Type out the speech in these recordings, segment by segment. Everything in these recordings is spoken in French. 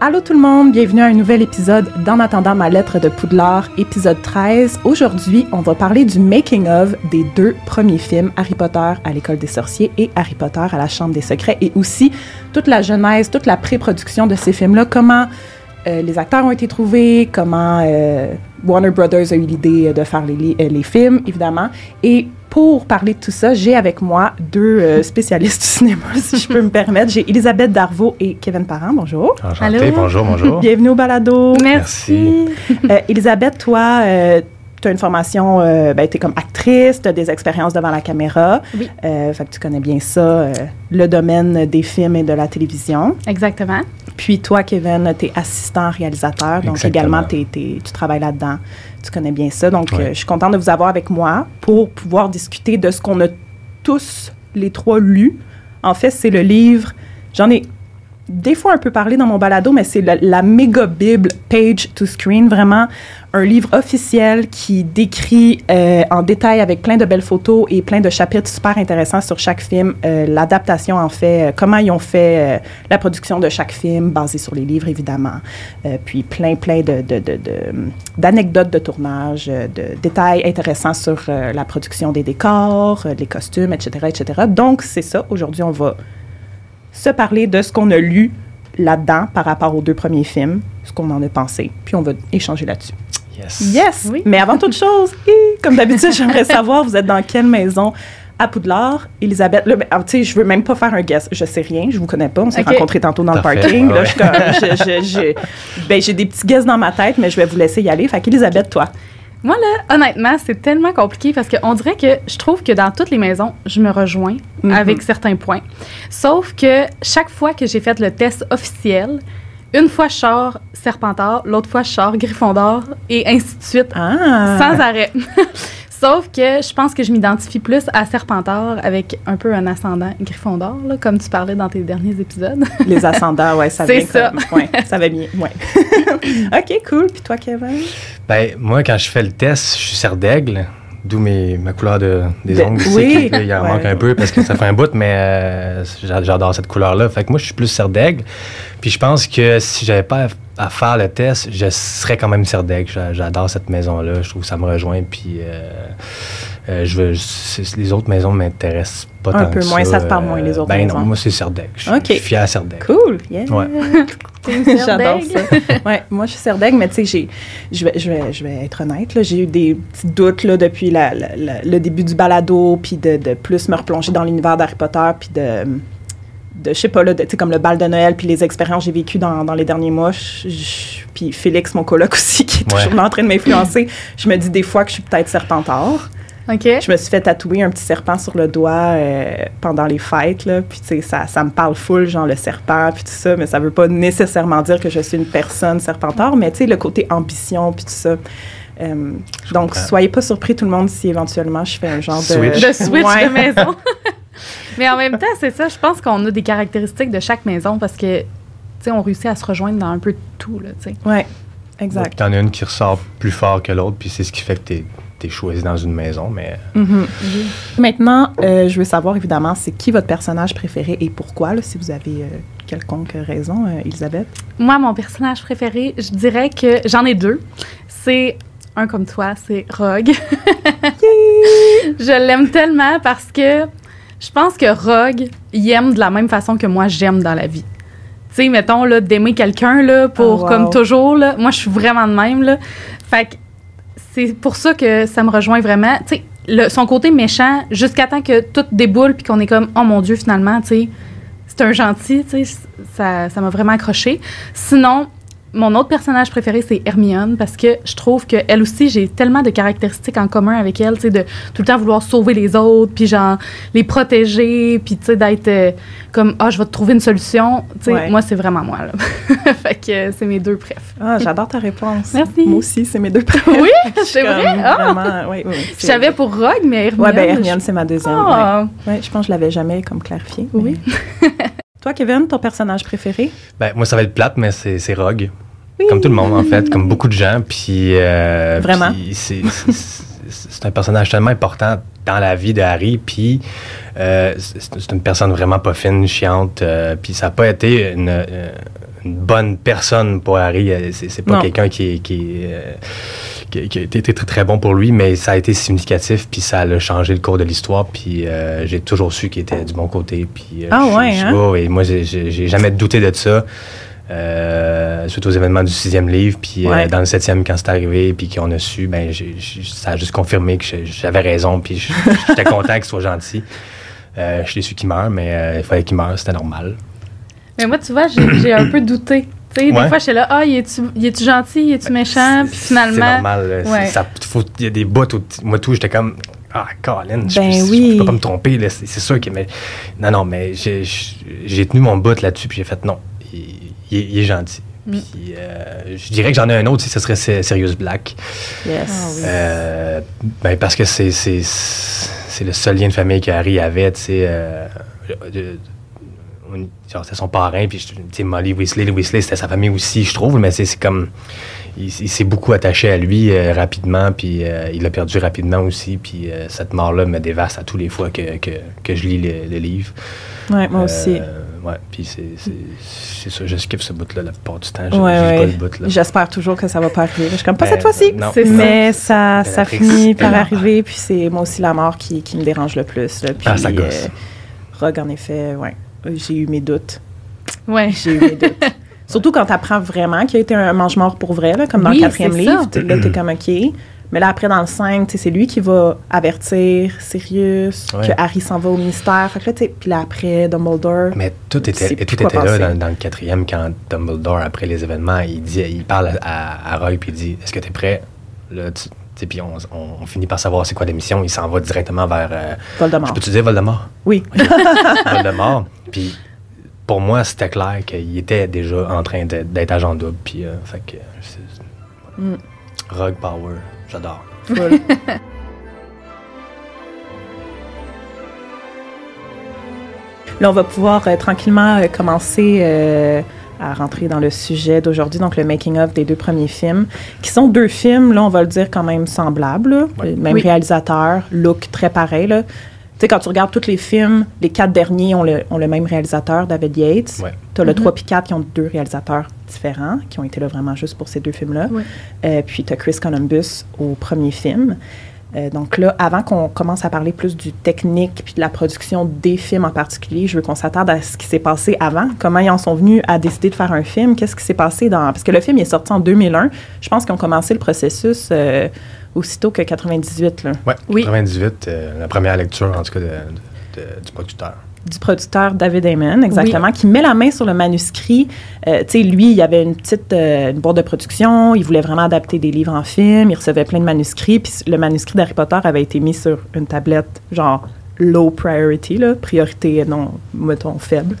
Allô tout le monde, bienvenue à un nouvel épisode d'En attendant ma lettre de Poudlard, épisode 13. Aujourd'hui, on va parler du making-of des deux premiers films, Harry Potter à l'école des sorciers et Harry Potter à la chambre des secrets, et aussi toute la genèse, toute la pré-production de ces films-là, comment euh, les acteurs ont été trouvés, comment euh, Warner Brothers a eu l'idée de faire les, euh, les, films, évidemment. Et pour parler de tout ça, j'ai avec moi deux spécialistes du cinéma, si je peux me permettre. J'ai Elisabeth Darvaux et Kevin Parent. Bonjour. Enchanté, bonjour, bonjour. Bienvenue au balado. Merci. Elisabeth, toi, tu as une formation, euh, ben, tu es comme actrice, tu as des expériences devant la caméra. Oui. Euh, fait que tu connais bien ça, euh, le domaine des films et de la télévision. Exactement. Puis toi, Kevin, tu es assistant réalisateur, donc également tu travailles là-dedans. Tu connais bien ça. Donc, je suis contente de vous avoir avec moi pour pouvoir discuter de ce qu'on a tous les trois lu. En fait, c'est le livre. J'en ai des fois un peu parlé dans mon balado, mais c'est la, méga Bible Page to Screen, vraiment un livre officiel qui décrit euh, en détail avec plein de belles photos et plein de chapitres super intéressants sur chaque film, euh, l'adaptation en fait, euh, comment ils ont fait la production de chaque film, basé sur les livres évidemment, puis plein plein d'anecdotes de, de, tournage, de détails intéressants sur la production des décors, les costumes, etc., etc. Donc c'est ça. Aujourd'hui, on va se parler de ce qu'on a lu là-dedans par rapport aux deux premiers films, ce qu'on en a pensé, puis on va échanger là-dessus. Yes. Yes! Oui. Mais avant toute chose, comme d'habitude, j'aimerais savoir, vous êtes dans quelle maison? À Poudlard, Elisabeth, là, ben, ah, tu sais, je veux même pas faire un guess, je sais rien, je vous connais pas, on s'est rencontrés tantôt dans le parking, là, ben, j'ai des petits guesses dans ma tête, mais je vais vous laisser y aller. Fait qu'Elisabeth, toi, moi, là, honnêtement, c'est tellement compliqué parce qu'on dirait que je trouve que dans toutes les maisons, je me rejoins mhm. avec certains points. Sauf que chaque fois que j'ai fait le test officiel, une fois je sors Serpentard, l'autre fois je sors Gryffondor et ainsi de suite, ah. sans arrêt. Sauf que je pense que je m'identifie plus à Serpentard avec un peu un ascendant Gryffondor, là, comme tu parlais dans tes derniers épisodes. Les ascendants, ouais, ça vient ça. ouais, ça va bien, ouais. OK, cool. Puis toi, Kevin? Ben, moi, quand je fais le test, je suis serre d'aigle. D'où ma couleur de, des ongles. Oui. il en manque un peu parce que ça fait un bout, mais euh, j'adore cette couleur-là. Fait que moi, je suis plus serre d'aigle. Puis je pense que si j'avais pas à faire le test, je serais quand même Serdec. J'adore cette maison-là. Je trouve que ça me rejoint. Puis euh, euh, je veux, les autres maisons m'intéressent pas Un tant peu moins, ça. te parle moins, les autres ben maisons. non, moi, c'est Serdec. Je, suis fier à Serdec. Cool. Yeah. Ouais. J'adore ça. ouais, moi, je suis Serdeg, mais tu sais, je vais, je, vais, je vais être honnête, j'ai eu des petits doutes là, depuis la, le début du balado, puis de, de, plus me replonger dans l'univers d'Harry Potter, puis de de, je sais pas, là, comme le bal de Noël, puis les expériences que j'ai vécues dans, dans, les derniers mois. puis Félix, mon coloc aussi, qui est toujours en train de m'influencer, je me dis des fois que je suis peut-être serpentard. OK. Je me suis fait tatouer un petit serpent sur le doigt euh, pendant les fêtes, là. Puis, tu sais, ça, ça me parle full, genre le serpent, puis tout ça, mais ça veut pas nécessairement dire que je suis une personne serpentard, mais tu sais, le côté ambition, puis tout ça. Euh, donc, soyez pas surpris, tout le monde, si éventuellement je fais un genre de... Switch. De switch de maison. Mais en même temps, c'est ça, je pense qu'on a des caractéristiques de chaque maison parce que, tu sais, on réussit à se rejoindre dans un peu tout, là, tu sais. Oui, exact. T'en as une qui ressort plus fort que l'autre, puis c'est ce qui fait que t'es es choisi dans une maison, mais... Mm-hmm. Maintenant, euh, je veux savoir, évidemment, c'est qui votre personnage préféré et pourquoi, là, si vous avez euh, quelconque raison, euh, Elisabeth? Moi, mon personnage préféré, je dirais que j'en ai deux. C'est un comme toi, c'est Rogue. je l'aime tellement parce que je pense que Rogue, il aime de la même façon que moi, j'aime dans la vie. Tu sais, mettons, là, d'aimer quelqu'un, là, pour, oh, comme toujours, là. Moi, je suis vraiment de même, là. Fait que c'est pour ça que ça me rejoint vraiment. Tu sais, son côté méchant, jusqu'à temps que tout déboule puis qu'on est comme, oh mon Dieu, finalement, tu sais, c'est un gentil, tu sais, ça, ça m'a vraiment accroché. Sinon, mon autre personnage préféré, c'est Hermione, parce que je trouve qu'elle aussi, j'ai tellement de caractéristiques en commun avec elle, tu sais, de tout le temps vouloir sauver les autres, puis genre, les protéger, puis tu sais, d'être euh, comme, ah, je vais te trouver une solution. Tu sais, moi, c'est vraiment moi, là. fait que c'est mes deux préf. Ah, j'adore ta réponse. Merci. Moi aussi, c'est mes deux préf. Oui, c'est vrai? Ah. Vraiment, oui, oui. Je savais pour Rogue, mais Hermione. Ouais, ben Hermione, c'est ma deuxième. Ah. Ouais. je pense que je l'avais jamais comme clarifié. Oui. Toi, Kevin, ton personnage préféré? Ben, moi, ça va être plate, mais c'est Rogue. Comme tout le monde, en fait, comme beaucoup de gens. Puis, euh, Vraiment. c'est un personnage tellement important dans la vie de Harry. Puis, euh, c'est une personne vraiment pas fine, chiante. Euh, puis, ça n'a pas été une, une bonne personne pour Harry. C'est pas quelqu'un qui, qui, qui, a été très, très bon pour lui, mais ça a été significatif, puis ça a changé le cours de l'histoire, puis j'ai toujours su qu'il était du bon côté. Puis, ah ouais, hein? et moi, j'ai jamais douté de ça. Euh, suite aux événements du sixième livre, puis euh, dans le septième, quand c'est arrivé, puis qu'on a su, ben, ça a juste confirmé que j'avais raison, puis j'étais content qu'il soit gentil. Euh, je suis déçu qu'il meure, mais il fallait qu'il meure, c'était normal. Mais moi, tu vois, j'ai un peu douté. Tu sais, des fois, je suis là, ah, il est-tu gentil, il est-tu méchant, puis finalement. C'est normal. Il y a des bouts où, moi, tout, j'étais comme, ah, Colin, je, ben peux pas me tromper, c'est sûr que. Mais, non, non, mais j'ai tenu mon bout là-dessus, puis j'ai fait non il, est gentil. Mm. Puis, euh, je dirais que j'en ai un autre, si ce serait Serious Black. Yes. Ah euh, ben, parce que c'est, c'est, le seul lien de famille qu'Harry avait, tu sais. Euh, c'était son parrain, puis Molly Weasley, Weasley, c'était sa famille aussi, je trouve, mais c'est, comme. Il, s'est beaucoup attaché à lui rapidement, puis il l'a perdu rapidement aussi, puis cette mort-là me dévaste à tous les fois que, que, que je lis le, livre. Ouais, moi aussi. Ouais, puis c'est ça, je skiffe ce bout-là la plupart du temps. Ouais, ouais. J'espère toujours que ça va pas arriver. Je suis comme pas cette fois-ci. Mais ça, ça finit par arriver, puis c'est moi aussi la mort qui, qui me dérange le plus. Là. Puis, ah, ça gosse. Euh, Rogue, en effet, ouais. J'ai eu mes doutes. Ouais. J'ai eu mes doutes. Surtout quand tu apprends vraiment qu'il a été un mange-mort pour vrai, là, comme dans le quatrième livre. Là, t'es comme OK. Mais là, après, dans le 5, c'est lui qui va avertir Sirius que Harry s'en va au ministère. Fait que là, puis là, après, Dumbledore. Mais tout était, tout était là dans, le quatrième quand Dumbledore, après les événements, il, dit, il parle à, à Roy puis il dit Est-ce que tu es prêt? Là, puis on, on, finit par savoir c'est quoi la mission. Il s'en va directement vers. Euh, Voldemort. Je peux te dire Voldemort? Oui. Voldemort. Puis pour moi, c'était clair qu'il était déjà en train d'être agent double. Puis, euh, fait que. Mm. Rogue Power. J'adore. Là, on va pouvoir euh, tranquillement euh, commencer euh, à rentrer dans le sujet d'aujourd'hui, donc le making-of des deux premiers films, qui sont deux films, là, on va le dire, quand même semblables. Même réalisateur, look très pareil. Là. Tu sais, quand tu regardes tous les films, les quatre derniers ont le, ont le même réalisateur, David Yates. Tu as le 3 mm-hmm. puis 4 qui ont deux réalisateurs différents, qui ont été là vraiment juste pour ces deux films-là. Euh, puis tu as Chris Columbus au premier film. Euh, donc là, avant qu'on commence à parler plus du technique puis de la production des films en particulier, je veux qu'on s'attarde à ce qui s'est passé avant. Comment ils en sont venus à décider de faire un film? Qu'est-ce qui s'est passé dans... Parce que le film est sorti en 2001. Je pense qu'ils ont commencé le processus... Euh, aussitôt que 98. Là. Ouais, oui, 98, euh, la première lecture, en tout cas, du producteur. Du producteur David Damon, exactement, qui met la main sur le manuscrit. Euh, tu sais, lui, il y avait une petite euh, une boîte de production, il voulait vraiment adapter des livres en film, il recevait plein de manuscrits, puis le manuscrit d'Harry Potter avait été mis sur une tablette, genre low priority, là, priorité, non, mettons, faible.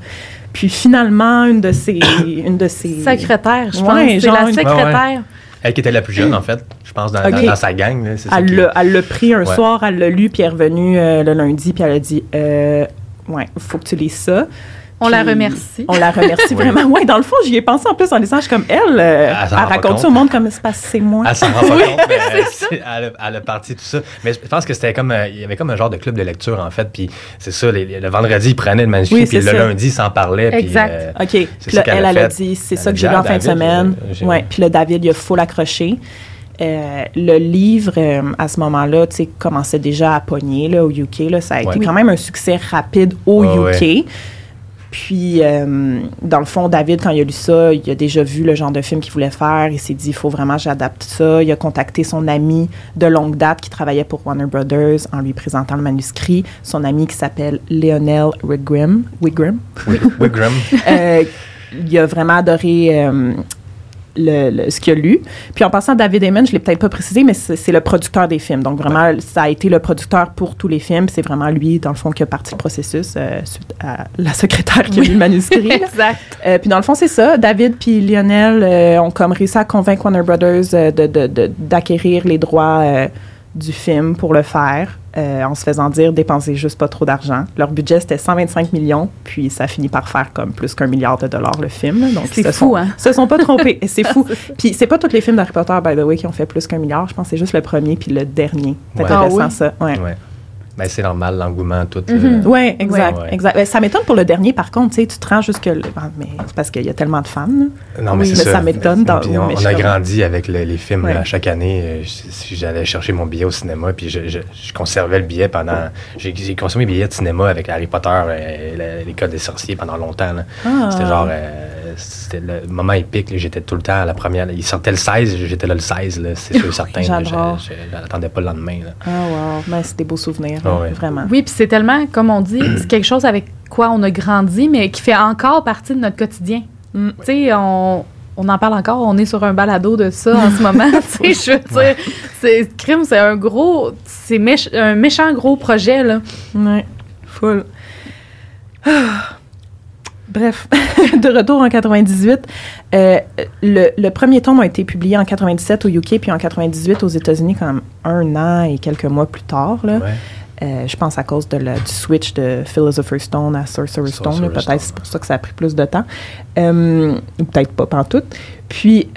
Puis finalement, une de ses... une de ses secrétaires, je pense. C'est la secrétaire. Elle qui était la plus jeune, en fait, je pense, dans, dans, sa gang. Là, elle l'a pris un soir, elle l'a lu, puis elle est revenue euh, le lundi, puis elle a dit euh, Ouais, il faut que tu lises ça. On la remercie. On la remercie vraiment. Oui, dans le fond, j'y ai pensé en plus en lisant. Je suis comme elle. Euh, elle, raconte ça au monde comme c'est moi. Elle s'en rend pas compte, mais elle, elle, a parti tout ça. Mais je pense que c'était comme. Euh, il y avait comme un genre de club de lecture, en fait. Puis c'est ça, le vendredi, il prenait le manuscrit, puis le lundi, il s'en parlait. Exact. Euh, OK. Puis là, elle, elle a dit c'est ça que j'ai lu en fin de semaine. Oui. Puis le David, il a full accroché. Le livre, à ce moment-là, tu sais, commençait déjà à pogner là, au UK. Là, ça a été quand même un succès rapide au UK. Puis, euh, dans le fond, David, quand il a lu ça, il a déjà vu le genre de film qu'il voulait faire. Il s'est dit, il faut vraiment que j'adapte ça. Il a contacté son ami de longue date qui travaillait pour Warner Brothers en lui présentant le manuscrit. Son ami qui s'appelle Lionel Wigram. Wigram? Wigram. euh, il a vraiment adoré euh, le, ce qu'il a lu. Puis en passant, David Heyman, je ne l'ai peut-être pas précisé, mais c'est le producteur des films. Donc vraiment, ça a été le producteur pour tous les films. C'est vraiment lui, dans le fond, qui a parti le processus euh, suite à la secrétaire qui a lu le manuscrit. exact. Euh, puis dans le fond, c'est ça. David puis Lionel euh, ont comme réussi à convaincre Warner Brothers d'acquérir de, les droits du film pour le faire. Euh, en se faisant dire dépenser juste pas trop d'argent. Leur budget c'était 125 millions, puis ça finit par faire comme plus qu'un milliard de dollars le film. Donc c'est fou, hein? Se sont pas trompés, c'est fou. puis c'est pas tous les films d'Harry Potter by the way qui ont fait plus qu'un milliard. Je pense que c'est juste le premier puis le dernier. C'est intéressant ça. Ouais. Ben, c'est normal, l'engouement, tout. Mm-hmm. Oui, exact. exact. Ben, ça m'étonne pour le dernier, par contre, tu te rends jusque. Ah, mais c'est parce qu'il y a tellement de fans. Non, mais, ça. ça m'étonne. On, a grandi avec les films. chaque année, euh, j'allais chercher mon billet au cinéma, puis je, conservais le billet pendant. J'ai consommé le billet de cinéma avec Harry Potter et l'école des sorciers pendant longtemps. Ah. C'était genre. Euh, c'était le moment épique. J'étais tout le temps à la première. Il sortait le 16, j'étais là le 16, c'est sûr certain. Je n'attendais pas le lendemain. Ah, wow. Ben, c'est des beaux souvenirs, ah vraiment. Oui, puis c'est tellement, comme on dit, c'est quelque chose avec quoi on a grandi, mais qui fait encore partie de notre quotidien. Mm. Tu sais, on, on en parle encore, on est sur un balado de ça en ce moment. tu sais, je veux dire, c'est crime, c'est un gros, c'est un méchant gros projet là. Ouais, full. Ah. Bref, de retour en 98, euh, le, premier tome a été publié en 97 au UK puis en 98 aux États-Unis comme un an et quelques mois plus tard. Là. Euh, je pense à cause de du switch de Philosopher's Stone à Sorcerer's Stone. Peut-être c'est pour ça que ça a pris plus de temps. Euh, peut-être pas pantoute. Puis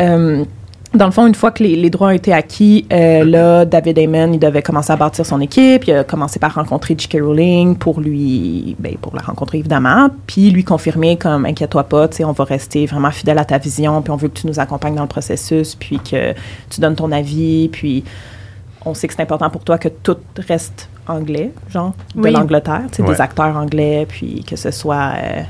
dans le fond, une fois que les, droits ont été acquis, euh, là, David Heyman, il devait commencer à bâtir son équipe. Il a commencé par rencontrer J.K. Rowling pour lui, ben, pour la rencontrer évidemment, puis lui confirmer comme, inquiète-toi pas, tu sais, on va rester vraiment fidèle à ta vision, puis on veut que tu nous accompagnes dans le processus, puis que tu donnes ton avis, puis on sait que c'est important pour toi que tout reste anglais, genre, de l'Angleterre, tu sais, des acteurs anglais, puis que ce soit... Euh,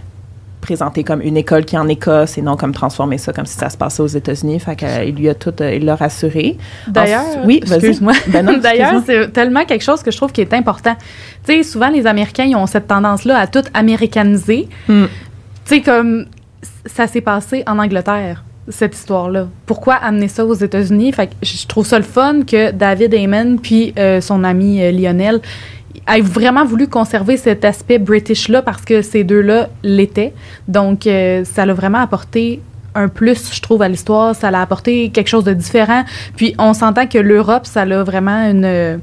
présenté comme une école qui est en Écosse et non comme transformer ça comme si ça se passait aux États-Unis. Fait qu'il euh, lui a tout, euh, il l'a rassuré. D'ailleurs, oui, excuse-moi. Ben D'ailleurs, c'est tellement quelque chose que je trouve qui est important. Tu sais, souvent les Américains ils ont cette tendance-là à tout américaniser. Hmm. Tu sais, comme ça s'est passé en Angleterre cette histoire-là. Pourquoi amener ça aux États-Unis? Fait que je trouve ça le fun que David Heyman puis euh, son ami Lionel a vraiment voulu conserver cet aspect british-là parce que ces deux-là l'étaient. Donc, euh, ça l'a vraiment apporté un plus, je trouve, à l'histoire. Ça l'a apporté quelque chose de différent. Puis, on s'entend que l'Europe, ça a vraiment une...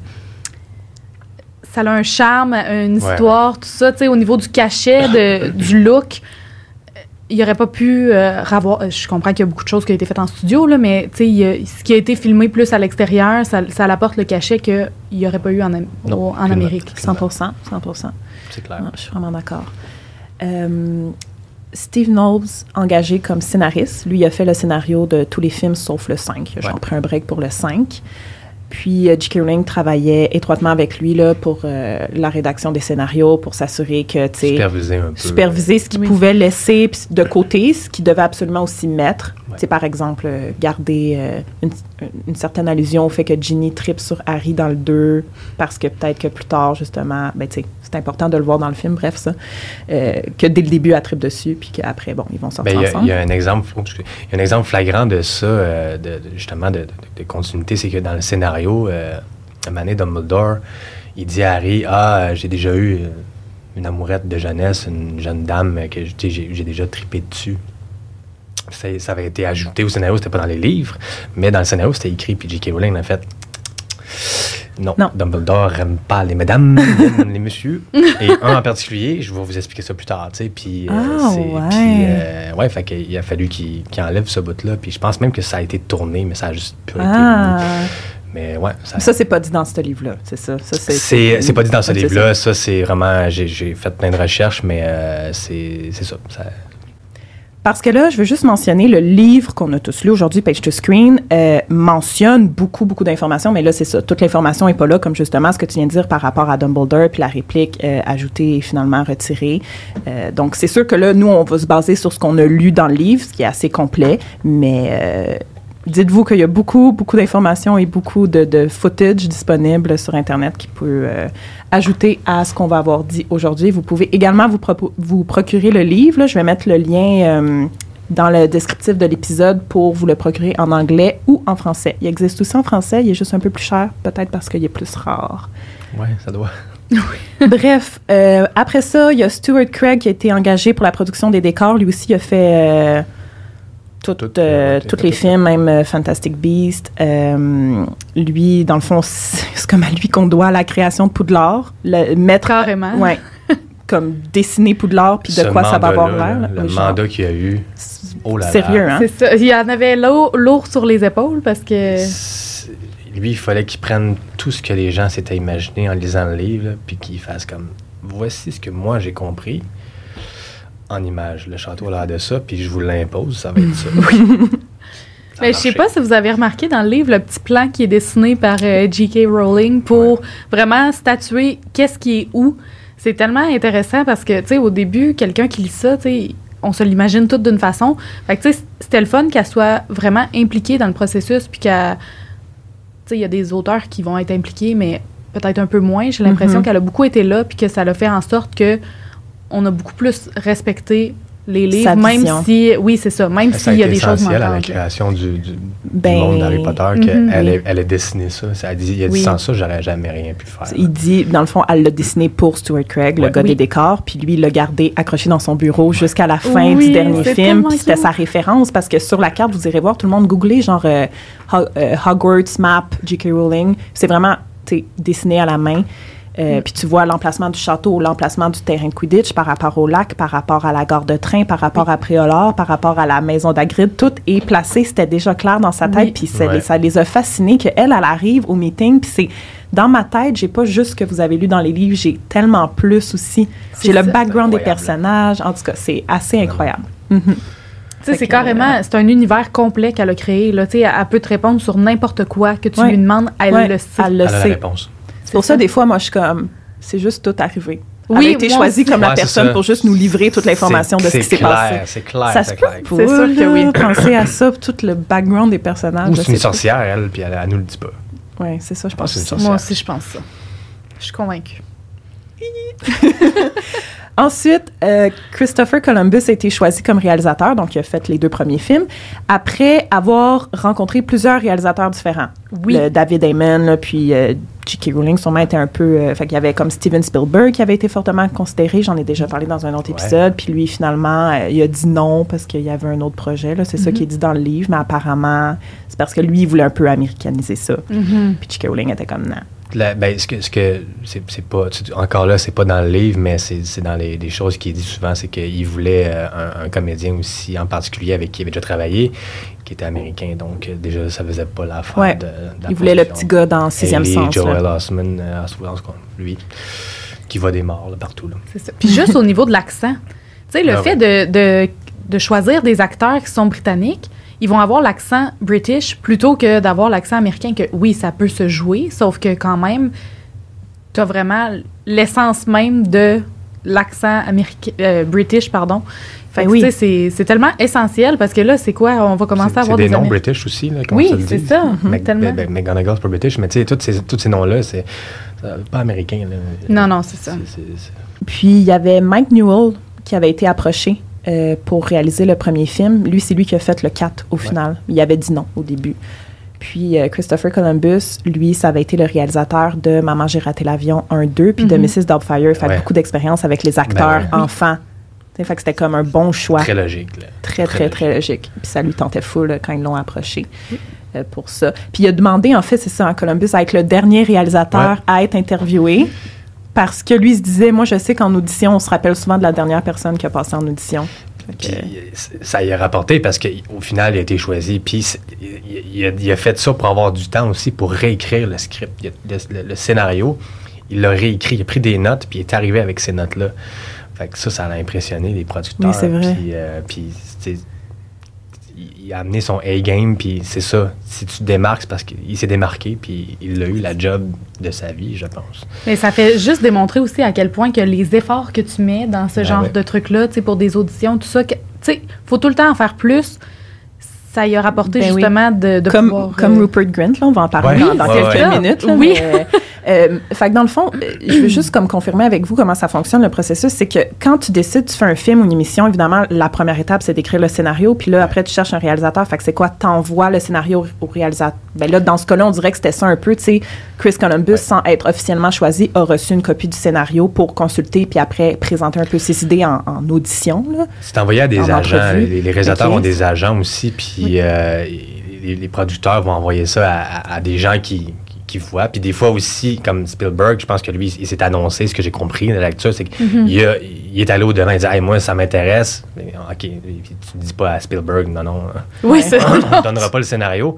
Ça a un charme, une histoire, tout ça, tu sais, au niveau du cachet, de, du look il n'y aurait pas pu euh, avoir. Je comprends qu'il y a beaucoup de choses qui ont été faites en studio, là, mais ce qui a été filmé plus à l'extérieur, ça, ça apporte le cachet qu'il n'y aurait pas eu en, en Amérique. 100 100 C'est clair. je suis vraiment d'accord. Euh, Steve Knowles, engagé comme scénariste, lui, a fait le scénario de tous les films sauf le 5. J'ai pris un break pour le 5. Puis euh, J.K. Rowling travaillait étroitement avec lui là, pour euh, la rédaction des scénarios, pour s'assurer que, tu sais... Superviser un peu. Superviser ce qu'il pouvait laisser de côté, ce qu'il devait absolument aussi mettre. Sais, par exemple, euh, garder une, une, certaine allusion au fait que Ginny tripe sur Harry dans le 2, parce que peut-être que plus tard, justement, ben, c'est important de le voir dans le film, bref, ça, que dès le début, elle tripe dessus, puis qu'après, bon, ils vont sortir ben, ensemble. Il y a un exemple, y a un exemple flagrant de ça, de, justement, de, de continuité, c'est que dans le scénario, euh, Mané Dumbledore, il dit à Harry Ah, j'ai déjà eu euh, une amourette de jeunesse, une jeune dame que j'ai déjà tripé dessus. Ça, avait été ajouté au scénario, c'était pas dans les livres, mais dans le scénario, c'était écrit, puis J.K. Rowling a fait non, Dumbledore n'aime pas les mesdames, les messieurs. Et un en particulier, je vais vous expliquer ça plus tard, tu sais. Puis, euh, ah, ouais. Euh, ouais, fait qu'il a fallu qu'il enlève ce bout-là. Puis je pense même que ça a été tourné, mais ça a juste pu ah. Mais ouais. Ça, ça c'est pas dit dans ce livre-là, c'est ça. ça c'est pas dit dans ce livre-là. Ça, c'est vraiment. J'ai fait plein de recherches, mais euh, c'est ça, ça. Parce que là, je veux juste mentionner le livre qu'on a tous lu aujourd'hui, Page to Screen, euh, mentionne beaucoup, beaucoup d'informations, mais là, c'est ça. Toute l'information n'est pas là, comme justement ce que tu viens de dire par rapport à Dumbledore, puis la réplique euh, ajoutée et finalement retirée. donc, c'est sûr que là, nous, on va se baser sur ce qu'on a lu dans le livre, ce qui est assez complet, mais dites-vous qu'il y a beaucoup, beaucoup d'informations et beaucoup de, footage disponible sur Internet qui peut euh, ajouter à ce qu'on va avoir dit aujourd'hui. Vous pouvez également vous, vous procurer le livre. Je vais mettre le lien euh, dans le descriptif de l'épisode pour vous le procurer en anglais ou en français. Il existe aussi en français, il est juste un peu plus cher, peut-être parce qu'il est plus rare. Oui, ça doit. Bref, euh, après ça, il y a Stuart Craig qui a été engagé pour la production des décors. Lui aussi, il a fait toutes euh, tous les films, même euh, Fantastic Beast. Euh, lui, dans le fond, c'est comme à lui qu'on doit la création de Poudlard. Le, mettre, Carrément. Ouais. comme dessiner Poudlard, puis de quoi ça va avoir l'air. Le mandat qu'il a eu. Oh là Sérieux, hein? C'est ça. Il y en avait lourd, sur les épaules parce que. lui, il fallait qu'il prenne tout ce que les gens s'étaient imaginé en lisant le livre, puis qu'il fasse comme voici ce que moi j'ai compris en image. Le château a l'air de ça, puis je vous l'impose, ça va être ça. Mais je sais pas si vous avez remarqué dans le livre le petit plan qui est dessiné par euh, J.K. Rowling pour vraiment statuer qu'est-ce qui est où. C'est tellement intéressant parce que, tu sais, au début, quelqu'un qui lit ça, tu sais, on se l'imagine toute d'une façon. Fait que, tu sais, c'était le fun qu'elle soit vraiment impliquée dans le processus, puis qu'elle. Tu sais, il y a des auteurs qui vont être impliqués, mais peut-être un peu moins. J'ai l'impression Mhm. qu'elle a beaucoup été là, puis que ça l'a fait en sorte que on a beaucoup plus respecté les livres, même si, oui, c'est ça, même s'il y a des choses essentiel à la manquantes. création du, du- du Ben, monde d'Harry Potter, qu'elle Mhm. elle, elle a dessiné ça. ça a dit, il a dit Oui. sans ça, j'aurais jamais rien pu faire. Il dit, dans le fond, elle l'a dessiné pour Stuart Craig, le gars Oui. des décors, puis lui, il l'a gardé accroché dans son bureau jusqu'à la fin Oui, du dernier film. Puis c'était sa référence, parce que sur la carte, vous irez voir, tout le monde googlez, genre euh, euh, Hogwarts Map, J.K. Rowling. C'est vraiment dessiné à la main. Euh, Puis tu vois l'emplacement du château, l'emplacement du terrain de Quidditch par rapport au lac, par rapport à la gare de train, par rapport à Préolard, par rapport à la maison d'Agrid. Tout est placé, c'était déjà clair dans sa tête. Oui. Puis ça, Ouais. ça les a fascinés qu'elle, elle arrive au meeting. Puis c'est dans ma tête, j'ai pas juste ce que vous avez lu dans les livres, j'ai tellement plus aussi. J'ai le background des personnages. En tout cas, c'est assez incroyable. Mhm. C'est carrément, c'est un univers complet qu'elle a créé. Là. Tu sais, Elle, elle peut te répondre sur n'importe quoi que tu Ouais. lui demandes, elle Ouais, le sait. elle le Elle a la sait. réponse. C'est pour ça, des fois, moi, je suis comme, c'est juste tout arrivé. Oui, elle a été choisie comme la Ouais, personne ça. pour juste nous livrer toute l'information de ce qui s'est c'est passé. clair, C'est clair, Ça se c'est peut clair. C'est sûr que oui. penser à ça, tout le background des personnages. Ou c'est une sorcière, elle, puis elle, elle nous le dit pas. Oui, c'est ça, je pense pense. Moi aussi, je pense ça. Je suis convaincue. Ensuite, euh, Christopher Columbus a été choisi comme réalisateur, donc il a fait les deux premiers films, après avoir rencontré plusieurs réalisateurs différents. Oui. Le David Ayman, là, puis euh, J.K. Rowling, sûrement était un peu... euh, fait qu'il y avait comme Steven Spielberg qui avait été fortement considéré, j'en ai déjà parlé dans un autre Ouais. épisode, puis lui, finalement, euh, il a dit non parce qu'il y avait un autre projet, là, c'est ça Mhm. qui est dit dans le livre, mais apparemment, c'est parce que lui, il voulait un peu américaniser ça. Mhm. Puis J.K. Rowling était comme non. La- ben, ce que, ce que c'est, c'est pas, tu- encore là, c'est pas dans le livre, mais c'est, c'est dans les, les choses qu'il dit souvent, c'est qu'il voulait euh, un, un comédien aussi, en particulier avec qui il avait déjà travaillé, qui était américain, donc euh, déjà ça faisait pas l'affaire Ouais. de, de la Il voulait le petit gars dans Sixième Hayley Sens. là. Joel Osment, euh, en tout cas, lui, qui va des morts là, partout. Là. C'est ça. Puis juste au niveau de l'accent, tu sais, le Ah fait de, de, de choisir des acteurs qui sont britanniques, ils vont avoir l'accent british plutôt que d'avoir l'accent américain, que oui, ça peut se jouer, sauf que quand même, tu as vraiment l'essence même de l'accent américain, euh, british, pardon. Fait que, Ben oui. c'est- c'est tellement essentiel parce que là, c'est quoi? On va commencer c'est, à avoir c'est des, des, noms Américains. british aussi, là, Oui, c'est dit? ça, Mac- tellement. ben, ben, McGonagall, c'est pas british, mais tu sais, tous ces, tous ces noms-là, c'est euh, pas américain. Là. Non, non, c'est ça. C'est- c'est- c'est- Puis il y avait Mike Newell qui avait été approché euh, pour réaliser le premier film. Lui, c'est lui qui a fait le 4 au final. Il avait dit non au début. Puis euh, Christopher Columbus, lui, ça avait été le réalisateur de Maman, j'ai raté l'avion 1-2, puis de Mhm. Mrs. Doubtfire. Fait Ouais. beaucoup d'expérience avec les acteurs Ben ouais. enfants. Fait que c'était comme un bon choix. Très logique. Là. Très, très, très logique. Puis ça lui tentait fou là, quand ils l'ont approché euh, pour ça. Puis il a demandé, en fait, c'est ça, à Columbus, à être le dernier réalisateur Ouais. à être interviewé. Parce que lui il se disait, moi, je sais qu'en audition, on se rappelle souvent de la dernière personne qui a passé en audition. Puis euh, ça y a rapporté parce qu'au final, il a été choisi. Puis il, a, il a fait ça pour avoir du temps aussi pour réécrire le script, le, le- le scénario. Il l'a réécrit, il a pris des notes, puis il est arrivé avec ces notes-là. Fait que ça, ça a impressionné les producteurs. Oui, c'est vrai. Puis, euh, puis, il- il a amené son A-game, puis c'est ça. Si tu te démarques, c'est parce qu'il s'est démarqué, puis il a eu la job de sa vie, je pense. Mais ça fait juste démontrer aussi à quel point que les efforts que tu mets dans ce Ben genre ouais. de trucs-là, tu sais, pour des auditions, tout ça, tu sais, faut tout le temps en faire plus. Ça y a rapporté Ben oui. justement de, de comme, pouvoir, comme euh, Rupert Grint, là, on va en parler Ouais. dans, dans Ouais, quelques ouais. minutes. là, Oui. mais, euh, fait que dans le fond, euh, je veux juste comme confirmer avec vous comment ça fonctionne le processus. C'est que quand tu décides, tu fais un film ou une émission, évidemment, la première étape, c'est d'écrire le scénario. Puis là, après, tu cherches un réalisateur. Fait que c'est quoi? T'envoies le scénario au réalisateur. Ben là, dans ce cas-là, on dirait que c'était ça un peu. Tu sais, Chris Columbus, Ouais. sans être officiellement choisi, a reçu une copie du scénario pour consulter puis après présenter un peu ses idées en, en audition. C'est envoyé à des En agents. entrevue. Les, les réalisateurs ont des agents aussi, puis euh, les, producteurs vont envoyer ça à des gens qui, qui, voit. Puis des fois aussi, comme Spielberg, je pense que lui, il s'est annoncé, ce que j'ai compris de la lecture, c'est qu'il il est allé au-devant, il dit hey, moi, ça m'intéresse. OK, tu ne dis pas à Spielberg, non, non, Oui, c'est on ne donnera pas le scénario.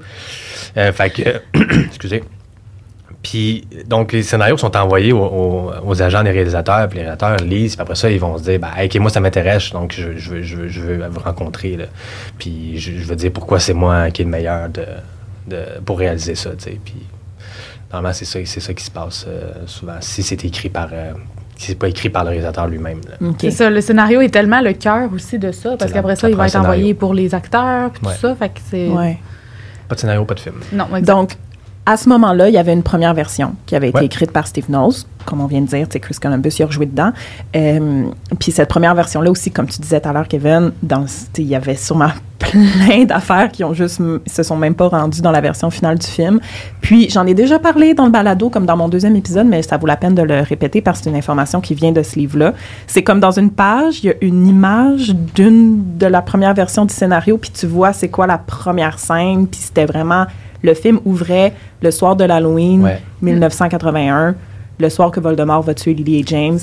Euh, fait que, excusez. Puis, donc, les scénarios sont envoyés aux, aux- aux agents des réalisateurs, puis les réalisateurs lisent, puis après ça, ils vont se dire, ben, hey, OK, moi, ça m'intéresse, donc je, je veux, je, veux, je veux vous rencontrer, là. Puis, je, je veux dire pourquoi c'est moi qui est le meilleur de, de, pour réaliser ça, tu sais. Puis, normalement, c'est ça, c'est ça qui se passe euh, souvent, si c'est écrit par... euh, si c'est pas écrit par le réalisateur lui-même. C'est ça, le scénario est tellement le cœur aussi de ça, parce qu'après ça, il va être envoyé pour les acteurs, puis Ouais. tout ça, fait que c'est... Ouais. Pas de scénario, pas de film. Non, exact. Donc, à ce moment-là, il y avait une première version qui avait été Ouais. écrite par Steve Knowles, comme on vient de dire, sais, Chris Columbus, il a rejoué dedans. Euh, puis cette première version-là aussi, comme tu disais tout à l'heure, Kevin, dans, il y avait sûrement plein d'affaires qui ont juste, se sont même pas rendues dans la version finale du film. Puis j'en ai déjà parlé dans le balado, comme dans mon deuxième épisode, mais ça vaut la peine de le répéter parce que c'est une information qui vient de ce livre-là. C'est comme dans une page, il y a une image d'une de la première version du scénario, puis tu vois c'est quoi la première scène, puis c'était vraiment le film ouvrait le soir de l'Halloween Ouais. 1981, le soir que Voldemort va tuer Lily et James.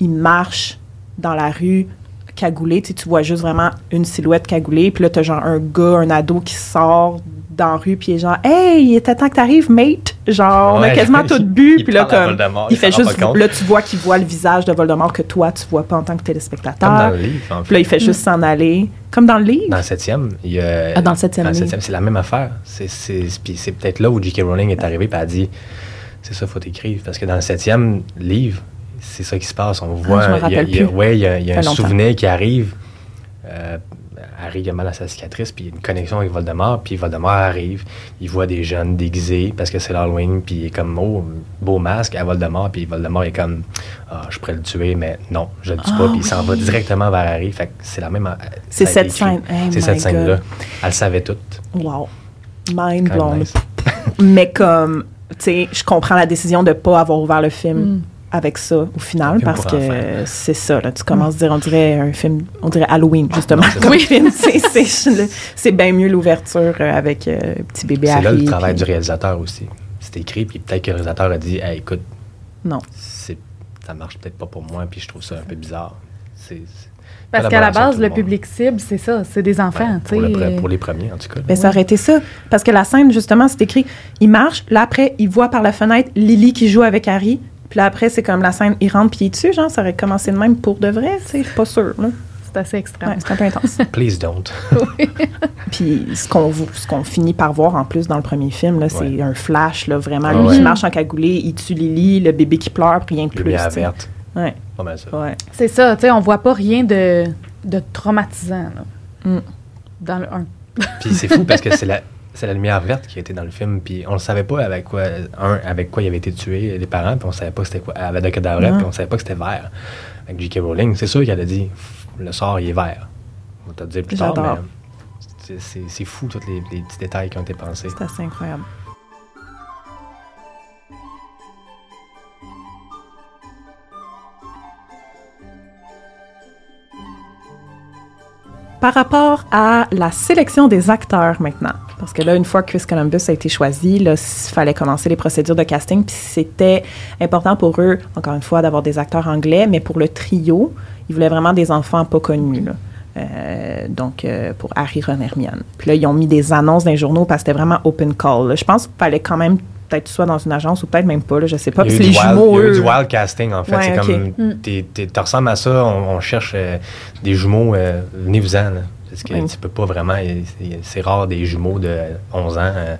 Il marche dans la rue cagoulé, tu sais, tu vois juste vraiment une silhouette cagoulée, puis là t'as genre un gars, un ado qui sort dans la rue, puis il est genre Hey, il était temps que t'arrives, mate! Genre, on a quasiment tout bu, puis là, comme. Voldemort, il il fait juste. Là, tu vois qu'il voit le visage de Voldemort que toi, tu vois pas en tant que Comme dans téléspectateur. le livre, en fait. Puis là, il fait juste s'en aller. Comme dans le livre? Dans le septième, il Ah, dans le septième livre. c'est la même affaire. C'est, c'est, puis c'est peut-être là où J.K. Rowling est arrivée et a dit c'est ça, faut écrire. Parce que dans le septième livre, c'est ça qui se passe. On voit. Ah, je il y a- il y a- ouais, il y a, il y a un longtemps. souvenir qui arrive. Euh, Harry il a mal à sa cicatrice, puis il y a une connexion avec Voldemort, puis Voldemort arrive, il voit des jeunes déguisés parce que c'est l'Halloween, puis il est comme, oh, beau masque à Voldemort, puis Voldemort est comme, ah, je pourrais le tuer, mais non, je le tue Ah pas, puis il s'en va directement vers Harry, fait que c'est la même. C'est ça a été cette scène. Hey, c'est my cette scène-là. Elle savait toute. Wow. Mind blown. nice. Mais comme, tu sais, je comprends la décision de ne pas avoir ouvert le film Mm. Avec ça au final parce que enfants. c'est ça. Là, tu commences à dire, on dirait un film, on dirait Halloween, justement. Non, c'est comme ça. film. C'est- C'est c'est bien mieux l'ouverture euh, avec euh, petit bébé C'est Harry. là le travail puis- du réalisateur aussi. C'est écrit, puis peut-être que le réalisateur a dit hey, écoute, Non. c'est, ça marche peut-être pas pour moi, puis je trouve ça un peu bizarre. C'est, c'est Parce qu'à la base, le public cible, c'est ça, c'est des enfants, Ouais, tu pour, le pour les premiers, en tout cas. Ben, ça aurait été ça. Parce que la scène, justement, c'est écrit, il marche, là après, il voit par la fenêtre Lily qui joue avec Harry. Puis là après, c'est comme la scène, il rentre puis il tue, genre, ça aurait commencé de même pour de vrai, tu sais, pas sûre, là. C'est assez extrême. Ouais, c'est un peu intense. Please don't. Puis ce qu'on ce qu'on finit par voir en plus dans le premier film, là, c'est Ouais. un flash, là, vraiment. Ah Lui ouais. qui marche en cagoulé, il tue Lily, le bébé qui pleure, puis rien de plus. Verte. Ça. ouais. C'est ça, tu sais, on voit pas rien de, de traumatisant là, Mm. dans le 1. Puis c'est fou parce que c'est la, c'est la lumière verte qui a été dans le film, puis on le savait pas avec quoi, un, avec quoi il avait été tué, les parents, puis on savait pas que c'était quoi, avec de cadavre, puis on savait pas que c'était vert. Avec J.K. Rowling, c'est sûr qu'elle a dit le sort, il est vert. On va te le dire plus tard, mais c'est- c'est c'est fou tous les, les petits détails qui ont été pensés. C'est assez incroyable. Par rapport à la sélection des acteurs maintenant, parce que là, une fois que Chris Columbus a été choisi, là, il fallait commencer les procédures de casting, puis c'était important pour eux, encore une fois, d'avoir des acteurs anglais, mais pour le trio, ils voulaient vraiment des enfants pas connus, là. Euh, donc, euh, pour Harry, Ron, Hermione. Puis là, ils ont mis des annonces dans les journaux parce que c'était vraiment open call. là. Je pense qu'il fallait quand même peut-être soit dans une agence ou peut-être même pas, là, je sais pas. Il y a eu wild- jumeaux, il y a eu eux, du wild casting, en fait. Ouais, c'est comme, Mm. tu ressembles à ça, on, on cherche euh, des jumeaux, venez-vous-en. Parce que Ouais. tu peux pas vraiment, c'est- rare des jumeaux de 11 ans, euh,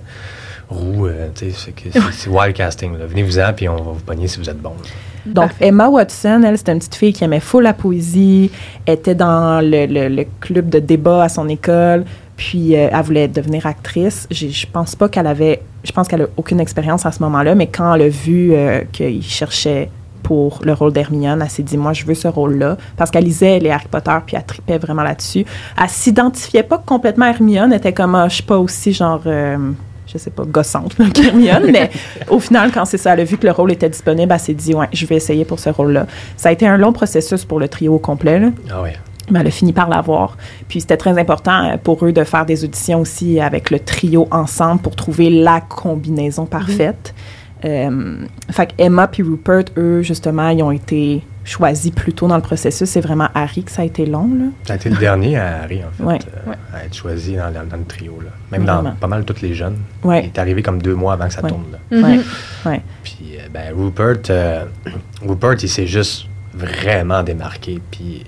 roux, euh, tu sais, c'est wild casting. Venez-vous-en, puis on va vous pogner si vous êtes bon. là. Donc, Parfait. Emma Watson, elle, c'était une petite fille qui aimait full la poésie, était dans le, le- le club de débat à son école, puis euh, elle voulait devenir actrice. Je pense pas qu'elle avait, je pense qu'elle a aucune expérience à ce moment-là, mais quand elle a vu euh, qu'il cherchait pour le rôle d'Hermione, elle s'est dit, moi, je veux ce rôle-là, parce qu'elle lisait les Harry Potter, puis elle tripait vraiment là-dessus. Elle s'identifiait pas complètement à Hermione, elle était comme, ah, je suis pas aussi genre... euh, je sais pas, gossante là, qu'Hermione, mais au final, quand c'est ça, elle a vu que le rôle était disponible, elle s'est dit, ouais, je vais essayer pour ce rôle-là. Ça a été un long processus pour le trio au complet, là, Ah ouais. mais elle a fini par l'avoir. Puis c'était très important euh, pour eux de faire des auditions aussi avec le trio ensemble pour trouver la combinaison parfaite. Euh, fait Emma puis Rupert, eux, justement, ils ont été choisis plus tôt dans le processus. C'est vraiment Harry que ça a été long. Là. Ça a été le dernier à Harry, en fait, euh, à être choisi dans, le trio. Là. Même dans pas mal tous les jeunes. Il est arrivé comme deux mois avant que ça tourne. Là. Mm-hmm. Puis euh, ben, Rupert, euh, Rupert, il s'est juste vraiment démarqué. Puis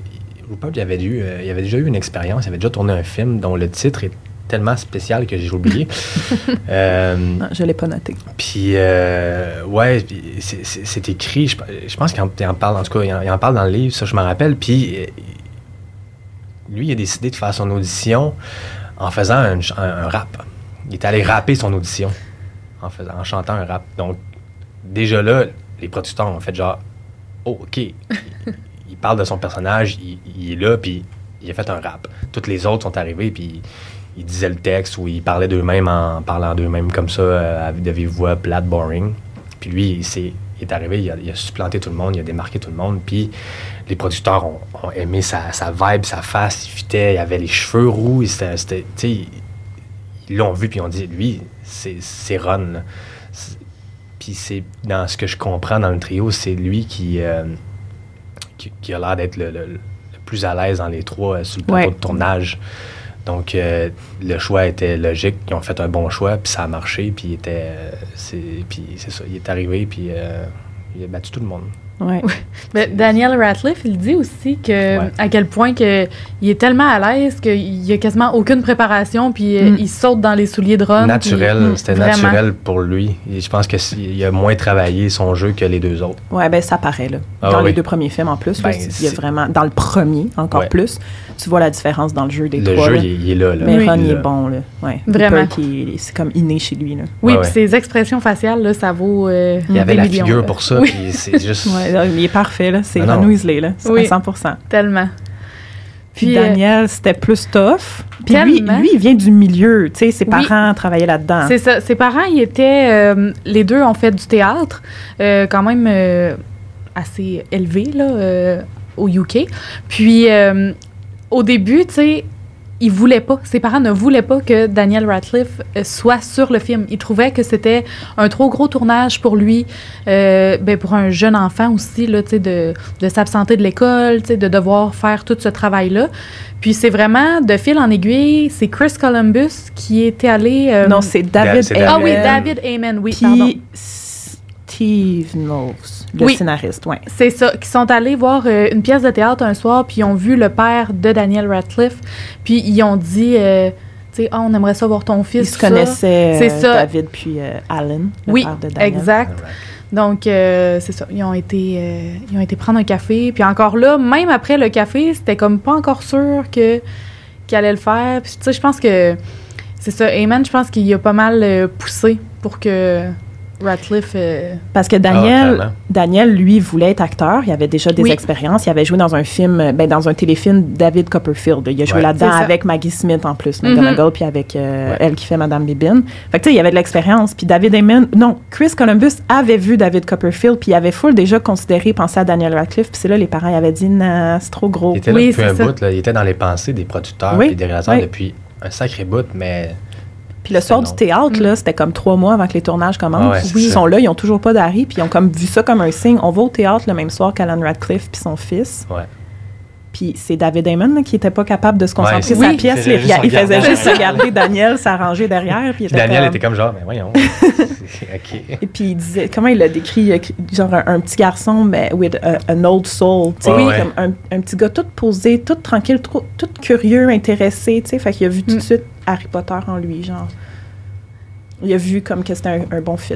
Rupert, il avait, dû, il avait déjà eu une expérience, il avait déjà tourné un film dont le titre est tellement spécial que j'ai oublié. euh, non, je ne l'ai pas noté. Puis, euh, ouais, c'est écrit, je, pense qu'il en, parle, en tout cas, il en, parle dans le livre, ça je me rappelle. Puis, lui, il a décidé de faire son audition en faisant un, rap. Il est allé rapper son audition en, faisant, en chantant un rap. Donc, déjà là, les producteurs ont fait genre, oh, OK. il, parle de son personnage, il, il est là, puis il a fait un rap. Toutes les autres sont arrivés, puis ils disaient le texte ou ils parlaient d'eux-mêmes en parlant d'eux-mêmes comme ça, euh, avec de vive voix plate, boring. Puis lui, il, est, arrivé, il a, supplanté tout le monde, il a démarqué tout le monde. Puis les producteurs ont, aimé sa, vibe, sa face, il fitait, il avait les cheveux roux, c'était, ils l'ont vu puis ils ont dit, lui, c'est Ron. Puis c'est dans ce que je comprends dans le trio, c'est lui qui, euh, qui, a l'air d'être le, plus à l'aise dans les trois euh, sur le plateau de tournage. Donc, euh, le choix était logique. Ils ont fait un bon choix, puis ça a marché, puis, était, euh, c'est ça. Il est arrivé, puis euh, il a battu tout le monde. Ouais. Mais Daniel Ratliff, il dit aussi que à quel point que il est tellement à l'aise qu'il n'y a quasiment aucune préparation, puis euh, mm. il saute dans les souliers de Ron. Naturel, mm, c'était naturel pour lui. je pense qu'il a moins travaillé son jeu que les deux autres. Ouais, ben ça paraît là. Ah dans les deux premiers films en plus, ben, il y a vraiment dans le premier encore plus, tu vois la différence dans le jeu des le trois. Le jeu, il, est là. Mais Ron, il est bon là. Ouais. Vraiment. C'est comme inné chez lui là. Oui, puis ses expressions faciales là, ça vaut. Euh, il y avait la figure pour ça, puis c'est juste. il est parfait, là. C'est Ron Weasley, là. Oui, 100 Tellement. Puis, euh, Daniel, c'était plus tough. Puis lui, lui, il vient du milieu. Tu sais, ses parents travaillaient là-dedans. C'est ça. Ses parents, ils étaient... Euh, les deux ont fait du théâtre, euh, quand même assez élevé, là, au UK. Puis, au début, tu sais, il voulait pas, ses parents ne voulaient pas que Daniel Radcliffe euh, soit sur le film. Ils trouvaient que c'était un trop gros tournage pour lui, euh, ben pour un jeune enfant aussi, là, de, de s'absenter de l'école, de devoir faire tout ce travail-là. Puis c'est vraiment, de fil en aiguille, c'est Chris Columbus qui était allé... Euh, non, c'est David, David Ah oui, David Amen, oui, pardon. Steve Knowles, le scénariste, oui. C'est ça, qui sont allés voir euh, une pièce de théâtre un soir, puis ils ont vu le père de Daniel Radcliffe, puis ils ont dit, euh, tu sais, oh, on aimerait ça voir ton fils. Ils se connaissaient, euh, David puis Alan, le oui, père de Daniel. exact. Donc, c'est ça. Ils ont, été, ils ont été prendre un café. Puis encore là, même après le café, c'était comme pas encore sûr que qu'il allait le faire. Puis, tu sais, je pense que c'est ça. Amen, je pense qu'il a pas mal poussé pour que Ratcliffe. Euh, Parce que Daniel, ah, Daniel, lui, voulait être acteur. Il avait déjà des expériences. Il avait joué dans un film, ben, dans un téléfilm David Copperfield. Il a joué là-dedans avec Maggie Smith en plus, McGonagall, mm-hmm. puis avec euh, elle qui fait Madame Bibin. Fait que tu sais, il y avait de l'expérience. Puis David Amen, non, Chris Columbus avait vu David Copperfield, puis il avait full déjà considéré, pensé à Daniel Radcliffe. Puis c'est là, les parents avaient dit, c'est trop gros. Il était là depuis un bout. Là. Il était dans les pensées des producteurs et des réalisateurs depuis un sacré bout, mais puis le soir du théâtre, là, c'était comme trois mois avant que les tournages commencent. ils sont là, ils ont toujours pas d'Harry, puis ils ont comme vu ça comme un signe. On va au théâtre le même soir qu'Alan Radcliffe puis son fils. Ouais. Puis c'est David Damon qui était pas capable de se concentrer sur sa pièce. Il faisait, juste, regarder Daniel s'arranger derrière. Puis Daniel était comme genre, mais voyons. OK. Et puis il disait, comment il l'a décrit, genre un, petit garçon, mais with an old soul. Tu sais, comme un, un, petit gars tout posé, tout tranquille, tout, tout curieux, intéressé. Tu sais, fait qu'il a vu tout de mm. suite Harry Potter en lui, genre. Il a vu comme que c'était un, bon fit.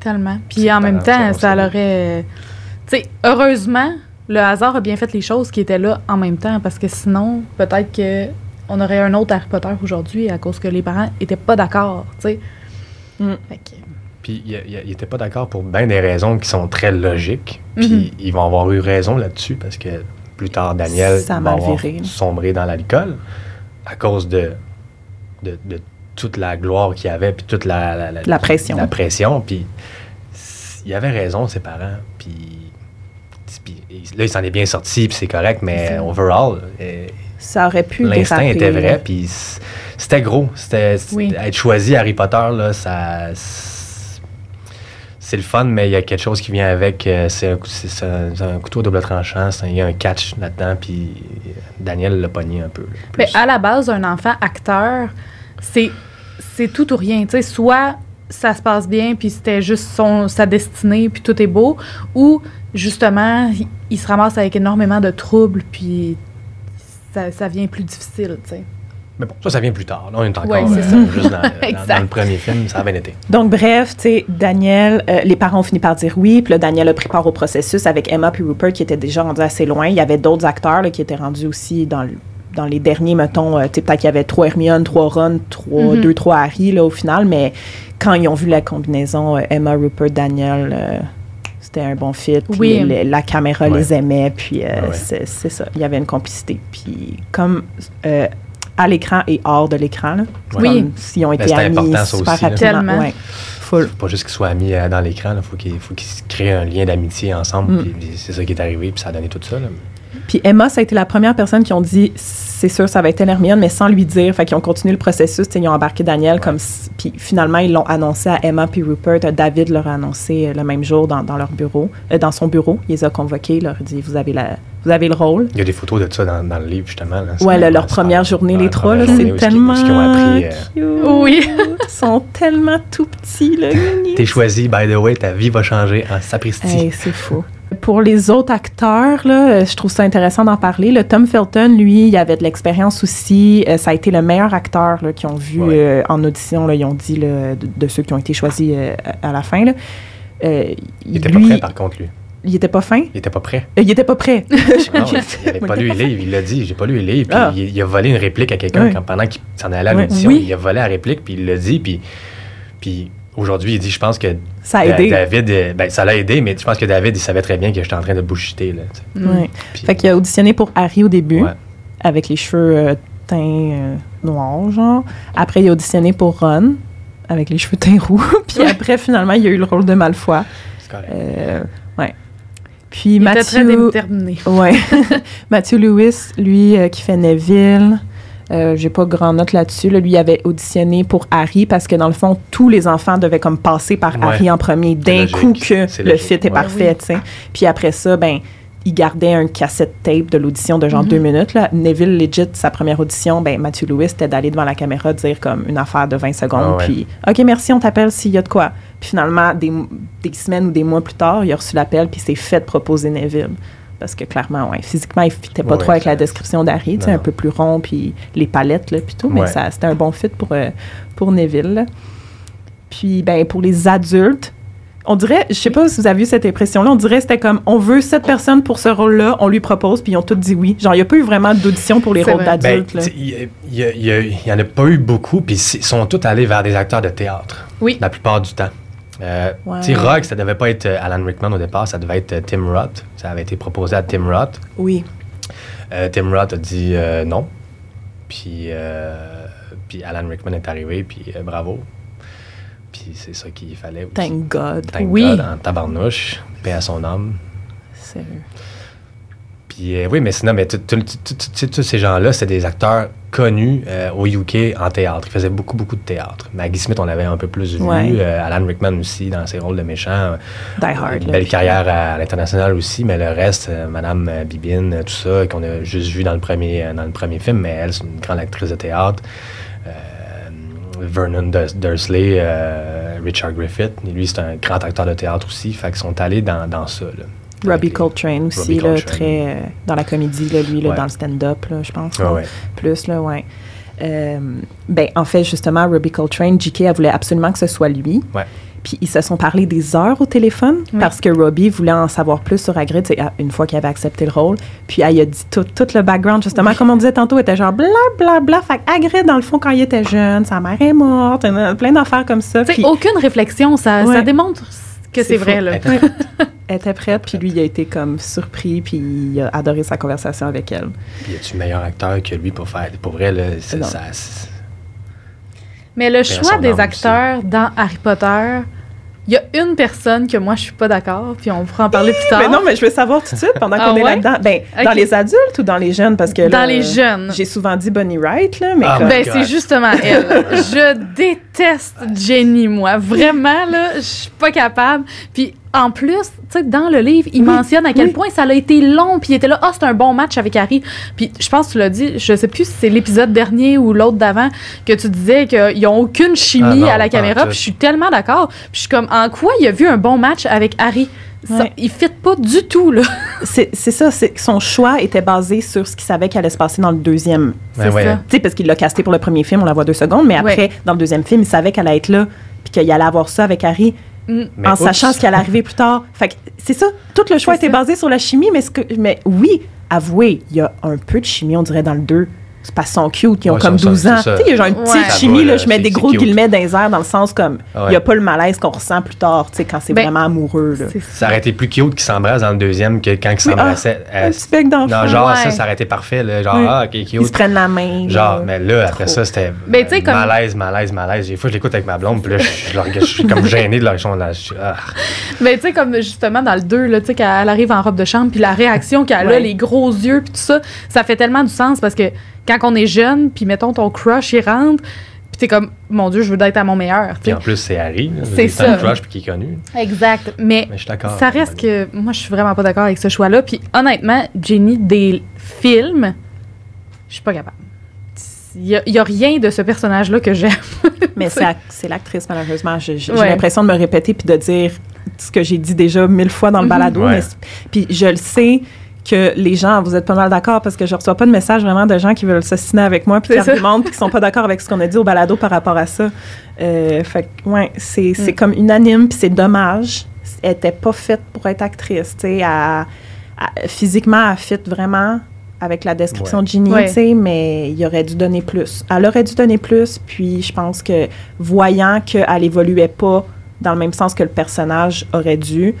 Tellement. Puis en même temps, ça l'aurait. Tu sais, heureusement, le hasard a bien fait les choses qui étaient là en même temps, parce que sinon, peut-être que on aurait un autre Harry Potter aujourd'hui à cause que les parents étaient pas d'accord, tu sais. Mm. Puis ils n'étaient pas d'accord pour bien des raisons qui sont très logiques. Puis mm-hmm. ils vont avoir eu raison là-dessus parce que plus tard, Daniel va avoir sombré dans l'alcool à cause de de, toute la gloire qu'il y avait, puis toute la, la, pression. La pression, puis il avait raison, ses parents, puis, là, il s'en est bien sorti, puis c'est correct, mais overall... Euh, L'instinct était vrai, puis c'était gros. C'était, Être choisi Harry Potter, là, ça c'est le fun, mais il y a quelque chose qui vient avec. Euh, c'est un, couteau double tranchant. Il y a un catch là-dedans. Puis Daniel l'a pogné un peu. Mais à la base, un enfant acteur, c'est tout ou rien. sais soit ça se passe bien, puis c'était juste son, sa destinée, puis tout est beau, ou justement, il, se ramasse avec énormément de troubles, puis ça, ça vient plus difficile, tu sais. Mais bon, ça, ça vient plus tard. Là, on est encore euh, juste dans, le premier film, ça a bien été. Donc, bref, tu sais, Daniel, euh, les parents ont fini par dire oui, puis là, Daniel a pris part au processus avec Emma puis Rupert qui étaient déjà rendus assez loin. Il y avait d'autres acteurs qui étaient rendus aussi dans dans les derniers, mettons, euh, tu sais, peut-être qu'il y avait trois Hermione, trois Ron, trois, mm-hmm. deux, trois Harry, là, au final, mais quand ils ont vu la combinaison Emma, Rupert, Daniel, c'était un bon fit. oui. la caméra les aimait, puis c'est ça. Il y avait une complicité. Puis comme à l'écran et hors de l'écran. Oui. S'ils ont été amis important, ça super aussi, rapidement. Ouais. Pas juste qu'ils soient amis euh, dans l'écran, il faut qu'ils créent un lien d'amitié ensemble. Mm. c'est ça qui est arrivé, puis ça a donné tout ça. Puis Emma, ça a été la première personne qui ont dit c'est sûr, ça va être Hermione, mais sans lui dire. Fait qu'ils ont continué le processus. Ils ont embarqué Daniel comme. Puis finalement, ils l'ont annoncé à Emma puis Rupert. David leur a annoncé euh, le même jour dans, dans leur bureau, euh, dans son bureau. Il les a convoqués. Il leur a dit vous avez, la, vous avez le rôle. Il y a des photos de ça dans, dans le livre, justement. Là. Ouais, leur première journée, les trois, c'est tellement. Ils ont appris, euh, Oui. Ils sont tellement tout petits, là. T'es choisi, by the way, ta vie va changer en sapristi. Hey, c'est fou. Pour les autres acteurs, là, euh, je trouve ça intéressant d'en parler. Le Tom Felton, lui, il avait de l'expérience aussi. Euh, ça a été le meilleur acteur qu'ils ont vu euh, en audition. Là, ils ont dit de, ceux qui ont été choisis à la fin. Là. il était pas prêt, par contre, lui. Il était pas fin? Il était pas prêt. il était pas prêt. non, il avait pas lu les livres. Il l'a dit, j'ai pas lu les livres. Puis ah. il, a volé une réplique à quelqu'un pendant qu'il s'en allait à l'audition. Il a volé la réplique, puis il l'a dit. Puis, puis Aujourd'hui, il dit, je pense que ça a aidé. David, euh, ben, ça l'a aidé, mais je pense que David, il savait très bien que j'étais en train de bouchiter. Là, ouais. fait qu'il a auditionné pour Harry au début, avec les cheveux euh, teints euh, noirs, genre. Après, il a auditionné pour Ron, avec les cheveux teints roux. Puis après, finalement, il a eu le rôle de Malfoy. C'est correct. ouais. Puis il Matthew. Était très déterminé. ouais. Matthew Lewis, lui, qui fait Neville. Euh, j'ai pas grand note là-dessus. Lui, il avait auditionné pour Harry parce que dans le fond, tous les enfants devaient comme passer par Harry en premier d'un coup que le fit est parfait, Puis après ça, ben il gardait un cassette tape de l'audition de genre mm-hmm. deux minutes. Là. Neville, legit, sa première audition, ben Matthew Lewis, c'était d'aller devant la caméra dire comme une affaire de 20 secondes. Ah puis, OK, merci, on t'appelle s'il y a de quoi. Puis finalement, des, des, semaines ou des mois plus tard, il a reçu l'appel, puis s'est fait proposer Neville parce que clairement, ouais, physiquement, il ne fitait pas trop avec la description d'Harry, un peu plus rond, puis les palettes, là, puis tout, mais ça, c'était un bon fit pour, euh, pour Neville. Puis, ben, pour les adultes, on dirait, je sais pas si vous avez eu cette impression-là, on dirait c'était comme, on veut cette personne pour ce rôle-là, on lui propose, puis ils ont tous dit oui. Genre, il n'y a pas eu vraiment d'audition pour les rôles d'adultes. Ben, il n'y en a pas eu beaucoup, puis ils sont tous allés vers des acteurs de théâtre. Oui. La plupart du temps. Euh, Rock, ça devait pas être euh, Alan Rickman au départ, ça devait être euh, Tim Roth. Ça avait été proposé à Tim Roth. Oui. Euh, Tim Roth a dit non. Puis, puis Alan Rickman est arrivé, puis bravo. Puis c'est ça qu'il fallait aussi. Thank God. Thank oui. God, en tabarnouche, paix à son âme. Sérieux. Puis oui, mais sinon, mais tous ces gens-là, c'est des acteurs connu euh, au UK en théâtre. Il faisait beaucoup, beaucoup de théâtre. Maggie Smith, on l'avait un peu plus vu. Euh, Alan Rickman aussi, dans ses rôles de méchants. Die Hard. Une belle carrière à, l'international aussi, mais le reste, euh, Madame Bibine, tout ça, qu'on a juste vu dans le premier, dans le premier film, mais elle, c'est une grande actrice de théâtre. Vernon Dursley, Richard Griffith, lui, c'est un grand acteur de théâtre aussi. Fait qu'ils sont allés dans, dans ça. Là. Robbie Coltrane aussi, là, très euh, dans la comédie, là, lui, là, dans le stand-up, je pense. Plus, là, ouais. Euh, ben, en fait, justement, Robbie Coltrane, J.K. elle voulait absolument que ce soit lui. Puis ils se sont parlé des heures au téléphone parce que Robbie voulait en savoir plus sur Hagrid ah, une fois qu'il avait accepté le rôle. Puis elle, il a dit tout, tout le background, justement, comme on disait tantôt, était genre bla bla bla. Fait Hagrid, dans le fond, quand il était jeune, sa mère est morte, plein d'affaires comme ça. Puis aucune réflexion, ça, ça démontre que c'est vrai, là. Elle était prête, puis lui, il a été comme surpris, puis il a adoré sa conversation avec elle. Puis y a-tu meilleur acteur que lui pour faire. Pour vrai, là, c'est ça. Mais le choix des acteurs dans Harry Potter, a une personne que moi, je suis pas d'accord, puis on pourra en parler plus tard. Mais non, mais je veux savoir tout de suite pendant Ah qu'on est ouais? là-dedans. Ben, dans les adultes ou dans les jeunes? Parce que Dans les jeunes. J'ai souvent dit Bonnie Wright, là, mais Ah, comme- my Ben, c'est justement elle. Je déteste Jenny, moi. Vraiment, là, je suis pas capable. Puis, en plus, tu sais, dans le livre, il Oui, mentionne à quel oui. point ça a été long, puis il était là, ah, c'est un bon match avec Harry. Puis, je pense que tu l'as dit, je sais plus si c'est l'épisode dernier ou l'autre d'avant, que tu disais qu'ils n'ont aucune chimie Ah non, à la caméra, puis je suis tellement d'accord. Puis, je suis comme, en quoi il a vu un bon match avec Harry? Ça, Ouais. Il fit pas du tout, là. c'est c'est ça, c'est que son choix était basé sur ce qu'il savait qu'il allait se passer dans le deuxième. Ben C'est ouais. ça. Tu sais, parce qu'il l'a casté pour le premier film, on la voit deux secondes, mais après, Ouais. dans le deuxième film, il savait qu'elle allait être là, puis qu'il allait avoir ça avec Harry, Mm. Mais en oups. sachant ce qui allait arriver plus tard. Fait que c'est ça, tout le choix était ça. basé sur la chimie, mais, ce que, mais oui, avouez, il y a un peu de chimie, on dirait, dans le 2. C'est pas son cute, qui ont Ouais, comme ça, ça, 12 ans. c'est ça. Tu sais, il y a genre une petite chimie, là, je mets des gros cute. guillemets dans les airs, dans le sens comme, il Ouais. n'y a pas le malaise qu'on ressent plus tard, tu sais, quand c'est Ben, vraiment amoureux. Là. Ça aurait été plus cute qu'ils s'embrassent dans le deuxième que quand ils Oui, s'embrassaient. ah, euh, un petit bec d'enfant. non, genre, Ouais. ça, ça aurait été parfait. Là, genre, Oui. ah, ok, Ils se cute. prennent la main. Genre, mais là, après Trop. ça, c'était Ben, tu sais, comme- malaise, malaise, malaise. Des fois, je l'écoute avec ma blonde, puis là, je, suis comme gêné de leur. Là, je suis, ah. Mais tu sais, comme justement dans le 2, là, tu sais, quand elle arrive en robe de chambre, puis la réaction qu'elle a, les gros yeux, puis tout ça, ça fait tellement du sens parce que quand on est jeune, puis mettons ton crush, il rentre, puis t'es comme, mon Dieu, je veux être à mon meilleur. Puis en plus, c'est Harry. C'est un ça. crush puis qui est connu. Exact. Mais, Mais je suis d'accord. ça reste que moi, je suis vraiment pas d'accord avec ce choix-là. Puis honnêtement, Jenny, des films, je suis pas capable. Il y, a- rien de ce personnage-là que j'aime. Mais c'est ac- c'est l'actrice, malheureusement. J'ai Ouais. l'impression de me répéter puis de dire ce que j'ai dit déjà mille fois dans le Mhm. balado. Ouais. mais c'est- puis je le sais que les gens, vous êtes pas mal d'accord parce que je reçois pas de messages vraiment de gens qui veulent s'assiner avec moi puis qui argumentent puis qui sont pas d'accord avec ce qu'on a dit au balado par rapport à ça. Euh, fait que, ouais, c'est c'est Mm. comme unanime puis c'est dommage. Elle était pas faite pour être actrice, tu sais. Physiquement, elle fit vraiment avec la description Ouais. de Ginny, Ouais. tu sais, mais il aurait dû donner plus. Elle aurait dû donner plus, puis je pense que voyant qu'elle évoluait pas dans le même sens que le personnage aurait dû,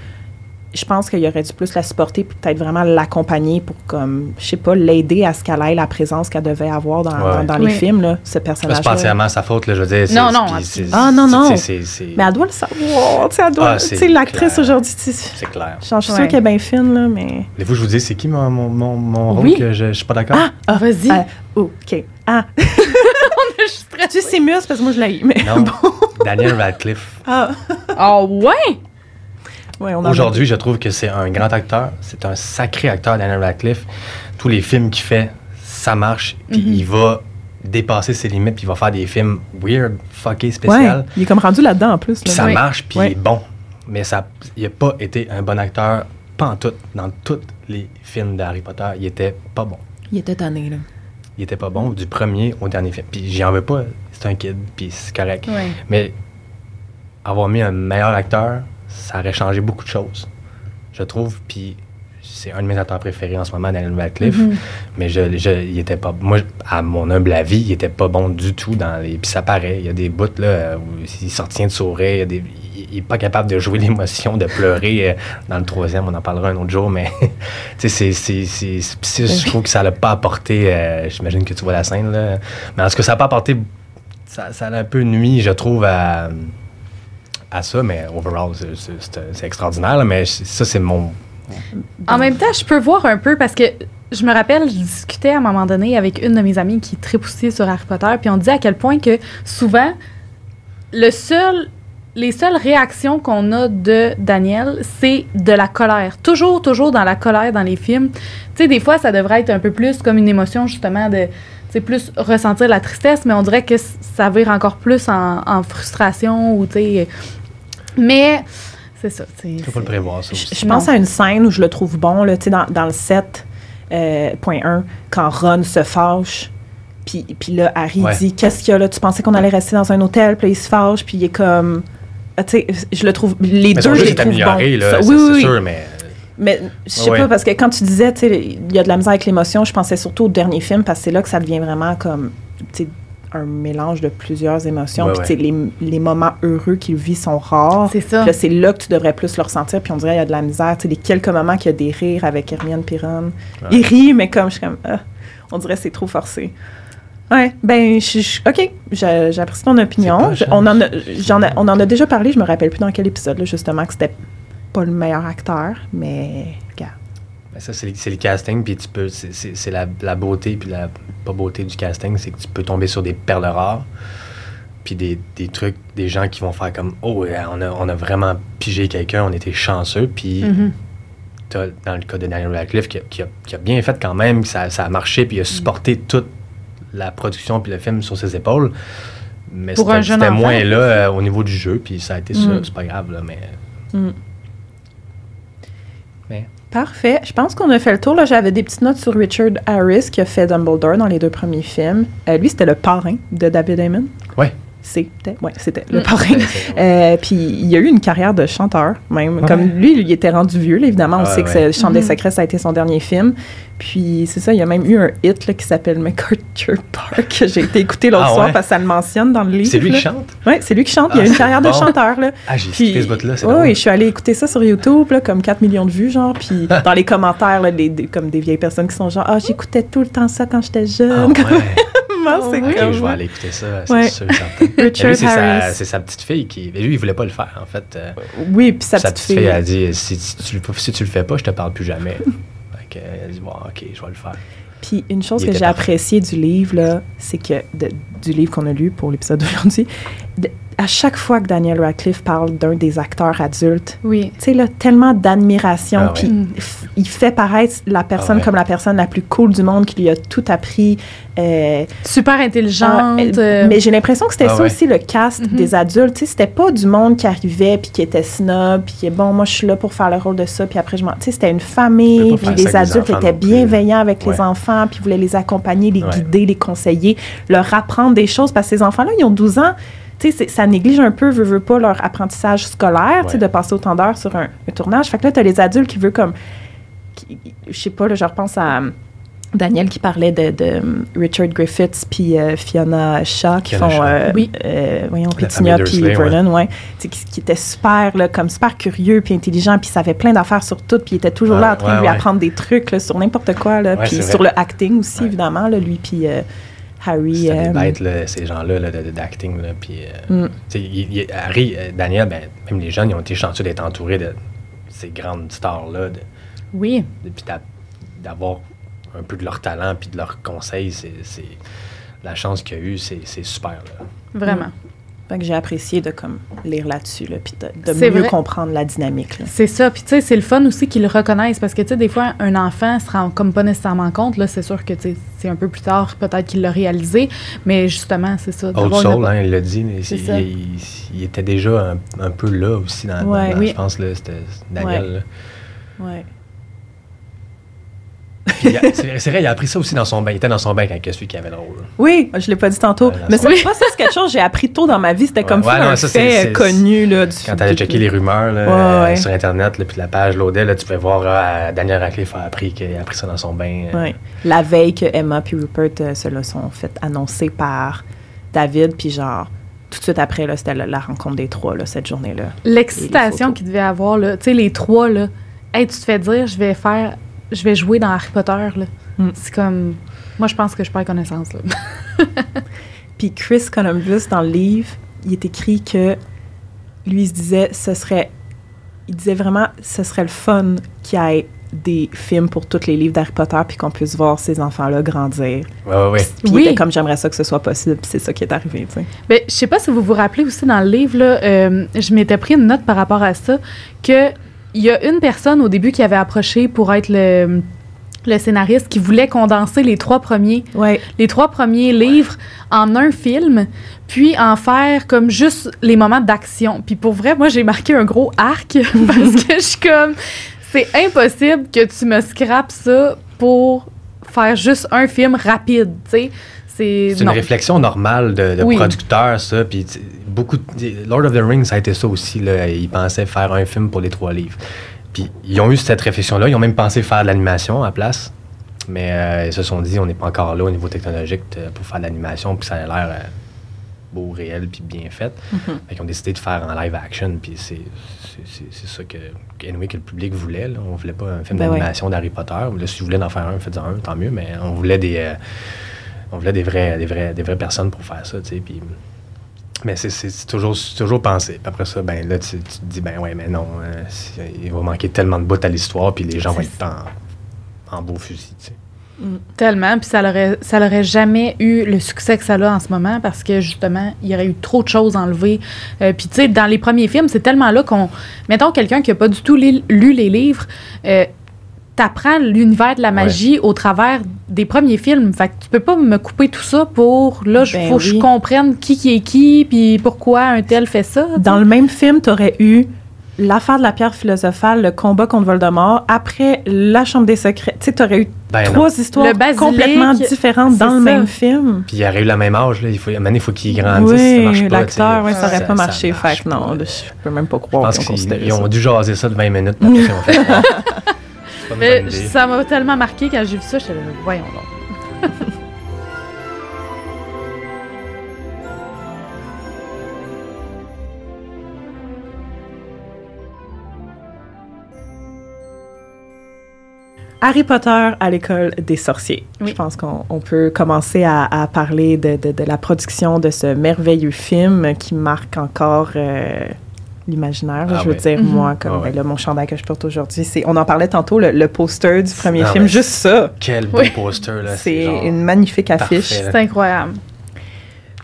je pense qu'il aurait dû plus la supporter, puis peut-être vraiment l'accompagner pour, comme, je sais pas, l'aider à ce qu'elle ait la présence qu'elle devait avoir dans, Ouais. dans, dans les films, là, ce C'est pas personnage-là. entièrement sa faute, là, je veux dire. c'est- Non, non, Ah, non, non. c'est- c'est- c'est- Mais elle doit le savoir, tu sais, elle doit, Ah, l'actrice aujourd'hui, tu sais, C'est clair. je suis sûre qu'elle est bien fine, là, mais... Fois, je vous dis, c'est qui mon, mon, mon, mon rôle Oui. que je, je suis pas d'accord? Ah, ah, Vas-y. ah, oh, OK. Ah, je suis stressée. tu sais, c'est mieux, c'est parce que moi, je l'ai eu, mais Non, bon. Daniel Radcliffe. Ah, Oh, ouais! Ouais, a- Aujourd'hui, je trouve que c'est un grand acteur. C'est un sacré acteur, Daniel Radcliffe. Tous les films qu'il fait, ça marche. Puis Mhm. il va dépasser ses limites, puis il va faire des films weird, Ouais, spécial. il est comme rendu là-dedans, en plus. Puis ça marche, puis il est bon. Mais ça, il n'a pas été un bon acteur, pas en tout. Dans tous les films d'Harry Potter, il était pas bon. Il était tanné, là. Il était pas bon du premier au dernier film. Puis j'y en veux pas, c'est un kid, puis c'est correct. Mais avoir mis un meilleur acteur, ça aurait changé beaucoup de choses, je trouve. Puis c'est un de mes acteurs préférés en ce moment, Daniel Radcliffe. Mhm. Mais je, je, il était pas. Moi, à mon humble avis, il était pas bon du tout dans les. Puis ça paraît. Il y a des bouts là où il se retient de sourire. Il, y a des- il- il est pas capable de jouer l'émotion, de pleurer. euh, Dans le troisième, on en parlera un autre jour. Mais tu sais, c'est, je trouve que ça l'a pas apporté. euh, j'imagine que tu vois la scène là. Mais en tout cas, ça n'a pas apporté. Ça, ça a un peu nuit, je trouve, à, à ça. Mais overall, c'est, extraordinaire. mais ça, c'est mon. En même temps, je peux voir un peu parce que je me rappelle, je discutais à un moment donné avec une de mes amies qui aussi sur Harry Potter, puis on disait à quel point que souvent, le seul, les seules réactions qu'on a de Daniel, c'est de la colère. Toujours, toujours dans la colère dans les films. Tu sais, des fois, ça devrait être un peu plus comme une émotion, justement, de. Sais, plus ressentir la tristesse, mais on dirait que ça vire encore plus en, en frustration ou, tu sais. Mais c'est ça. tu peux pas le c'est- prévoir, ça Je, aussi. je pense à une scène où je le trouve bon, là, tu sais, dans, dans le 7.1, quand Ron se fâche. Puis, puis là, Harry Ouais. dit Qu'est-ce qu'il y a là? Tu pensais qu'on allait rester dans un hôtel Puis là, il se fâche, puis il est comme. Ah, tu sais, je le trouve. Les Mais deux, je les trouve amélioré, bons. là, Ça- c'est oui, c'est oui, oui. sûr, mais. Mais je sais Ouais. pas, parce que quand tu disais, tu sais, il y a de la misère avec l'émotion, je pensais surtout au dernier film, parce que c'est là que ça devient vraiment comme, tu sais, un mélange de plusieurs émotions. Ouais, Puis, tu sais, les, les moments heureux qu'il vit sont rares. C'est ça. C'est là que tu devrais plus le ressentir. Puis on dirait qu'il y a de la misère. Tu sais, les quelques moments qu'il y a des rires avec Hermione Piron. Ouais. Il rit, mais comme je suis comme, ah, on dirait que c'est trop forcé. Ouais, ben, je, OK, j'apprécie ton opinion. on, en a, on en a déjà parlé, je me rappelle plus dans quel épisode, là, justement, que c'était pas le meilleur acteur, mais regarde. Ben, ça, c'est le casting, puis tu peux. C'est la, la, beauté, puis la pas beauté du casting, c'est que tu peux tomber sur des perles rares, puis des, des, trucs, des gens qui vont faire comme Oh, on a, on a vraiment pigé quelqu'un, on était chanceux, puis. Mm-hmm dans le cas de Daniel Radcliffe, qui a, bien fait quand même, ça, ça a marché, puis il a supporté toute la production puis le film sur ses épaules. Mais c'était moins là euh, au niveau du jeu, puis ça a été ça. Mm. C'est pas grave, là, mais... Mm. Mais... Parfait. Je pense qu'on a fait le tour. J'avais des petites notes sur Richard Harris, qui a fait Dumbledore dans les deux premiers films. Euh, lui, c'était le parrain de David Damon. Oui. C'était, ouais, c'était le mm. parrain. Euh, puis il a eu une carrière de chanteur, même. Comme lui, il était rendu vieux, évidemment. On sait que. Chant des mm-hmm. secrets, ça a été son dernier film. Puis c'est ça, il y a même eu un hit qui s'appelle MacArthur Park, que j'ai été écouté l'autre ah soir parce que ça le mentionne dans le livre. C'est lui qui chante? Oui, c'est lui qui chante. il a une ah, carrière de chanteur. Là. Ah, j'ai écouté ce bout-là, c'est Oui, je suis allée écouter ça sur YouTube, là, comme 4 millions de vues, genre. Puis dans les commentaires, là, comme des vieilles personnes qui sont genre, ah, j'écoutais tout le temps ça quand j'étais jeune. Ah, c'est okay, je vais aller écouter ça, c'est sûr. Richard c'est sa, sa, petite fille qui. Lui, il voulait pas le faire, en fait. Euh, oui, puis sa, petite, fille. a dit si, tu, si tu le fais pas, je te parle plus jamais. Donc, elle a dit bon, ok, je vais le faire. Puis une chose que j'ai appréciée du livre, c'est que, du livre qu'on a lu pour l'épisode d'aujourd'hui, à chaque fois que Daniel Radcliffe parle d'un des acteurs adultes, oui. tu sais, là, tellement d'admiration, ah puis il fait paraître la personne ah comme la personne la plus cool du monde qui lui a tout appris. Euh, Super intelligente. Ah, euh, mais j'ai l'impression que c'était ça aussi le cast mm-hmm. des adultes. Tu sais, c'était pas du monde qui arrivait puis qui était snob, puis qui est bon, moi je suis là pour faire le rôle de ça, puis après je m'en. Tu sais, c'était une famille, puis les adultes étaient bienveillants avec les enfants, puis voulaient les accompagner, les guider, les conseiller, leur apprendre des choses, parce que ces enfants-là, ils ont 12 ans ça néglige un peu, veut, veut pas, leur apprentissage scolaire, tu sais, de passer autant d'heures sur un, tournage. Fait que là, tu as les adultes qui veulent comme, je sais pas, là, je repense à Daniel qui parlait de, de Richard Griffiths puis euh, Fiona Shaw qui font euh, oui. Euh, voyons Pétinia puis Vernon ouais, qui, qui était super là, comme super curieux puis intelligent puis savait plein d'affaires sur tout puis il était toujours là en train de lui apprendre des trucs là, sur n'importe quoi là, puis sur le acting aussi évidemment là, lui puis Harry. C'est des euh, ces gens-là d'acting. Puis, euh, mm. Harry, euh, Daniel, ben, même les jeunes, ils ont été chanceux d'être entourés de ces grandes stars-là. oui. Puis d'avoir un peu de leur talent puis de leurs conseils, c'est la chance qu'il y a eu, c'est super. Là. Vraiment. Fait que j'ai apprécié de comme lire là-dessus, là, puis de, de mieux comprendre la dynamique. C'est ça. Puis tu sais, c'est le fun aussi qu'ils le reconnaissent parce que tu sais, des fois, un enfant se rend comme pas nécessairement compte. Là, c'est sûr que tu c'est un peu plus tard peut-être qu'il l'a réalisé, mais justement, c'est ça. Old Soul, hein, il l'a dit, mais il, était déjà un, peu là aussi dans, ouais, oui. je pense, là, c'était Daniel. Ouais. ouais c'est vrai, il a appris ça aussi dans son bain. Il était dans son bain quand celui qui avait le rôle. Oui, je l'ai pas dit tantôt. mais c'est pas ça, c'est quelque chose que j'ai appris tôt dans ma vie. C'était comme ça, un fait connu. Là, du, quand tu allais checker les rumeurs là, euh, sur Internet, là, puis la page loadait, tu pouvais voir euh, Daniel Radcliffe a appris qu'il a appris ça dans son bain. Euh. La veille que Emma et Rupert se le sont fait annoncer par David, puis genre tout de suite après, c'était la, rencontre des trois, là, cette journée-là. L'excitation qu'il devait avoir, tu sais, les trois, là, hey, tu te fais dire, je vais faire je vais jouer dans Harry Potter. Là. Mm. C'est comme. Moi, je pense que je perds connaissance. Là. Puis Chris Columbus, dans le livre, il est écrit que lui, il se disait, ce serait. Il disait vraiment, ce serait le fun qu'il y ait des films pour tous les livres d'Harry Potter puis qu'on puisse voir ces enfants-là grandir. Ouais, ouais, ouais. Puis oui. comme j'aimerais ça que ce soit possible, c'est ça qui est arrivé, tu sais. Ben, je sais pas si vous vous rappelez aussi dans le livre, là, euh, je m'étais pris une note par rapport à ça, que il y a une personne au début qui avait approché pour être le, le scénariste qui voulait condenser les trois premiers, les trois premiers livres en un film, puis en faire comme juste les moments d'action. Puis pour vrai, moi j'ai marqué un gros arc parce que je suis comme c'est impossible que tu me scrapes ça pour faire juste un film rapide, tu sais. C'est une réflexion normale de, de producteur, ça. Puis beaucoup Lord of the Rings, ça a été ça aussi. Là. Ils pensaient faire un film pour les trois livres. Puis ils ont eu cette réflexion-là. Ils ont même pensé faire de l'animation à place. Mais euh, ils se sont dit, on n'est pas encore là au niveau technologique pour faire de l'animation. Puis ça a l'air euh, beau, réel, puis bien fait. Mm-hmm. Ils ont décidé de faire en live action. Puis c'est ça que, que le public voulait. Là. On voulait pas un film ben d'animation d'Harry Potter. Là, si vous voulez en faire un, faites-en un, tant mieux. Mais on voulait des. Euh, on voulait des vrais, des vrais, des vraies personnes pour faire ça, tu sais. Puis, mais c'est toujours, toujours pensé. Puis après ça, ben là, tu, te dis, ben ouais, mais non, euh, il va manquer tellement de bouts à l'histoire, puis les gens vont être en, en beau fusil, tu sais. Mm. Tellement, puis ça n'aurait ça aurait jamais eu le succès que ça a en ce moment parce que justement, il y aurait eu trop de choses enlevées. Euh, puis tu sais, dans les premiers films, c'est tellement là qu'on. Mettons quelqu'un qui n'a pas du tout lu les livres, euh, t'apprends l'univers de la magie au travers des premiers films. Fait que tu peux pas me couper tout ça pour là, il ben faut que je comprenne qui qui est qui, puis pourquoi un tel fait ça. Dans le même film, tu aurais eu l'affaire de la pierre philosophale, le combat contre Voldemort, après la Chambre des secrets. Tu sais, aurais eu ben trois histoires complètement différentes dans le même film. Puis il aurait eu la même âge, là. Il faut, il faut qu'il grandisse. Oui, l'acteur, oui, ça aurait pas marché. fait que non, je peux même pas croire qu'ils ont, ont dû jaser ça de 20 minutes. Mais ça m'a tellement marqué quand j'ai vu ça, je suis voyons donc. Harry Potter à l'école des sorciers. Je pense qu'on peut commencer à, parler de, la production de ce merveilleux film qui marque encore euh, l'imaginaire. Ah je veux dire, mhm. moi, comme ah ben mon chandail que je porte aujourd'hui, c'est. On en parlait tantôt, le, poster du premier film, juste ça. Quel beau poster, là. C'est une magnifique affiche. C'est incroyable.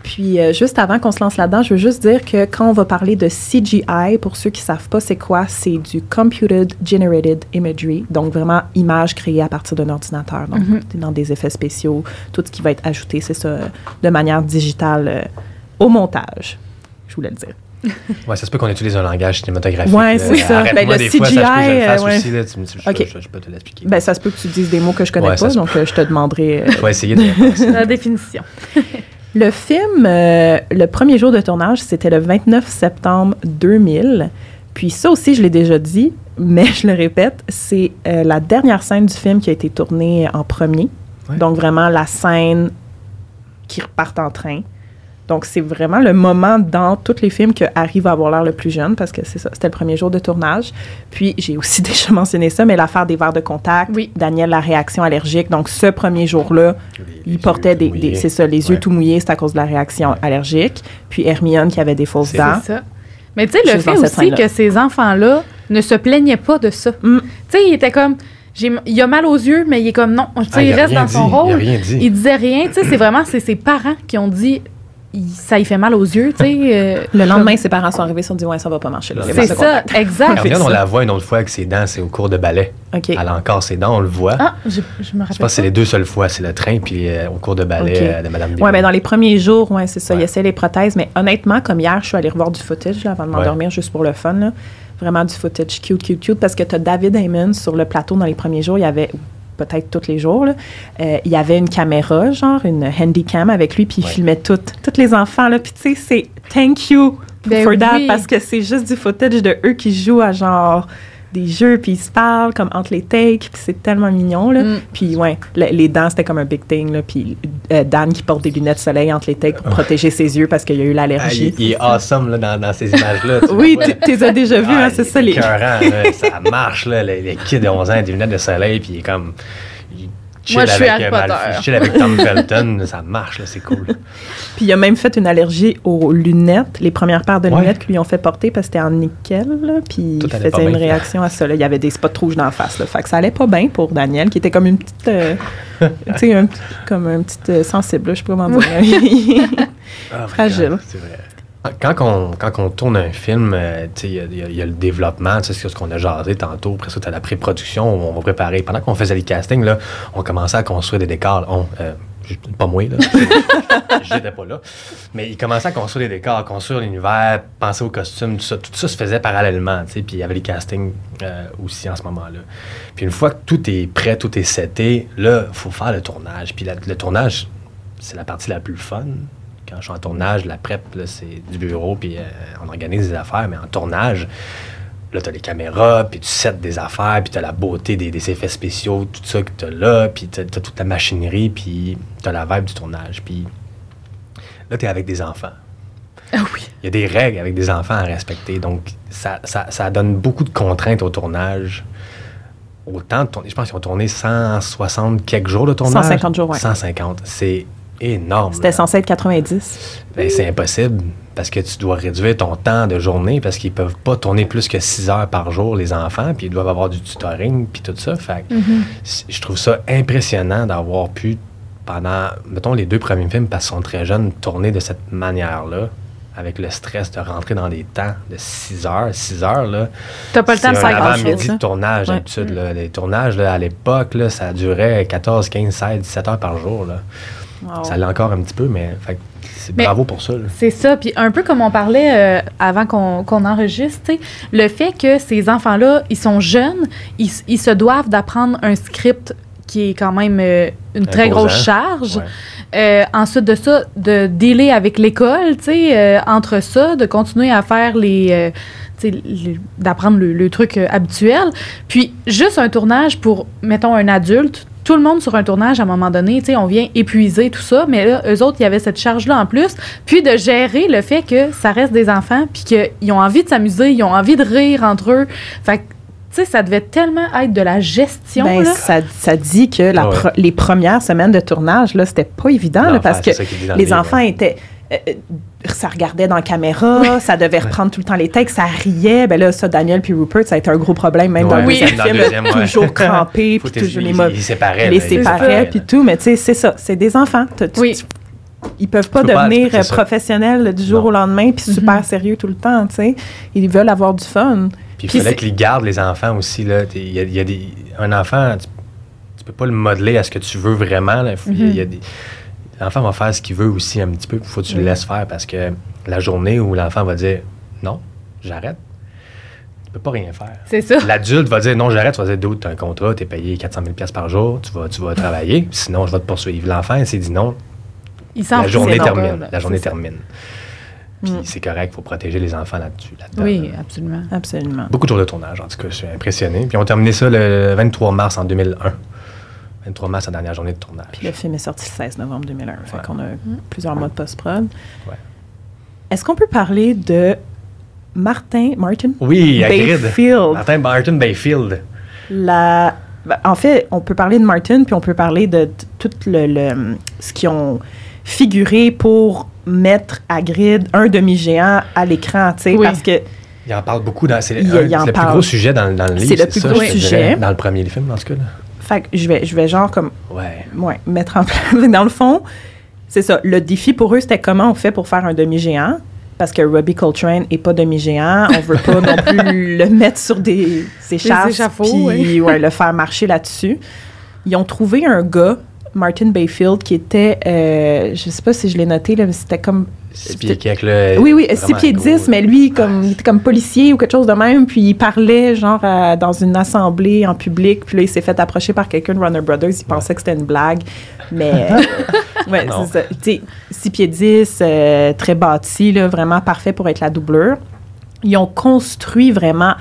Puis, euh, juste avant qu'on se lance là-dedans, je veux juste dire que quand on va parler de CGI, pour ceux qui ne savent pas c'est quoi, c'est du Computed Generated Imagery, donc vraiment image créée à partir d'un ordinateur. Donc, mhm. dans des effets spéciaux, tout ce qui va être ajouté, c'est ça, de manière digitale euh, au montage. Je voulais le dire. ouais, ça se peut qu'on utilise un langage cinématographique. Ouais, c'est ça. Ben, le CGI, je, peux te l'expliquer. Ben, ça se peut que tu dises des mots que je connais pas, donc euh, je te demanderai. je vais essayer de la définition. Le film, euh, le premier jour de tournage, c'était le 29 septembre 2000. Puis ça aussi, je l'ai déjà dit, mais je le répète, c'est euh, la dernière scène du film qui a été tournée en premier. Donc vraiment la scène qui repart en train. Donc, c'est vraiment le moment dans tous les films que Harry va avoir l'air le plus jeune parce que c'est ça, c'était le premier jour de tournage. Puis, j'ai aussi déjà mentionné ça, mais l'affaire des verres de contact, oui. Daniel, la réaction allergique. Donc, ce premier jour-là, il portait des, c'est ça, les yeux tout mouillés, c'est à cause de la réaction allergique. Puis, Hermione qui avait des fausses dents. C'est ça. Mais tu sais, le fait aussi que ces enfants-là ne se plaignaient pas de ça. Mm. Tu sais, ils étaient comme il a mal aux yeux, mais il est comme non. Ah, il, reste dans son rôle. Il, il disait rien. C'est vraiment c'est ses parents qui ont dit ça y fait mal aux yeux, tu sais. Euh, le lendemain, ses parents sont arrivés, ils se sont dit, ouais, ça va pas marcher. C'est ça, exact. on la voit une autre fois avec ses dents, c'est au cours de ballet. Elle a encore ses dents, on le voit. Ah, je, me rappelle. Je pense que c'est les deux seules fois, c'est le train, puis euh, au cours de ballet euh, de Madame Oui, mais dans les premiers jours, ouais, c'est ça, il essaie les prothèses. Mais honnêtement, comme hier, je suis allée revoir du footage avant de m'endormir, juste pour le fun, Vraiment du footage cute, cute, cute, parce que tu as David Heyman sur le plateau dans les premiers jours. Il y avait peut-être tous les jours. Euh, il y avait une caméra, genre une handycam avec lui, puis il filmait tout, tous les enfants. Là. Puis tu sais, c'est thank you ben for that, parce que c'est juste du footage de eux qui jouent à genre des jeux, puis ils se parlent comme entre les takes, puis c'est tellement mignon, là. Mm. Puis, ouais, les dents, c'était comme un big thing, là. Puis euh, Dan qui porte des lunettes soleil entre les takes pour protéger ses yeux parce qu'il a eu l'allergie. Ah, il, est awesome, là, dans, dans ces images-là. oui, tu les as déjà vus, hein, c'est ça. Les... ça marche, là. Les, les kids de 11 ans, des lunettes de soleil, puis il est comme moi, je suis Harry Potter. chill avec Tom Felton, ça marche, c'est cool. Puis il a même fait une allergie aux lunettes, les premières paires de lunettes qui lui ont fait porter parce que c'était en nickel, puis il faisait une réaction à ça. Il y avait des spots rouges dans la face. Là. Fait que ça allait pas bien pour Daniel, qui était comme une petite... Euh, tu sais, comme un petit euh, sensible, je sais pas comment dire. Ah, Fragile. C'est vrai. Quand on, quand on tourne un film, euh, il y, a le développement, c'est ce qu'on a jasé tantôt. Après ça, tu as la pré-production, on va préparer. Pendant qu'on faisait les castings, là, on commençait à construire des décors. On, euh, pas moi, là. J'étais pas là. Mais il commençait à construire des décors, à construire l'univers, penser aux costumes, tout ça. Tout ça se faisait parallèlement, tu sais. Puis il y avait les castings euh, aussi en ce moment-là. Puis une fois que tout est prêt, tout est seté, là, il faut faire le tournage. Puis le tournage, c'est la partie la plus fun quand je suis en tournage, la prep, c'est du bureau, puis euh, on organise des affaires, mais en tournage, là, tu as les caméras, puis tu sets des affaires, puis tu as la beauté des, effets spéciaux, tout ça que tu as là, puis tu as, toute la machinerie, puis tu as la vibe du tournage. Puis là, tu es avec des enfants. Ah oui. Il y a des règles avec des enfants à respecter. Donc, ça, ça, donne beaucoup de contraintes au tournage. Autant de tourner, je pense qu'ils ont tourné 160 quelques jours de tournage. 150 jours, oui. 150. C'est énorme. C'était censé être 90. Ben, c'est impossible parce que tu dois réduire ton temps de journée parce qu'ils peuvent pas tourner plus que 6 heures par jour, les enfants, puis ils doivent avoir du tutoring, puis tout ça. Fait mm-hmm. je trouve ça impressionnant d'avoir pu, pendant, mettons, les deux premiers films, parce qu'ils sont très jeunes, tourner de cette manière-là avec le stress de rentrer dans des temps de 6 heures. 6 heures, là. T'as pas le temps de faire avant-midi de tournage, d'habitude. Les tournages, là, à l'époque, ça durait 14, 15, 16, 17 heures par jour. Là. Ça l'est encore un petit peu, mais c'est bravo pour ça. C'est ça. Puis un peu comme on parlait euh, avant qu'on enregistre, le fait que ces enfants-là, ils sont jeunes, ils, ils se doivent d'apprendre un script qui est quand même euh, une très grosse charge. Euh, ensuite de ça, de dealer avec l'école, tu sais, entre ça, de continuer à faire les, d'apprendre le, le, truc habituel. Puis juste un tournage pour, mettons, un adulte, tout le monde sur un tournage, à un moment donné, tu sais, on vient épuiser tout ça, mais là, eux autres, il y avait cette charge-là en plus. Puis de gérer le fait que ça reste des enfants, puis qu'ils ont envie de s'amuser, ils ont envie de rire entre eux. Fait que, tu sais, ça devait tellement être de la gestion. Ben, ça, ça, dit que la les premières semaines de tournage, là, c'était pas évident, parce que les enfants étaient euh, euh, ça regardait dans la caméra, ça devait reprendre tout le temps les textes, ça riait. Ben là, ça, Daniel puis Rupert, ça a été un gros problème, même dans le deuxième film, toujours crampé, puis toujours les mots. Ils séparaient. Les séparaient, puis tout. Mais tu sais, c'est ça, c'est des enfants. oui. ils peuvent pas devenir professionnels du jour au lendemain, puis mm-hmm. super sérieux tout le temps, tu sais. Ils veulent avoir du fun. Puis il fallait qu'ils gardent les enfants aussi, là. Il y a, des... Un enfant, tu, tu, peux pas le modeler à ce que tu veux vraiment, Il y a mm-hmm. des l'enfant va faire ce qu'il veut aussi un petit peu. Il faut que tu le laisses faire parce que la journée où l'enfant va dire non, j'arrête, tu peux pas rien faire. C'est ça. L'adulte va dire non, j'arrête. Tu vas dire tu as un contrat, tu es payé 400 000 par jour, tu vas, tu vas travailler, sinon je vais te poursuivre. L'enfant, il s'est dit non. Il la journée termine. la journée termine. Puis mm. c'est correct, il faut protéger les enfants là-dessus. oui, absolument. absolument. Beaucoup de jours de tournage, en tout cas, je suis impressionné. Puis on a terminé ça le 23 mars en 2001. 23 mars, la dernière journée de tournage. Puis le film est sorti le 16 novembre 2001. Fait qu'on a plusieurs mois de post-prod. Est-ce qu'on peut parler de Martin, Martin? Oui, Bayfield? Martin Martin Bayfield. La, ben, en fait, on peut parler de Martin, puis on peut parler de, tout le, ce qu'ils ont figuré pour mettre à grid un demi-géant à l'écran, tu sais, parce que... Il en parle beaucoup. C'est le, plus gros sujet dans, dans le livre. C'est le plus gros sujet. dans le premier film, dans ce cas-là. Fait que je vais, je vais genre comme. Ouais. Ouais, mettre en place. Dans le fond, c'est ça. Le défi pour eux, c'était comment on fait pour faire un demi-géant? Parce que Robbie Coltrane n'est pas demi-géant. On veut pas non plus le mettre sur des, des puis ouais, le faire marcher là-dessus. Ils ont trouvé un gars, Martin Bayfield, qui était, euh, je sais pas si je l'ai noté, là, mais c'était comme Six pieds le, Oui, oui, six pieds dix, mais lui, comme, il était comme policier ou quelque chose de même, puis il parlait genre dans une assemblée en public, puis là, il s'est fait approcher par quelqu'un de Runner Brothers, il pensait que c'était une blague, mais ouais, c'est ça. Tu sais, six pieds dix, euh, très bâti, là, vraiment parfait pour être la doublure. Ils ont construit vraiment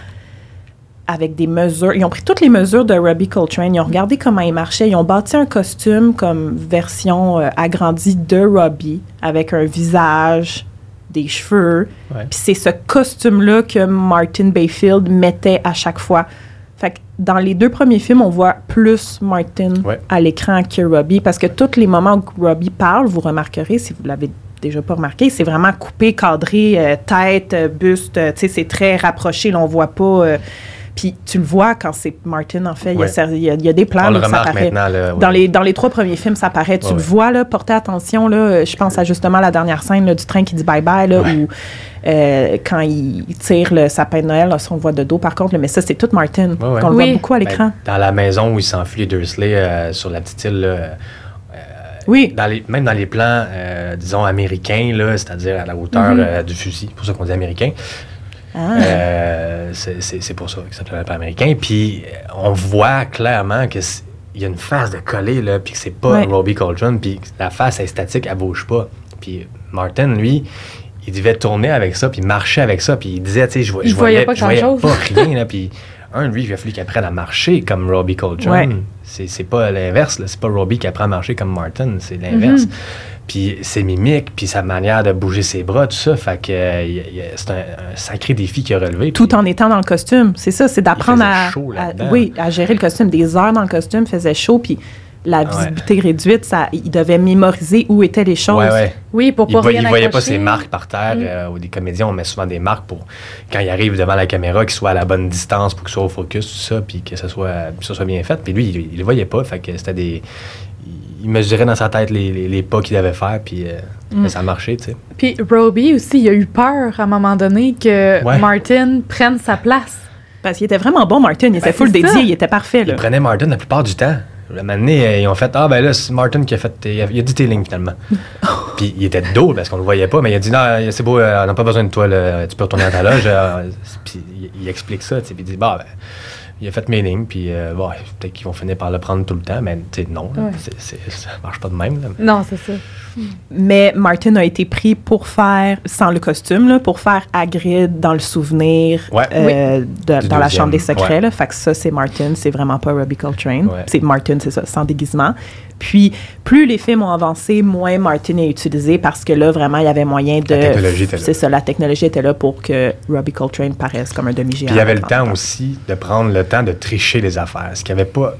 avec des mesures. Ils ont pris toutes les mesures de Robbie Coltrane. Ils ont regardé comment il marchait. Ils ont bâti un costume comme version euh, agrandie de Robbie, avec un visage, des cheveux. Puis c'est ce costume-là que Martin Bayfield mettait à chaque fois. Fait que dans les deux premiers films, on voit plus Martin à l'écran que Robbie, parce que tous les moments où Robbie parle, vous remarquerez, si vous l'avez déjà pas remarqué, c'est vraiment coupé, cadré, euh, tête, buste, tu sais, c'est très rapproché, là, on voit pas... Euh, puis tu le vois quand c'est Martin, en fait, il, y a, il, y a, des plans où ça apparaît. dans, les, dans les trois premiers films, ça apparaît. Tu le vois, là, portez attention, là, je pense à justement la dernière scène là, du train qui dit bye-bye, là, où euh, quand il tire le sapin de Noël, là, on voit de dos par contre, mais ça, c'est tout Martin. On le voit beaucoup à ben, l'écran. dans la maison où il s'enfuit les Dursley euh, sur la petite île, euh, oui. Dans les, même dans les plans, disons, américains, c'est-à-dire à la hauteur mm-hmm. du fusil, pour ça qu'on dit américain, ah. Euh, c'est pour ça que ça s'appelle pas américain. Puis on voit clairement qu'il y a une face de collé, là, puis que c'est pas Robbie Coltrane, puis la face est statique, elle bouge pas. Puis Martin, lui, il devait tourner avec ça, puis marcher avec ça, puis il disait, tu sais, je, voyais, pas, je voyais pas rien, là, puis un, lui, il a fallu qu'il apprenne à marcher comme Robbie Coltrane. C'est pas l'inverse, c'est pas Robbie qui apprend à marcher comme Martin, c'est l'inverse. Mm-hmm puis ses mimiques, puis sa manière de bouger ses bras, tout ça. Fait que c'est un, sacré défi qu'il a relevé. Tout en étant dans le costume. C'est ça, c'est d'apprendre à, oui, à gérer le costume. Des heures dans le costume, faisait chaud, puis la visibilité réduite, ça, il devait mémoriser où étaient les choses. Oui, pour pas il, ne voyait pas ses marques par terre. Mm. Euh, ou des comédiens, on met souvent des marques pour, quand il arrive devant la caméra, qu'il soit à la bonne distance pour qu'il soit au focus, tout ça, puis que ça soit, ça soit bien fait. Puis lui, il, ne le voyait pas. Fait que c'était des il mesurait dans sa tête les, pas qu'il devait faire, puis euh, mm. ça a marché, tu sais. Puis Robbie aussi, il a eu peur à un moment donné que Martin prenne sa place. Parce qu'il était vraiment bon, Martin. Il était ben, full dédié, il était parfait. Là. Il prenait Martin la plupart du temps. Donné, euh, ils ont fait Ah, ben là, c'est Martin qui a fait. Il a, dit tes lignes finalement. puis il était dos parce qu'on le voyait pas, mais il a dit Non, c'est beau, euh, on n'a pas besoin de toi, tu peux retourner à ta loge. puis il, explique ça, tu sais. Puis il dit Bah, ben il a fait mes lignes, puis euh, bon, peut-être qu'ils vont finir par le prendre tout le temps, mais non, ça marche pas de même. Non, c'est ça. Mais Martin a été pris pour faire, sans le costume, là, pour faire Hagrid dans le souvenir euh, dans la Chambre des Secrets. Là. Fait que ça, c'est Martin, c'est vraiment pas Robbie Coltrane. C'est Martin, c'est ça, sans déguisement. Puis, plus les films ont avancé, moins Martin est utilisé parce que là, vraiment, il y avait moyen de. La technologie était là. C'est ça, la technologie était là pour que Robbie Coltrane paraisse comme un demi-géant. Puis, il y avait le temps aussi de prendre le temps de tricher les affaires. Ce qu'il n'y avait pas.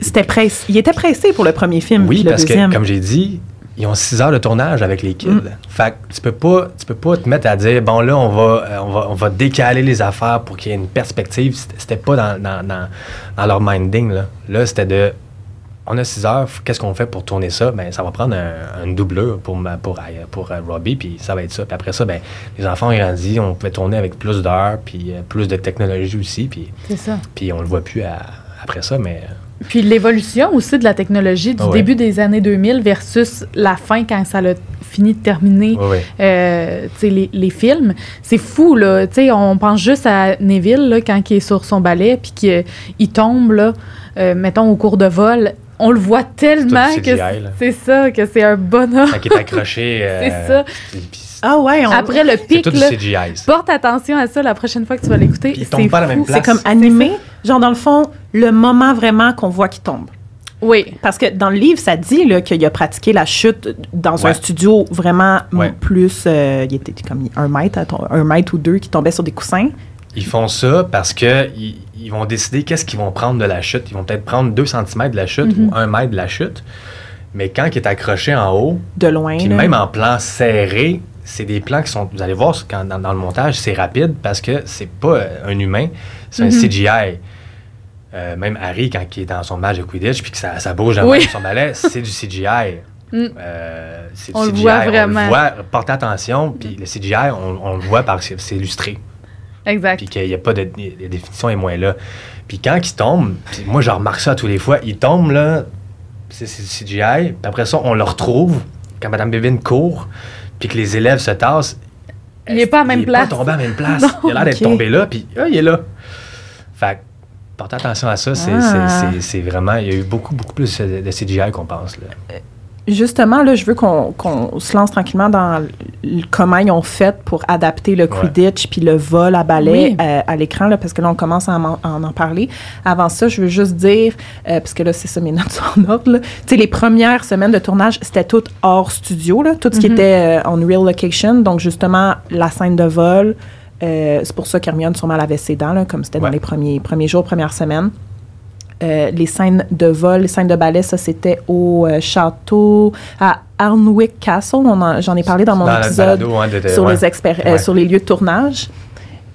C'était pressé. Il était pressé pour le premier film. Oui, parce que, comme j'ai dit, ils ont six heures de tournage avec les kids. Mm. Fait que tu peux pas, tu peux pas te mettre à dire bon là on va, euh, on va, on va décaler les affaires pour qu'il y ait une perspective. C'était pas dans, dans, dans, leur minding là. Là c'était de on a six heures, qu'est-ce qu'on fait pour tourner ça? Ben, ça va prendre un, une doubleur pour, pour, pour, euh, Robbie, puis ça va être ça. Puis après ça, ben, les enfants ont grandi, on pouvait tourner avec plus d'heures, puis euh, plus de technologie aussi. Puis, C'est ça. Puis on le voit plus après ça, mais... Euh, puis l'évolution aussi de la technologie du ah début des années 2000 versus la fin quand ça a fini de terminer les, les, films. C'est fou, là. on pense juste à Neville là, quand il est sur son balai puis qu'il tombe, là, mettons, au cours de vol on le voit tellement que c'est ça, que c'est un bonhomme. Qui est accroché. c'est ça. Euh, ah ouais, après le pic, porte attention à ça la prochaine fois que tu vas l'écouter. C'est pas la même place. C'est comme animé, genre dans le fond, le moment vraiment qu'on voit qu'il tombe. Oui. Parce que dans le livre, ça dit qu'il a pratiqué la chute dans un studio vraiment plus. Euh, il était comme un mètre, un mètre ou deux qui tombait sur des coussins. Ils font ça parce que ils, vont décider qu'est-ce qu'ils vont prendre de la chute. Ils vont peut-être prendre 2 cm de la chute ou 1 mhm. mètre de la chute. Mais quand il est accroché en haut, de loin, puis même en plan serré, c'est des plans qui sont. Vous allez voir quand, dans, le montage, c'est rapide parce que c'est pas euh, un humain, c'est un mhm. CGI. Euh, même Harry, quand il est dans son match de Quidditch, puis que ça, ça bouge dans son balai, c'est du CGI. Mm. Euh, c'est on le voit vraiment. On le voit, portez attention, puis le CGI, on, on le voit parce que c'est illustré. Exact. Puis qu'il n'y a pas de, la définition est moins là. Puis quand il tombe, moi je remarque ça tous les fois, il tombe là, c'est CGI, puis après ça on le retrouve quand Mme Bébine court, puis que les élèves se tassent. Il n'est pas à même place. Il n'est pas tombé à la même place. il a l'air d'être tombé là, puis ah, il est là. Fait portez attention à ça, ah. c'est vraiment, il y a eu beaucoup, beaucoup plus de CGI qu'on pense. Là. Euh, Justement, là, je veux qu'on se lance tranquillement dans comment ils ont fait pour adapter le Quidditch puis le vol à balai euh, à, l'écran, parce que là, on commence à en, en, parler. Avant ça, je veux juste dire, euh, parce que là, c'est ça, mes notes sont en ordre, tu sais, les premières semaines de tournage, c'était tout hors studio, là, tout ce qui mm-hmm. était en euh, real location. Donc, justement, la scène de vol, c'est pour ça qu'Hermione sûrement avait ses dents, là, comme c'était dans les premiers, premiers jours, premières semaines. Euh, les scènes de vol, les scènes de ballet, ça c'était au euh, château à Arnwick Castle. J'en ai parlé dans mon épisode sur, les euh, sur les lieux de tournage.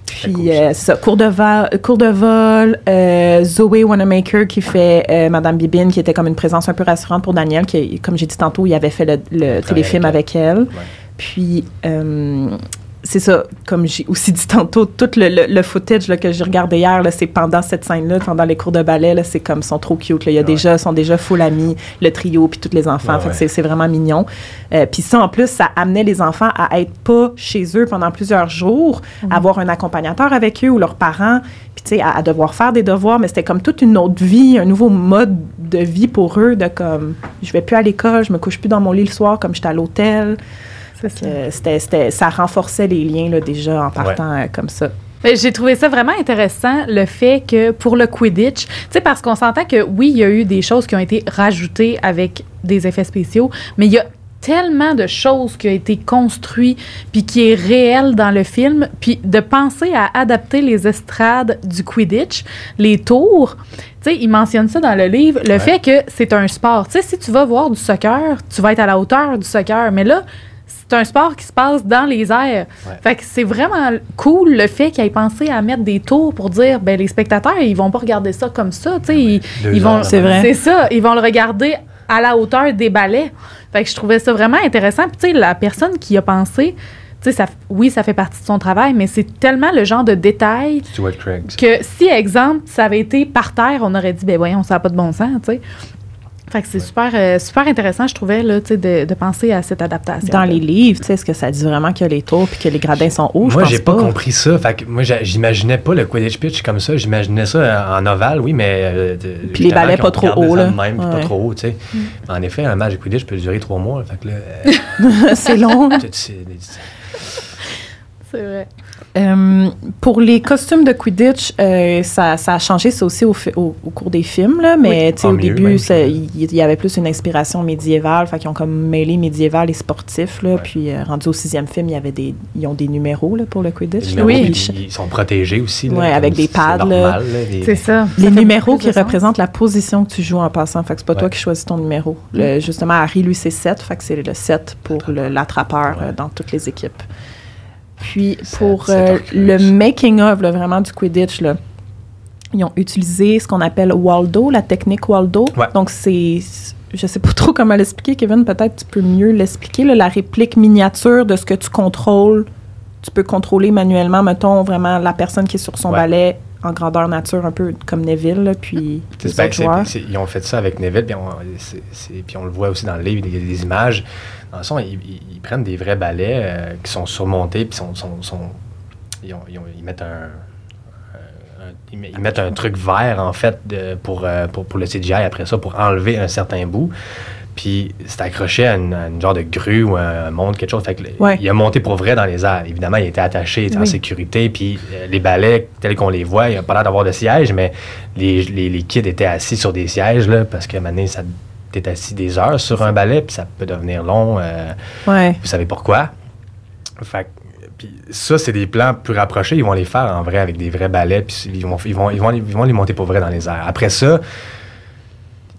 Puis ça, cours de, vol, cours de vol Zoé Wanamaker qui fait Madame Bibine, qui était comme une présence un peu rassurante pour Daniel, qui, comme j'ai dit tantôt, il avait fait le, téléfilm avec elle. Puis c'est ça, comme j'ai aussi dit tantôt, tout le, footage que j'ai regardé hier, c'est pendant cette scène-là, pendant les cours de ballet, c'est comme, ils sont trop cute. Là. Il y a déjà, sont déjà full amis, le trio, puis tous les enfants. c'est vraiment mignon. Euh, puis ça, en plus, ça amenait les enfants à être pas chez eux pendant plusieurs jours, mhm. avoir un accompagnateur avec eux ou leurs parents, puis tu sais, à, devoir faire des devoirs. Mais c'était comme toute une autre vie, un nouveau mode de vie pour eux, de comme, je vais plus à l'école, je me couche plus dans mon lit le soir comme j'étais à l'hôtel. C'était, ça renforçait les liens là, déjà en partant euh, comme ça. J'ai trouvé ça vraiment intéressant, le fait que pour le Quidditch, tu sais, parce qu'on s'entend que oui, il y a eu des choses qui ont été rajoutées avec des effets spéciaux, mais il y a tellement de choses qui ont été construites, puis qui est réel dans le film, puis de penser à adapter les estrades du Quidditch, les tours. Tu sais, il mentionne ça dans le livre, le fait que c'est un sport. Tu sais, si tu vas voir du soccer, tu vas être à la hauteur du soccer, mais là, c'est un sport qui se passe dans les airs. Fait que c'est vraiment cool le fait qu'ils aient pensé à mettre des tours pour dire ben les spectateurs ils vont pas regarder ça comme ça, tu sais, ils, vont c'est vrai. C'est ça, ils vont le regarder à la hauteur des balais. Fait que je trouvais ça vraiment intéressant. Puis tu sais la personne qui a pensé ça, oui, ça fait partie de son travail, mais c'est tellement le genre de détail que si, exemple, ça avait été par terre, on aurait dit, ben voyons, ça n'a pas de bon sens, tu sais. Fait que c'est super, euh, super intéressant, je trouvais, là, de, de penser à cette adaptation. Dans les livres, est-ce que ça dit vraiment qu'il y a les tours et que les gradins sont hauts? Moi, j'ai pas, compris ça. Fait que moi, j'imaginais pas le Quidditch pitch comme ça. J'imaginais ça en ovale, oui, mais. Euh, puis les balais pas trop hauts, là. Même, pas trop haut, tu sais. Mm. En effet, un match de Quidditch peut durer trois mois. fait que là. c'est long. c'est vrai. Euh, pour les costumes de Quidditch, euh, ça, ça, a changé, ça aussi au, au, cours des films, là, mais oui, au début, il y, avait plus une inspiration médiévale, fait qu'ils ont comme mêlé médiéval et sportif, là, puis euh, rendu au sixième film, il y avait des, ils ont des numéros là, pour le Quidditch. oui. Ils, sont protégés aussi. Oui, avec des pads. C'est ça. Les numéros qui représentent la position que tu joues en passant, fait que c'est pas toi qui choisis ton numéro. Le, justement, Harry, lui, c'est 7, fait que c'est le 7 pour l'attrapeur dans toutes les équipes. Puis pour euh, le making of vraiment du Quidditch, là, ils ont utilisé ce qu'on appelle Waldo, la technique Waldo. Donc c'est je sais pas trop comment l'expliquer, Kevin, peut-être tu peux mieux l'expliquer, la réplique miniature de ce que tu contrôles. Tu peux contrôler manuellement, mettons, vraiment la personne qui est sur son balai en grandeur nature, un peu comme Neville, puis les autres joueurs. ils ont fait ça avec Neville, puis on, puis on le voit aussi dans le livre, il y a des images le son, ils, prennent des vrais balais euh, qui sont surmontés, puis sont, sont, ils, mettent un, ils mettent un truc vert, en fait, de, pour, euh, pour, pour, le CGI après ça, pour enlever un certain bout. Puis c'est accroché à une, genre de grue ou un monde, quelque chose. Fait que Il a monté pour vrai dans les airs. Évidemment, il était attaché, il était en sécurité. Puis euh, les balais, tels qu'on les voit, il n'y a pas l'air d'avoir de siège, mais les, les, les, kids étaient assis sur des sièges, là, parce que maintenant, ça es assis des heures sur un balai, puis ça peut devenir long. Euh, vous savez pourquoi? Fait puis ça, c'est des plans plus rapprochés. Ils vont les faire en vrai avec des vrais balais, puis ils vont, ils vont, ils vont, ils vont les monter pour vrai dans les airs. Après ça,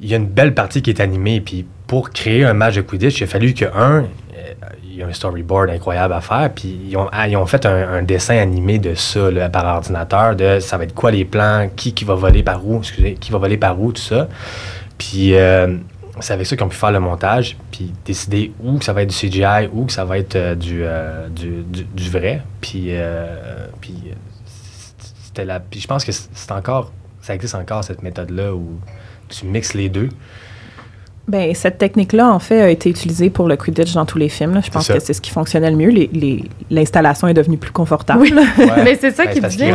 il y a une belle partie qui est animée. Puis pour créer un match de Quidditch, il a fallu que, un, euh, il y a un storyboard incroyable à faire, puis ils ont, ah, ils ont fait un, dessin animé de ça par ordinateur, de ça va être quoi les plans, qui, qui va voler par où, excusez, qui va voler par où, tout ça. Puis euh, c'est avec ça qu'ils ont pu faire le montage, puis décider où que ça va être du CGI, où que ça va être euh, euh, du, du, du, vrai. Puis, euh, puis c'était la. Puis je pense que c'est encore. Ça existe encore cette méthode-là où tu mixes les deux. Ben, cette technique-là, en fait, a été utilisée pour le Quidditch dans tous les films. Je pense que c'est ce qui fonctionnait le mieux. L'installation est devenue plus confortable. Oui. mais c'est ça ben, qui disait.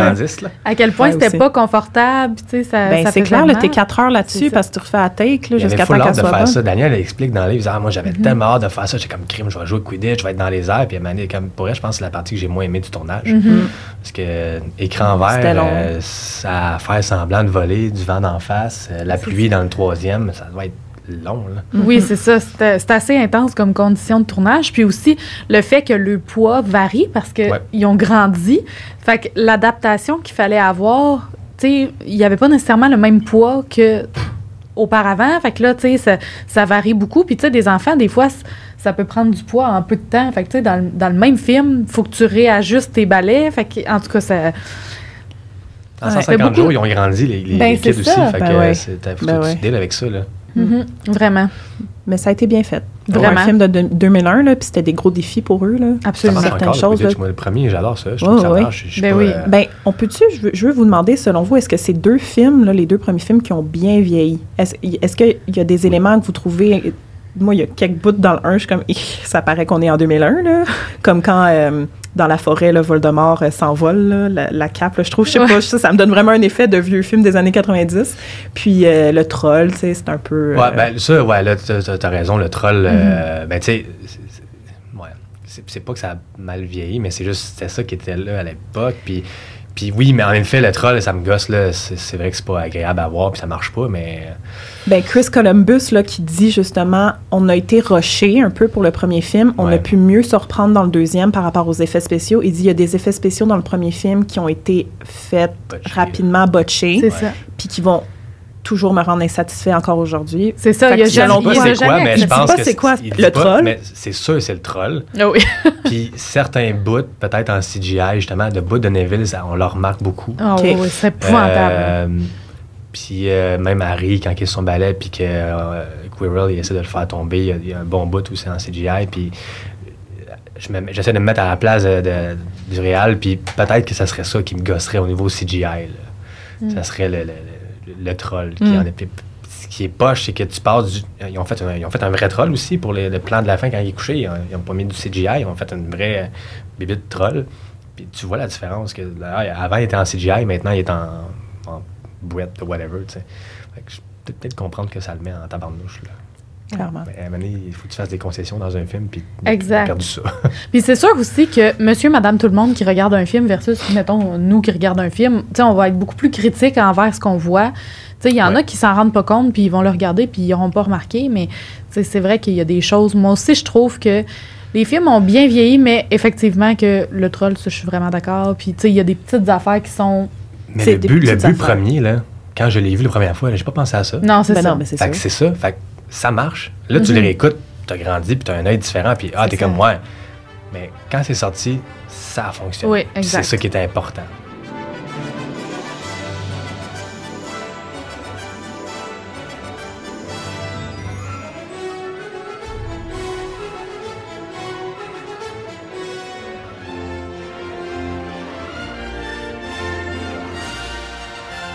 À quel point c'était pas confortable. Ça, ben, c'est clair, t'es quatre heures là-dessus parce que tu refais la take jusqu'à temps qu'elle soit de faire ça. Daniel explique dans le livre, ah, moi j'avais mm-hmm. tellement hâte de faire ça. J'ai comme crime, je vais jouer au Quidditch, je vais être dans les airs. Puis comme pour elle, je pense que c'est la partie que j'ai moins aimée du tournage. Mm-hmm. Parce que écran vert, euh, ça fait semblant de voler, du vent d'en face, euh, la pluie dans le troisième, ça doit être long. Oui, c'est ça. C'est assez intense comme condition de tournage. Puis aussi, le fait que le poids varie parce qu'ils ont grandi. Fait que l'adaptation qu'il fallait avoir, tu sais, il n'y avait pas nécessairement le même poids que auparavant. Fait que là, tu sais, ça, varie beaucoup. Puis, tu sais, des enfants, des fois, ça peut prendre du poids en peu de temps. Fait que, tu sais, dans, le même film, il faut que tu réajustes tes balais. Fait que, en tout cas, ça... En 150 jours, ils ont grandi, les, les, ben, kids aussi. Fait ben que ouais. faut ben que tu deals avec ça, là. Mhm. Vraiment. Mais ça a été bien fait. Vraiment. un film de 2001, puis c'était des gros défis pour eux. Là. Absolument. Certaines choses. Moi, le premier, j'adore ça. Je trouve ça ben oui. Euh, ben, on peut-tu, je veux, vous demander, selon vous, est-ce que ces deux films, là, les deux premiers films qui ont bien vieilli, est-ce, est qu'il y a des éléments que vous trouvez moi, il y a quelques bouts dans le 1, je suis comme, ça paraît qu'on est en 2001, là. Comme quand, euh, dans la forêt, le Voldemort euh, s'envole, la, la, cape, je trouve, je sais pas, ça, me donne vraiment un effet de vieux film des années 90. Puis euh, le troll, tu sais, c'est un peu... Ouais, ben ça, ouais, là, t'as raison, le troll, mm-hmm. ben tu sais, ouais, c'est pas que ça a mal vieilli, mais c'est juste, c'était ça qui était là à l'époque, puis Puis oui, mais en effet, le troll, ça me gosse, là. C'est vrai que c'est pas agréable à voir, puis ça marche pas, mais. Ben, Chris Columbus, là, qui dit justement, on a été rushé un peu pour le premier film, on a pu mieux se reprendre dans le deuxième par rapport aux effets spéciaux. Il dit, il y a des effets spéciaux dans le premier film qui ont été faits rapidement, botchés. C'est ça. Puis qui vont toujours me rendre insatisfait encore aujourd'hui. C'est ça, il y a jamais, y a quoi, mais je pense que c'est quoi le troll. Mais c'est sûr, c'est le troll. Ah oui. Puis certains bouts, peut-être en CGI, justement, de bouts de Neville, on le remarque beaucoup. Oui, c'est épouvantable. Euh, puis euh, même Harry, quand il est son balai, puis que euh, Quirrell, il essaie de le faire tomber, il y a, un bon bout aussi en CGI, puis j'essaie de me mettre à la place de, du réal, puis peut-être que ça serait ça qui me gosserait au niveau CGI. Mm. Ça serait le le troll qui mm. en est ce qui est poche, c'est que tu passes du. Ils ont fait un, ils ont fait un vrai troll aussi pour le plan de la fin quand il est couché. Ils n'ont pas mis du CGI, ils ont fait une vraie bébé de troll. Puis tu vois la différence que avant il était en CGI, maintenant il est en, en bouette de whatever. Tu sais. je peux peut-être comprendre que ça le met en tabarnouche. Là. Clairement. Mais à un moment donné, il faut que tu fasses des concessions dans un film, puis exact. perdu ça. puis c'est sûr aussi que monsieur, madame, tout le monde qui regarde un film versus, mettons, nous qui regardons un film, tu sais, on va être beaucoup plus critique envers ce qu'on voit. Tu sais, il y en a qui s'en rendent pas compte, puis ils vont le regarder, puis ils n'auront pas remarqué, mais c'est vrai qu'il y a des choses. Moi aussi, je trouve que les films ont bien vieilli, mais effectivement que le troll, ça, je suis vraiment d'accord. Puis, tu sais, il y a des petites affaires qui sont... Mais le but, le but premier, là, quand je l'ai vu la première fois, j'ai pas pensé à ça. Non, c'est ben ça. c'est ça. c'est ça. Fait ça marche. Là, tu les mhm. réécoutes, tu as grandi, puis tu as un œil différent, puis ah, t'es comme moi. Mais quand c'est sorti, ça a fonctionné. Oui, C'est ça qui était important.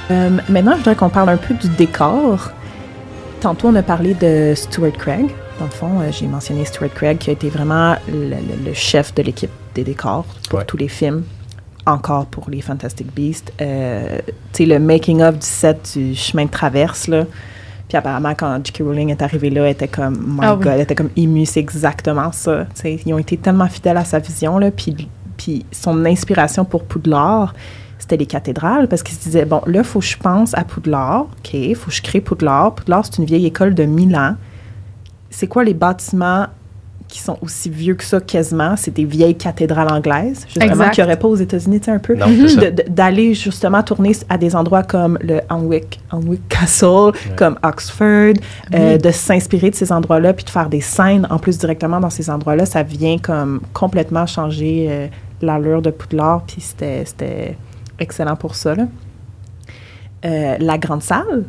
Euh, maintenant, je voudrais qu'on parle un peu du décor. Tantôt, on a parlé de Stuart Craig. Dans le fond, euh, j'ai mentionné Stuart Craig qui a été vraiment le, chef de l'équipe des décors pour tous les films, encore pour les Fantastic Beasts. Euh, tu sais, le making-of du set du chemin de traverse, là. Puis apparemment, quand J.K. Rowling est arrivé là, elle était comme, my ah God, elle était comme émue, c'est exactement ça. ils ont été tellement fidèles à sa vision, là. Puis, puis son inspiration pour Poudlard, c'était les cathédrales parce qu'ils se disaient, bon, là, il faut que je pense à Poudlard. OK, il faut que je crée Poudlard. Poudlard, c'est une vieille école de Milan. C'est quoi les bâtiments qui sont aussi vieux que ça quasiment? C'est des vieilles cathédrales anglaises, justement, qu'il n'y aurait pas aux États-Unis, tu sais, un peu. D'aller justement tourner à des endroits comme le Anwick, Castle, comme Oxford, euh, de s'inspirer de ces endroits-là, puis de faire des scènes en plus directement dans ces endroits-là, ça vient comme complètement changer euh, l'allure de Poudlard, puis c'était excellent pour ça. Là. Euh, la grande salle.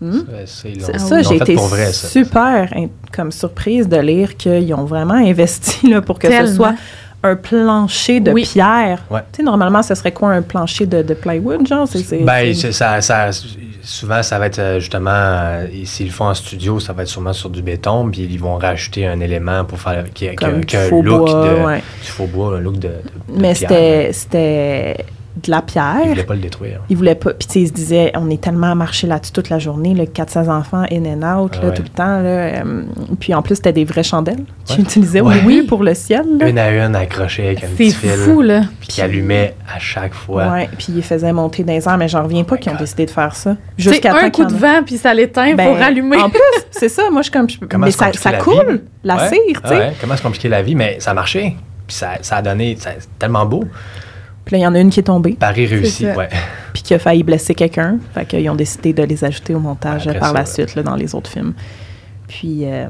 Hmm? Ça, j'ai été super comme surprise de lire qu'ils ont vraiment investi là, pour que ce soit un plancher de pierre. Tu sais, normalement, ce serait quoi un plancher de, plywood, genre? ben, ça, ça, souvent, ça va être euh, justement, euh, s'ils le font en studio, ça va être sûrement sur du béton, puis ils vont rajouter un élément pour faire qui, a un look de, du faux bois, un look de, Mais c'était de la pierre. Il voulait pas le détruire. Il voulait pas. Puis, tu sais, il se disait, on est tellement marché là-dessus toute la journée, le 400 enfants in and out, là, tout le temps. Là, euh, puis, en plus, c'était des vraies chandelles qu'il utilisait oui, pour le ciel. Une à une accrochées avec un petit fil. C'est fou, là. Puis, qui allumait à chaque fois. Oui, puis il faisait monter les airs, mais j'en reviens pas oh qu'ils ont décidé de faire ça. Jusqu'à un coup de vent, puis ça l'éteint ben, pour rallumer. En plus, c'est ça. Moi, je suis comme. mais ça, ça coule, la cire, tu sais. Comment se compliquer la vie, mais ça marchait. Puis ça, ça a donné. C'est tellement beau. Puis là, il y en a une qui est tombée. Paris réussi, ouais. Puis qui a failli blesser quelqu'un. Fait qu'ils ont décidé de les ajouter au montage par la suite là, dans les autres films. Puis. Euh,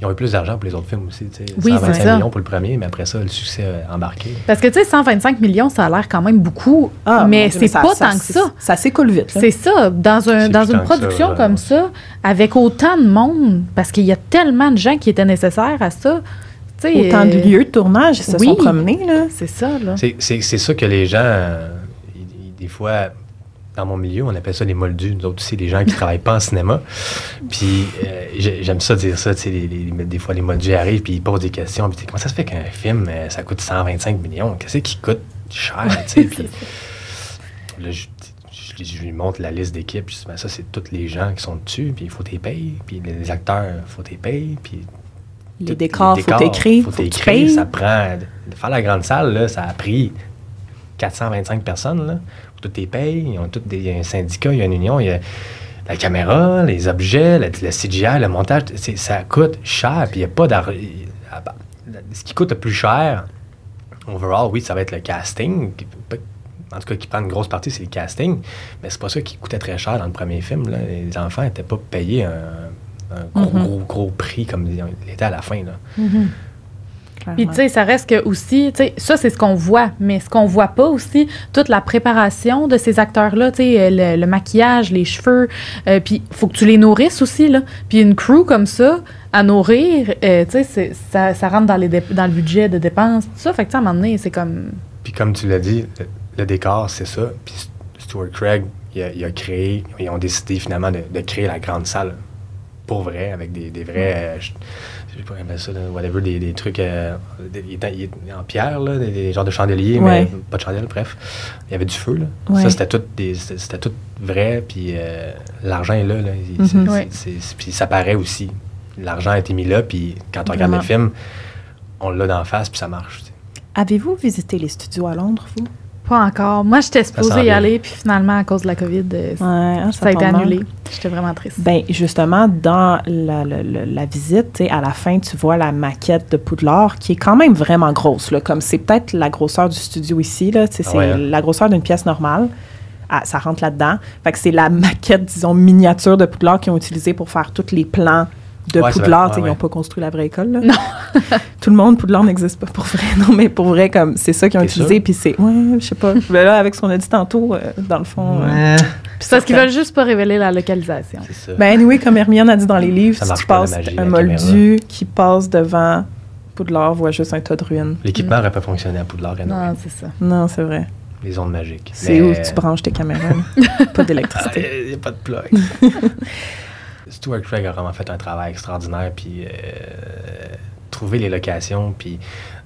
ils ont eu plus d'argent pour les autres films aussi. sais. Oui, 125 millions pour le premier, mais après ça, le succès a embarqué. Parce que, tu sais, 125 millions, ça a l'air quand même beaucoup, ah, mais c'est pas tant que ça. Ça s'écoule vite. C'est ça. Dans, un, dans une production comme ça, avec autant de monde, parce qu'il y a tellement de gens qui étaient nécessaires à ça, Autant de euh, lieux de tournage, ils se sont promenés. Là. C'est ça. Là. C'est, ça que les gens, euh, des fois, dans mon milieu, on appelle ça les moldus. Nous autres aussi, les gens qui ne travaillent pas en cinéma. Puis euh, j'aime ça dire ça. des fois, les moldus arrivent puis ils posent des questions. Puis comment ça se fait qu'un film, ça coûte 125 millions? Qu'est-ce qui coûte cher? puis, là, je, lui montre la liste d'équipes. Ben, ça, c'est tous les gens qui sont dessus. Puis il faut les payer. Puis les acteurs, il faut les payer. Puis les décors, il faut écrire. faut écrire. Ça prend. Faire la grande salle, là, ça a pris 425 personnes, là, toutes les payes, ils ont toutes des, il y a un syndicat, il y a une union, il y a la caméra, les objets, le, CGI, le montage, ça coûte cher, puis il n'y a pas d'argent. Ce qui coûte le plus cher, overall, oui, ça va être le casting. En tout cas, qui prend une grosse partie, c'est le casting. Mais c'est pas ça qui coûtait très cher dans le premier film. Les enfants n'étaient pas payés un, gros, mm-hmm. gros, gros, prix comme il était à la fin. Là. Mm-hmm. Puis, tu sais, ça reste que aussi, tu sais, ça, c'est ce qu'on voit, mais ce qu'on voit pas aussi, toute la préparation de ces acteurs-là, tu sais, le, maquillage, les cheveux, euh, puis il faut que tu les nourrisses aussi, là. Puis une crew comme ça, à nourrir, euh, tu sais, ça, ça, rentre dans, les dans le budget de dépenses, tout ça. Fait que, à un moment donné, c'est comme. Puis, comme tu l'as dit, le, décor, c'est ça. Puis, Stuart Craig, il a, créé, ils ont décidé finalement de, créer la grande salle pour vrai, avec des, des vrais. Euh, je sais pas ça, whatever, des, des trucs euh, en pierre, là, des, genres de chandeliers, mais pas de chandelle, bref. Il y avait du feu, là. Ça, c'était tout, c'était tout vrai, puis euh, l'argent est là, là. Mhm. puis ça paraît aussi. L'argent a été mis là, puis quand on regarde le film, on l'a d'en face, puis ça marche. Avez-vous visité les studios à Londres, vous? Pas encore. Moi, j'étais supposée y aller, puis finalement, à cause de la COVID, euh, ah, ça, a été annulé. J'étais vraiment triste. Bien, justement, dans la, la, visite, à la fin, tu vois la maquette de Poudlard, qui est quand même vraiment grosse. Là, comme c'est peut-être la grosseur du studio ici, là, c'est hein? la grosseur d'une pièce normale. Ah, ça rentre là-dedans. Fait que c'est la maquette, disons, miniature de Poudlard qu'ils ont utilisée pour faire tous les plans de Poudlard. ils n'ont pas construit la vraie école. Là. Non. Tout le monde, Poudlard n'existe pas pour vrai. Non, mais pour vrai, comme c'est ça qu'ils ont utilisé. Puis c'est, ouais, je sais pas. mais là, avec ce qu'on a dit tantôt, euh, dans le fond. Euh, c'est parce qu'ils veulent juste pas révéler la localisation. C'est ça. Ben, anyway, comme Hermione a dit dans les livres, si tu passes un moldu qui passe devant Poudlard, voit juste un tas de ruines. L'équipement n'aurait pas fonctionné à Poudlard. Non, c'est ça. Non, c'est vrai. Les ondes magiques. C'est où tu branches tes caméras. pas d'électricité. Il n'y a pas de plug. Stuart Craig a vraiment fait un travail extraordinaire, puis euh, trouver les locations, puis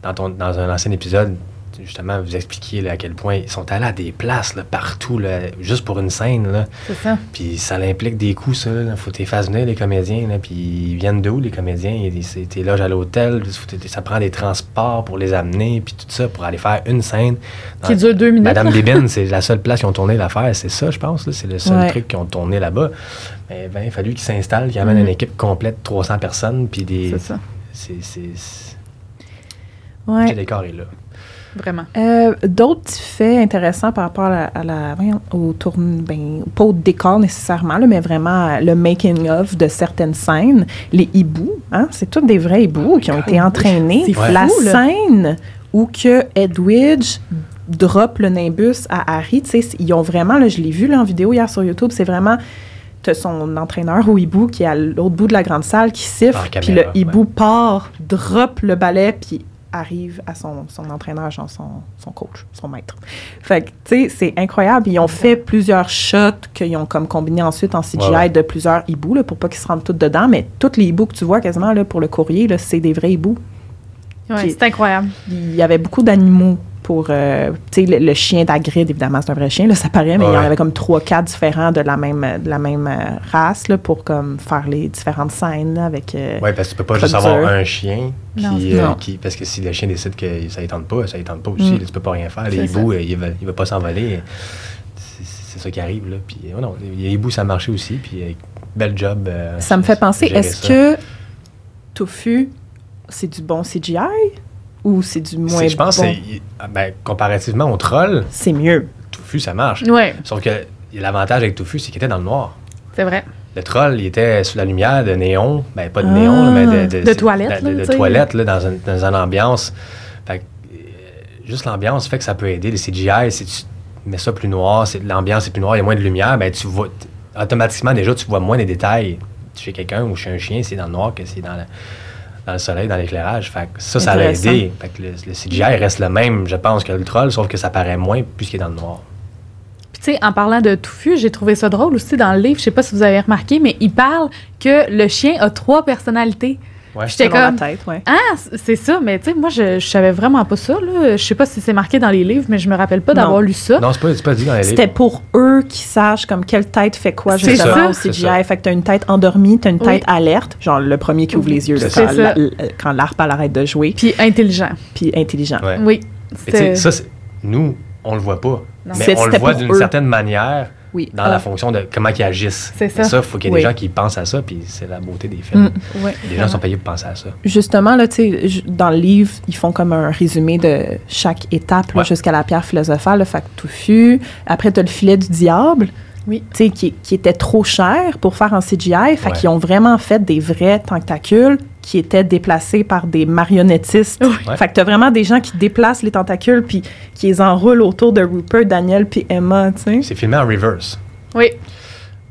dans, un ancien épisode, justement, vous expliquiez à quel point ils sont allés à des places là, partout, là, juste pour une scène. Là. C'est ça. Puis ça implique des coûts, ça. Il faut que tu venir, les comédiens. Là, puis ils viennent d'où, les comédiens? Tu loges à l'hôtel, ça prend des transports pour les amener, puis tout ça, pour aller faire une scène. Qui dure deux minutes. Madame Bébine, c'est la seule place qui ont tourné l'affaire, c'est ça, je pense. C'est le seul truc qu'ils ont tourné là-bas. Mais ben, il a fallu qu'ils s'installent, qu'ils amènent mm-hmm. une équipe complète, 300 personnes, puis des... C'est ça. C'est... Ouais. Le décor est là. Vraiment. Euh, d'autres faits intéressants par rapport à la, au tourne, ben, pas au décor nécessairement, mais vraiment le making of de certaines scènes. Les hiboux, hein, c'est tous des vrais hiboux qui ont été entraînés. la scène où que Edwidge drop le nimbus à Harry, ils ont vraiment, là, je l'ai vu là, en vidéo hier sur YouTube, c'est vraiment son entraîneur au hibou qui est à l'autre bout de la grande salle qui siffle, puis le hibou part, drop le balai, puis arrive à son, son entraîneur, genre son, son, coach, son maître. Fait que, tu sais, c'est incroyable. Ils ont fait plusieurs shots qu'ils ont comme combiné ensuite en CGI de plusieurs hiboux, là, pour pas qu'ils se rendent tous dedans. Mais tous les hiboux que tu vois quasiment là, pour le courrier, c'est des vrais hiboux. Oui, c'est incroyable. Il y avait beaucoup d'animaux pour, euh, tu sais, le, chien d'Agrid, évidemment, c'est un vrai chien, là, ça paraît, mais il y en avait comme trois, quatre différents de la même, de la même euh, race, là, pour comme faire les différentes scènes, avec... Euh, oui, parce que tu peux pas juste avoir un chien qui, qui, Parce que si le chien décide que ça ne tente pas, ça ne tente pas aussi, mm. tu peux pas rien faire. Les hiboux, il ne va, pas s'envoler. C'est ça qui arrive, là. Puis, oh non, les hiboux, ça a marché aussi, puis bel job. ça me fait penser, est-ce que Tofu, c'est du bon CGI ou c'est du moins bon? Je pense que ben, comparativement au troll, c'est mieux. Tofu, ça marche. Ouais. Sauf que l'avantage avec Tofu, c'est qu'il était dans le noir. C'est vrai. Le troll, il était sous la lumière de néon, ben pas de néon, mais de, de, de toilette. De, toilette, là, dans, dans une ambiance. Fait euh, juste l'ambiance fait que ça peut aider. Les CGI, si tu mets ça plus noir, l'ambiance est plus noire, il y a moins de lumière, ben tu vois, automatiquement déjà, tu vois moins les détails chez quelqu'un ou chez un chien, c'est dans le noir que c'est dans, dans le soleil, dans l'éclairage. ça, ça l'a aidé. le, le, CGI reste le même, je pense, que le troll, sauf que ça paraît moins puisqu'il est dans le noir. Puis, tu sais, en parlant de touffu, j'ai trouvé ça drôle aussi dans le livre. Je sais pas si vous avez remarqué, mais il parle que le chien a trois personnalités. Ouais, J'étais comme tête, ouais. ah c'est ça mais tu sais moi je, je savais vraiment pas ça là. Je sais pas si c'est marqué dans les livres mais je me rappelle pas d'avoir lu ça. Non c'est pas, pas dit dans les livres. c'était pour eux qui sachent comme quelle tête fait quoi justement au CGI fait que t'as une tête endormie t'as une tête alerte genre le premier qui ouvre les yeux quand, quand l'arpe elle arrête de jouer. Puis intelligent. Puis intelligent. Oui ça nous on le voit pas. Mais on le voit d'une certaine manière oui. dans la ah. fonction de comment ils agissent. C'est ça. ça, il faut qu'il y ait des gens qui pensent à ça, puis c'est la beauté des films. Mm. les gens sont payés pour penser à ça. Justement, là, dans le livre, ils font comme un résumé de chaque étape jusqu'à la pierre philosophale, le factouffu. Après, tu as le filet du diable. Oui. Qui, qui était trop cher pour faire en CGI. Fait qu'ils ont vraiment fait des vrais tentacules qui étaient déplacés par des marionnettistes. Fait que t'as vraiment des gens qui déplacent les tentacules puis qui les enroulent autour de Rupert, Daniel puis Emma, tu sais. C'est filmé en reverse. Oui.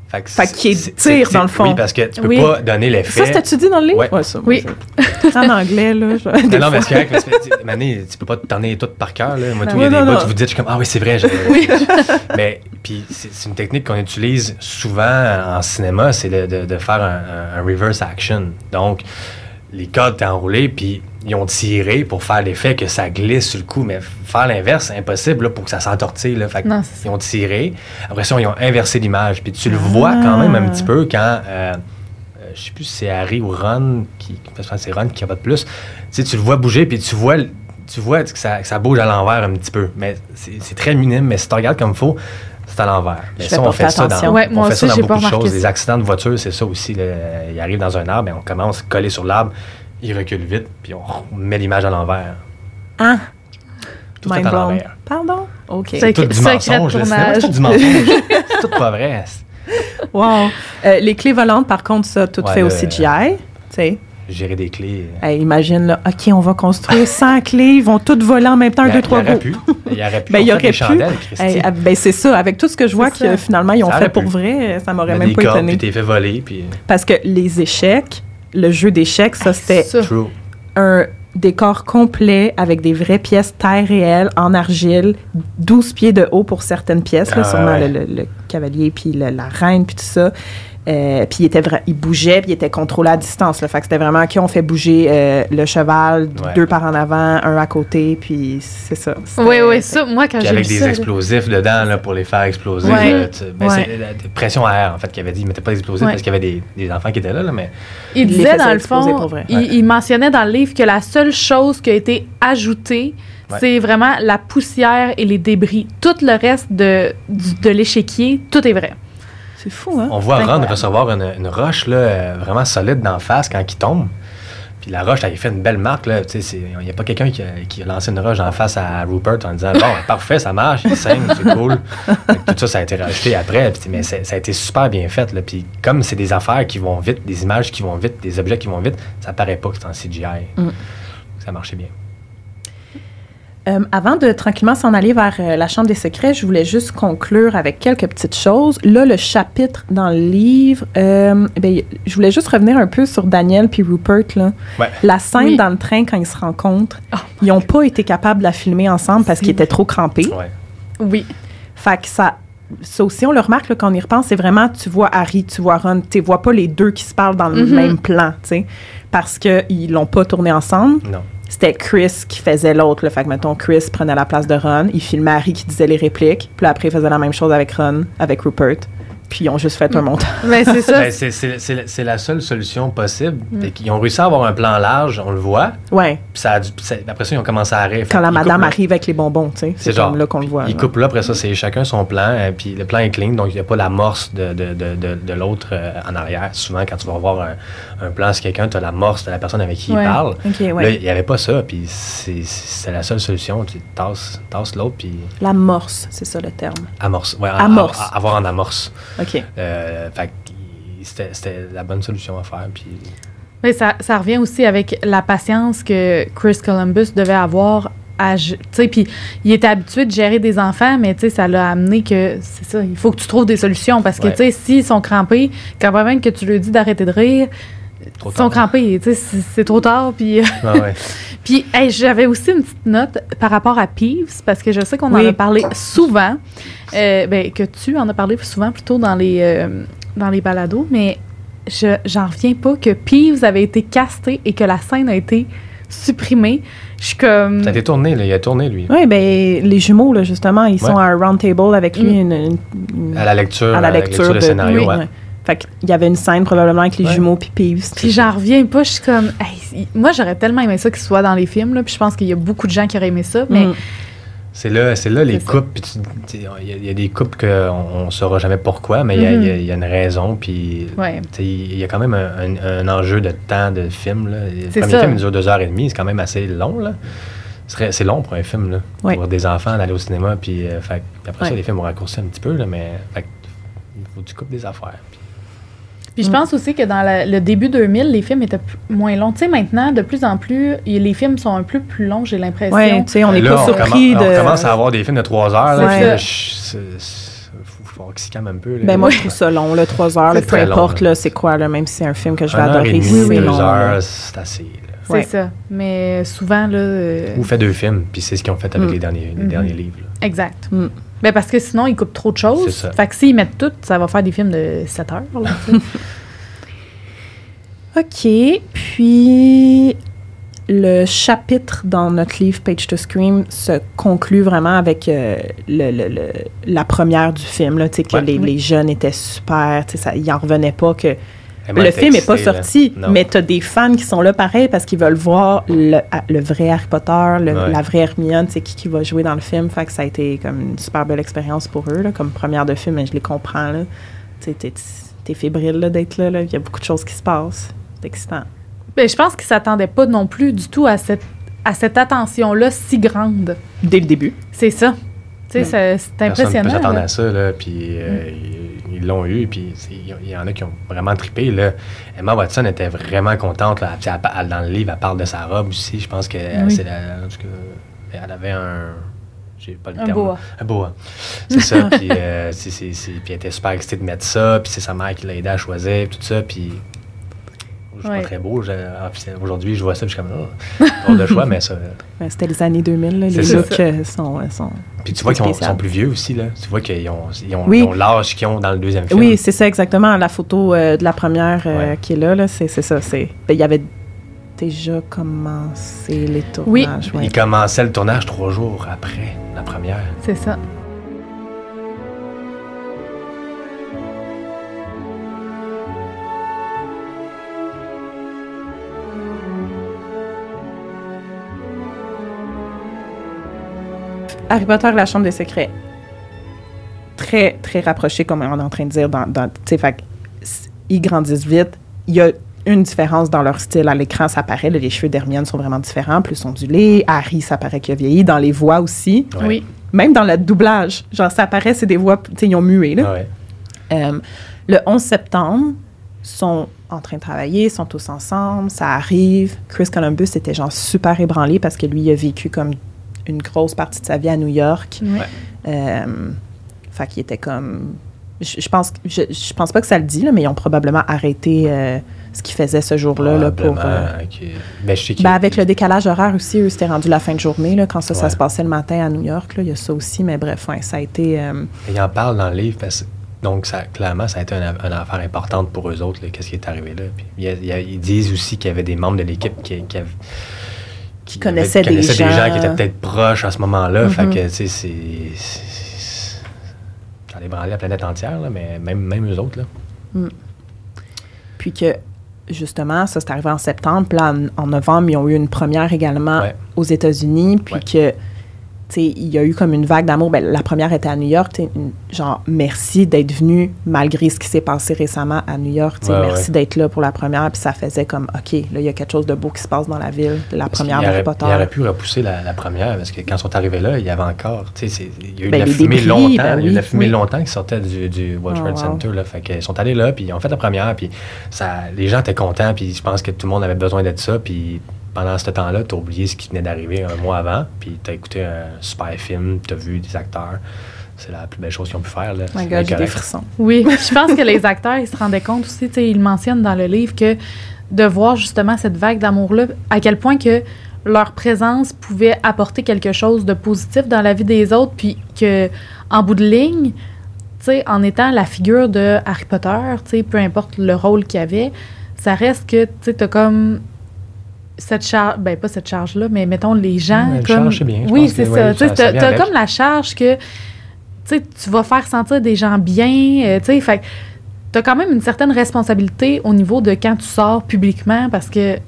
Fait, que fait qu'il tire, dans le fond. Oui, parce que tu peux pas donner l'effet. Ça, c'était-tu dit dans le livre? Ouais. ça, oui. Je... en anglais, là. non, non, mais c'est correct. Mané, tu peux pas t'en aller tout par cœur, là. Moi, tout, il y a des bouts, tu vous dites, je suis comme, ah oui, c'est vrai. Oui. mais, puis, c'est une technique qu'on utilise souvent en cinéma, c'est de, de, faire un, un, reverse action. Donc, les codes étaient enroulés, puis ils ont tiré pour faire l'effet que ça glisse sur le coup. Mais faire l'inverse, c'est impossible pour que ça s'entortille. ils ont tiré. Après ça, ils ont inversé l'image. Puis tu le vois quand même un petit peu quand. Euh, euh, je sais plus si c'est Harry ou Ron qui. c'est Ron qui de plus. Tu sais, tu le vois bouger, puis tu vois, tu vois que, ça, que ça bouge à l'envers un petit peu. Mais c'est très minime. Mais si tu regardes comme il faut, c'est à l'envers. Mais ça, on fait ça dans, on fait ça dans beaucoup de choses. Les accidents de voiture, c'est ça aussi. Ils arrivent dans un arbre et on commence à coller sur l'arbre il recule vite, puis on met l'image à l'envers. Ah! Tout est à l'envers. Pardon? OK. C'est tout du mensonge. C'est tout du mensonge. c'est tout pas vrai. Wow. Euh, les clés volantes, par contre, ça, tout fait au CGI. Tu sais. Gérer des clés. imagine, là, OK, on va construire 100 clés, ils vont toutes voler en même temps, 1, 2, 3 groupes. Il y aurait pu. ben, il y aurait pu. Chandelles, ah, ben, c'est ça. Avec tout ce que je vois que finalement, ils ont fait pour vrai, ça m'aurait même pas étonné. Puis t'es fait voler. Puis... Parce que les échecs, le jeu d'échecs, ça, c'était un décor complet avec des vraies pièces taille réelle en argile, 12 pieds de haut pour certaines pièces, là, ah sûrement le, cavalier, puis la reine, puis tout ça. Euh, puis il, était il bougeait, puis il était contrôlé à distance. Fait que c'était vraiment qui on fait bouger euh, le cheval, deux par en avant, un à côté, puis c'est ça. Oui, oui, ça, moi, quand j'ai avec des explosifs dedans là, pour les faire exploser. Ben, c'est la pression à air, en fait, qu'il avait dit. Il mettait pas d'explosifs parce qu'il y avait des, des, enfants qui étaient là, là mais... Il disait, dans le fond, il, il, mentionnait dans le livre que la seule chose qui a été ajoutée, c'est vraiment la poussière et les débris. Tout le reste de, de l'échiquier, tout est vrai. C'est fou, hein? On voit Ron recevoir une, roche là, vraiment solide d'en face quand il tombe. Puis la roche, elle fait une belle marque. Il n'y a pas quelqu'un qui, a lancé une roche en face à Rupert en disant Bon, parfait, ça marche, il saigne, c'est cool. tout ça, ça a été rajouté après. mais ça a été super bien fait. Là. Puis comme c'est des affaires qui vont vite, des images qui vont vite, des objets qui vont vite, ça paraît pas que c'est en CGI. Mm. Ça marchait bien. Euh, avant de tranquillement s'en aller vers euh, la Chambre des secrets, je voulais juste conclure avec quelques petites choses. Là, le chapitre dans le livre, euh, ben, je voulais juste revenir un peu sur Daniel puis Rupert. Là. La scène dans le train quand ils se rencontrent, oh ils n'ont pas été capables de la filmer ensemble parce qu'ils étaient trop crampés. Oui. Fait que ça, ça aussi, on le remarque quand on y repense, c'est vraiment, tu vois Harry, tu vois Ron, tu vois pas les deux qui se parlent dans le mm-hmm. même plan, tu sais, parce qu'ils l'ont pas tourné ensemble. Non c'était Chris qui faisait l'autre. Fait que, mettons, Chris prenait la place de Ron. Il filmait Harry qui disait les répliques. Puis après, il faisait la même chose avec Ron, avec Rupert puis ils ont juste fait un montage. Mais c'est ça. Ben, c'est la seule solution possible. Mm. Ils ont réussi à avoir un plan large, on le voit. Ouais. Puis ça après ça, ils ont commencé à arriver. Quand la madame arrive avec les bonbons, tu sais. C'est comme là qu'on le voit. Ils coupent là, après ça, c'est chacun son plan. Et euh, puis le plan est clean, donc il n'y a pas l'amorce de, de, de, de, l'autre euh, en arrière. Souvent, quand tu vas voir un, un plan sur quelqu'un, tu as l'amorce de la personne avec qui il parle. Là, il n'y avait pas ça. Puis c'est la seule solution. Tu tasses, l'autre. Puis... L'amorce, c'est ça le terme. Amorce. Ouais, amorce. avoir en amorce. OK. Euh, fait c'était la bonne solution à faire. Puis... Mais ça, ça revient aussi avec la patience que Chris Columbus devait avoir puis il était habitué de gérer des enfants, mais ça l'a amené que c'est ça, il faut que tu trouves des solutions parce que tu sais, s'ils sont crampés, quand même que tu leur dis d'arrêter de rire, ils sont crampés, c'est trop tard. Puis, ah puis j'avais aussi une petite note par rapport à Peeves, parce que je sais qu'on en a parlé souvent, euh, ben, que tu en as parlé souvent plutôt dans les, euh, dans les balados, mais je j'en reviens pas que Peeves avait été casté et que la scène a été supprimée. Je suis comme. Ça a été tourné, là. il a tourné, lui. Oui, ben les jumeaux, là, justement, ils sont à un round table avec lui. Mm. à la lecture, à la lecture, de, scénario, Fait qu'il y avait une scène probablement avec les jumeaux puis Peeves. Puis j'en reviens pas, je suis comme... moi, j'aurais tellement aimé ça qu'il soit dans les films, là, puis je pense qu'il y a beaucoup de gens qui auraient aimé ça, mais... Mm. C'est là, c'est là les couples. Il y, a des couples qu'on ne saura jamais pourquoi, mais il y, a mm-hmm. une raison. Puis il y a quand même un, enjeu de temps de film. Là. Le premier film dure deux heures et demie, c'est quand même assez long. Là. C'est long pour un film, là, pour des enfants, d'aller au cinéma. Puis, euh, après ça, les films vont raccourcir un petit peu, là, mais il faut que tu coupes des affaires. Puis je mm. pense aussi que dans le début 2000, les films étaient moins longs. Tu sais, maintenant, de plus en plus, les films sont un peu plus longs, j'ai l'impression. Oui, tu sais, on n'est pas surpris de... On commence à avoir des films de 3 heures. Là, faut, faut qu'il se calme un peu. Ben moi, je trouve ça long, là, 3 heures. peu importe, c'est quoi, là, même si c'est un film que je vais adorer. c'est long. heures, c'est assez. C'est ça. Mais souvent, là. Euh, Ou fait deux films, puis c'est ce qu'ils ont fait avec mm. les, derniers, les mm-hmm. derniers livres. Exact. Mm. Ben parce que sinon, ils coupent trop de choses. Ça. Fait que s'ils mettent tout, ça va faire des films de 7 heures. Là, OK. Puis le chapitre dans notre livre Page to Scream se conclut vraiment avec euh, le, la première du film, là, que les, les, jeunes étaient super, ils n'en revenaient pas que le film n'est pas sorti, mais tu as des fans qui sont là pareil parce qu'ils veulent voir le, le, vrai Harry Potter, la vraie Hermione, c'est qui, qui va jouer dans le film. Fait que ça a été comme une super belle expérience pour eux, là, comme première de film, mais je les comprends. Tu es, fébrile d'être là, Il y a beaucoup de choses qui se passent. C'est excitant. Ben, je pense qu'ils ne s'attendaient pas non plus du tout à cette, à cette attention-là si grande. Dès le début. C'est ça. C'est impressionnant. Personne ne à ça, là, puis euh, mm. ils l'ont eu, puis il y en a qui ont vraiment trippé. Là. Emma Watson était vraiment contente. Là. dans le livre, elle parle de sa robe aussi. Je pense que c'est elle avait un. J'ai pas le un Boa. Un boa. C'est ça. puis, euh, puis elle était super excitée de mettre ça. Puis c'est sa mère qui l'a aidé à choisir, tout ça. Puis c'est pas très beau. Aujourd'hui, je vois ça, je suis comme, oh, pas de choix, mais ça. C'était les années 2000, là, les looks euh, sont, sont. Puis tu vois qu'ils sont plus vieux aussi, là. Tu vois qu'ils ont, ils ont, l'âge qu'ils ont dans le deuxième film. Oui, c'est ça, exactement. La photo euh, de la première euh, qui est là, là c'est ça. Ben, il y avait déjà commencé les tournages. Oui. Il commençait le tournage trois jours après la première. C'est ça. Harry Potter la Chambre des secrets. Très, très rapproché, comme on est en train de dire. Dans, dans fait, ils grandissent vite. Il y a une différence dans leur style. À l'écran, ça paraît. les cheveux d'Hermione sont vraiment différents, plus ondulés. Harry, ça paraît qu'il a vieilli. Dans les voix aussi. Oui. Même dans le doublage. Genre, ça paraît, c'est des voix, tu sais, ils ont mué, là. Euh, le 11 septembre, sont en train de travailler, sont tous ensemble, ça arrive. Chris Columbus était genre super ébranlé parce que lui, il a vécu comme une grosse partie de sa vie à New York. Euh, fait qu'il était comme. Je, pense, je, je, pense pas que ça le dit, là, mais ils ont probablement arrêté euh, ce qu'ils faisaient ce jour-là. Là, pour, euh, ben, ben, avec le décalage horaire aussi, eux, c'était rendu la fin de journée. Là, quand ça, ça se passait le matin à New York, il y a ça aussi. Mais bref, ça a été. Ils en parlent dans le livre parce donc, ça, clairement, ça a été une, affaire importante pour eux autres, qu'est-ce qui est arrivé là. Puis, ils disent aussi qu'il y avait des membres de l'équipe qui, qui, avaient, qui connaissaient, des, gens. des gens qui étaient peut-être proches à ce moment-là. Fait mm-hmm. que, tu sais, c'est. Ça a la planète entière, là, mais même, même eux autres. Là. Mm. Puis que, justement, ça, c'est arrivé en septembre. Puis là, en, novembre, ils ont eu une première également aux États-Unis. Puis que il y a eu comme une vague d'amour. Ben, la première était à New York. genre, merci d'être venu malgré ce qui s'est passé récemment à New York. merci d'être là pour la première. Puis ça faisait comme, OK, là, il y a quelque chose de beau qui se passe dans la ville. La première Harry Potter. Il aurait pu repousser la, première parce que quand ils sont arrivés là, il y avait encore. Il y a eu de ben, la fumée longtemps. Ben il y a eu de la fumée longtemps qui sortait du, du World Trade oh, Center. Là, fait qu'ils sont allés là, puis ils ont fait la première. Puis ça, les gens étaient contents. Puis je pense que tout le monde avait besoin d'être ça. Puis pendant ce temps-là, tu as oublié ce qui venait d'arriver un mois avant, puis tu as écouté un super film, tu as vu des acteurs. C'est la plus belle chose qu'ils ont pu faire. Là. My God, j'ai des frissons. Oui, je pense que les acteurs, ils se rendaient compte aussi, ils mentionnent dans le livre que de voir justement cette vague d'amour-là, à quel point que leur présence pouvait apporter quelque chose de positif dans la vie des autres, puis que en bout de ligne, en étant la figure de Harry Potter, peu importe le rôle qu'il avait, ça reste que tu as comme cette charge, ben pas cette charge-là, mais mettons les gens. comme, bien, oui, c'est ça. tu as, comme la charge que tu vas faire sentir des gens bien. Euh, tu fait tu as quand même une certaine responsabilité au niveau de quand tu sors publiquement parce que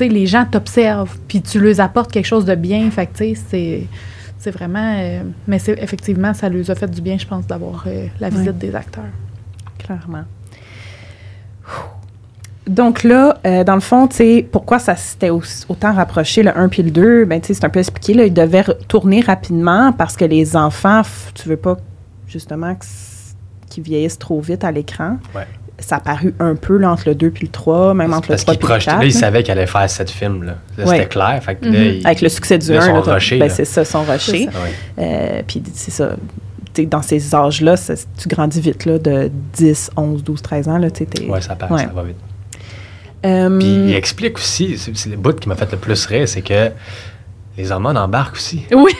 les gens t'observent puis tu leur apportes quelque chose de bien. Fait c'est c'est vraiment. Euh, mais c'est effectivement, ça lui a fait du bien, je pense, d'avoir euh, la visite des acteurs. Clairement. Donc là, euh, dans le fond, tu sais, pourquoi ça s'était autant rapproché, le 1 puis le 2, ben, c'est un peu expliqué, là, ils devaient tourner rapidement parce que les enfants, tu veux pas, justement, qu'ils vieillissent trop vite à l'écran. Ouais. Ça a paru un peu là, entre le 2 puis le 3, même entre le 3 puis le 4. Là, ils savaient qu'elle allait faire cette film, là. C'était clair. Fait que là, mm-hmm. Avec le succès du 1, ben, c'est ça, son rocher. Euh, puis c'est ça dans ces âges-là, tu grandis vite, là, de 10, 11, 12, 13 ans. Oui, ça, passe, ça va vite. Euh, Puis il explique aussi, c'est le bout qui m'a fait le plus rire, c'est que les hormones embarquent aussi. Oui.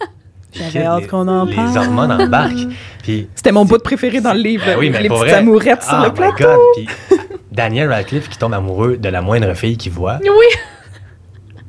J'avais hâte qu'on en parle. Les hormones embarquent. C'était mon bout préféré dans le livre. Ben oui, mais les petites amourettes sur le plateau. God. Puis Daniel Radcliffe qui tombe amoureux de la moindre fille qu'il voit. Oui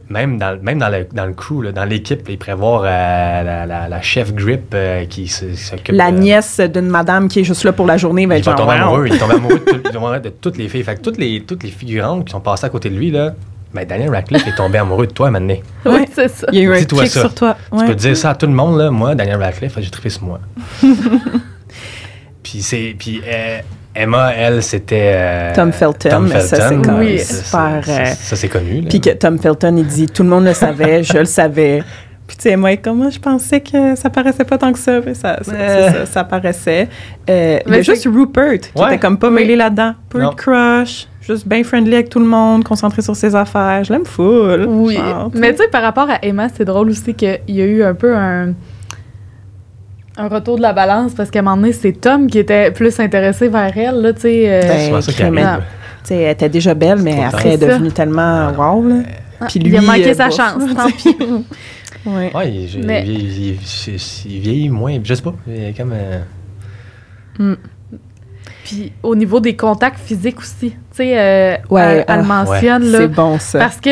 même dans, même dans, le, dans le crew, dans l'équipe, ils prévoient euh, la, chef grip euh, qui s'occupe. La nièce d'une madame qui est juste là pour la journée. Ben, il va tomber amoureux. Il tombe amoureux de, toutes les filles. Fait que toutes les, toutes les figurantes qui sont passées à côté de lui, là, ben Daniel Radcliffe est tombé amoureux de toi maintenant. Oui, c'est ça. Il y a eu un clic sur toi. Tu peux dire ça à tout le monde, là. Moi, Daniel Radcliffe, j'ai trippé sur moi. puis c'est. Puis. Euh, Emma, elle, c'était. Euh, Tom Felton. Tom Felton. Ça, c'est oui, super. ça, c'est connu. Puis que Tom Felton, il dit tout le monde le savait, je le savais. Puis tu sais, moi, comment je pensais que ça paraissait pas tant que ça. ça, ça, euh. ça, paraissait. Euh, mais juste Rupert, qui était comme pas mêlé là-dedans. Rupert Crush, juste bien friendly avec tout le monde, concentré sur ses affaires. Je l'aime full. Oui. mais tu sais, par rapport à Emma, c'est drôle aussi qu'il y a eu un peu un un retour de la balance parce qu'à un moment donné, c'est Tom qui était plus intéressé vers elle. Là, tu sais, euh, ben, elle était déjà belle, mais après, elle est devenue tellement wow. Là. Ah, Puis lui, il a manqué euh, sa chance, tant pis. ouais. ouais il, mais... il, il, vieillit moins. Je sais pas. Il est comme. Euh... Mm. Puis au niveau des contacts physiques aussi, tu sais, euh, ouais, elle, elle ah, mentionne ouais. là. C'est bon ça. Parce que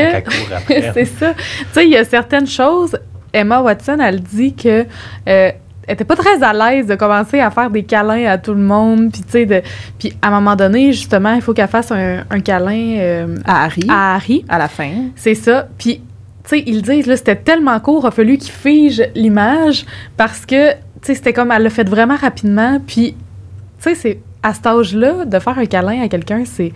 c'est ça. Tu sais, il y a certaines choses. Emma Watson, elle dit que euh, était pas très à l'aise de commencer à faire des câlins à tout le monde. Puis, tu sais, de, puis à un moment donné, justement, il faut qu'elle fasse un, câlin euh, à Harry. À Harry. À la fin. C'est ça. Puis, tu sais, ils disent, là, c'était tellement court, il a fallu qu'il fige l'image parce que, tu sais, c'était comme, elle l'a fait vraiment rapidement. Puis, tu sais, c'est à cet âge-là, de faire un câlin à quelqu'un, c'est,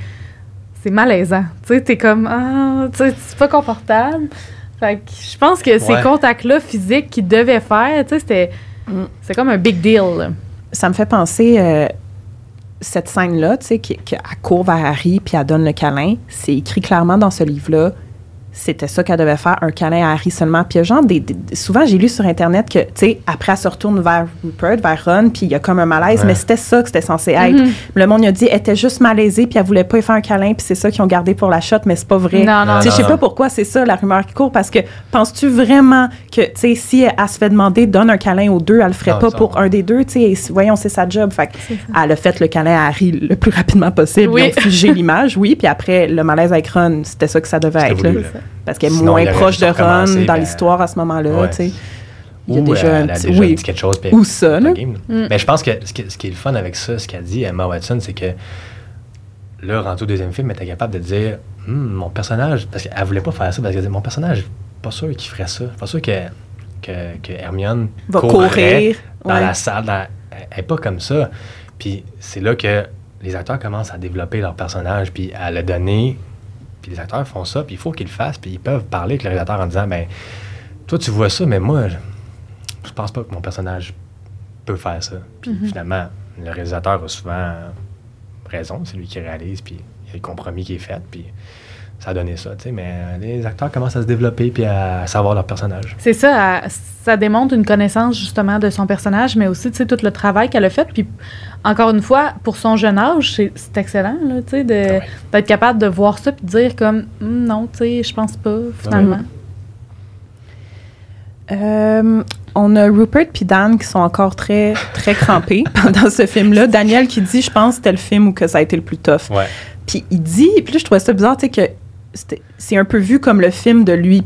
c'est malaisant. Tu sais, t'es comme, ah, tu sais, c'est pas confortable. Fait que je pense que ces contacts-là physiques qu'il devait faire, tu sais, c'était C'est comme un big deal. Ça me fait penser, euh, cette scène-là, tu sais, qu'elle court vers Harry puis elle donne le câlin. C'est écrit clairement dans ce livre-là c'était ça qu'elle devait faire, un câlin à Harry seulement. Puis genre, des, souvent, j'ai lu sur Internet que, tu sais, après, elle se retourne vers Rupert, vers Ron, puis il y a comme un malaise, mais c'était ça que c'était censé être. Mm-hmm. Le monde a dit, elle était juste malaisée, puis elle voulait pas y faire un câlin, puis c'est ça qu'ils ont gardé pour la shot, mais c'est pas vrai. Non, non, Je sais pas pourquoi c'est ça, la rumeur qui court, parce que penses-tu vraiment que, tu sais, si elle, se fait demander, donne un câlin aux deux, elle le ferait pas pour un des deux, tu sais, voyons, c'est sa job. Fait elle a fait le câlin à Harry le plus rapidement possible, oui. ils ont figé l'image, oui, puis après, le malaise avec Ron, c'était ça que ça devait être. Parce qu'elle est moins proche de Ron dans l'histoire à ce moment-là. Il y a déjà un petit, oui. quelque chose. Ou ça, là. Mm. Mais je pense que ce, qui, est le fun avec ça, ce qu'a dit Emma Watson, c'est que là, rendu au deuxième film, elle était capable de dire hum, mon personnage, parce qu'elle voulait pas faire ça, parce qu'elle disait mon personnage, pas sûr qu'il ferait ça. Pas sûr que, que, que Hermione va courir dans la salle. elle n'est pas comme ça. Puis c'est là que les acteurs commencent à développer leur personnage, puis à le donner puis les acteurs font ça, puis il faut qu'ils le fassent, puis ils peuvent parler avec le réalisateur en disant ben toi tu vois ça, mais moi je pense pas que mon personnage peut faire ça. Puis mhm. finalement, le réalisateur a souvent raison, c'est lui qui réalise, puis il y a le compromis qui est fait, puis ça a donné ça, tu sais. Mais les acteurs commencent à se développer puis à savoir leur personnage. C'est ça, ça démontre une connaissance justement de son personnage, mais aussi, tu sais, tout le travail qu'elle a fait. Puis encore une fois, pour son jeune âge, c'est excellent, tu sais, d'être ah capable de voir ça puis de dire comme, hum, non, tu sais, je pense pas, finalement. Euh, on a Rupert puis Dan qui sont encore très, très crampés pendant ce film-là. Daniel qui dit, je pense, que c'était le film où que ça a été le plus tough. Puis il dit, puis là, je trouvais ça bizarre, tu sais, que c'est un peu vu comme le film de lui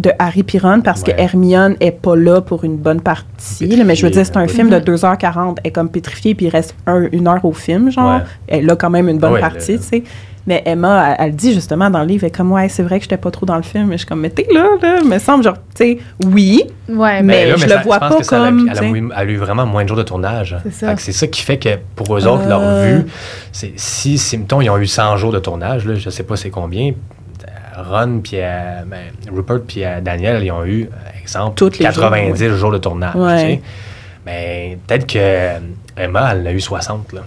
de Harry Piron parce que Hermione est pas là pour une bonne partie. mais je veux dire, c'est un film de 2h40. Elle est comme pétrifiée, puis il reste une heure au film, genre. Elle a quand même une bonne partie, tu sais. Mais Emma, elle, dit justement dans le livre, elle est comme, ouais, c'est vrai que j'étais pas trop dans le film. Mais je suis comme, mais t'es là, là. Me semble, genre, tu sais, oui. Ouais, mais, je le vois pas comme. elle, a, eu vraiment moins de jours de tournage. C'est ça. qui fait que pour eux autres, leur euh. vue, c'est si, Simpton, ils ont eu 100 jours de tournage, là, je sais pas c'est combien. Ron, puis euh, ben, Rupert, puis euh, Daniel, ils ont eu, exemple, Toutes 90 jours, de tournage. Mais peut-être que Emma, elle en a eu 60. Là.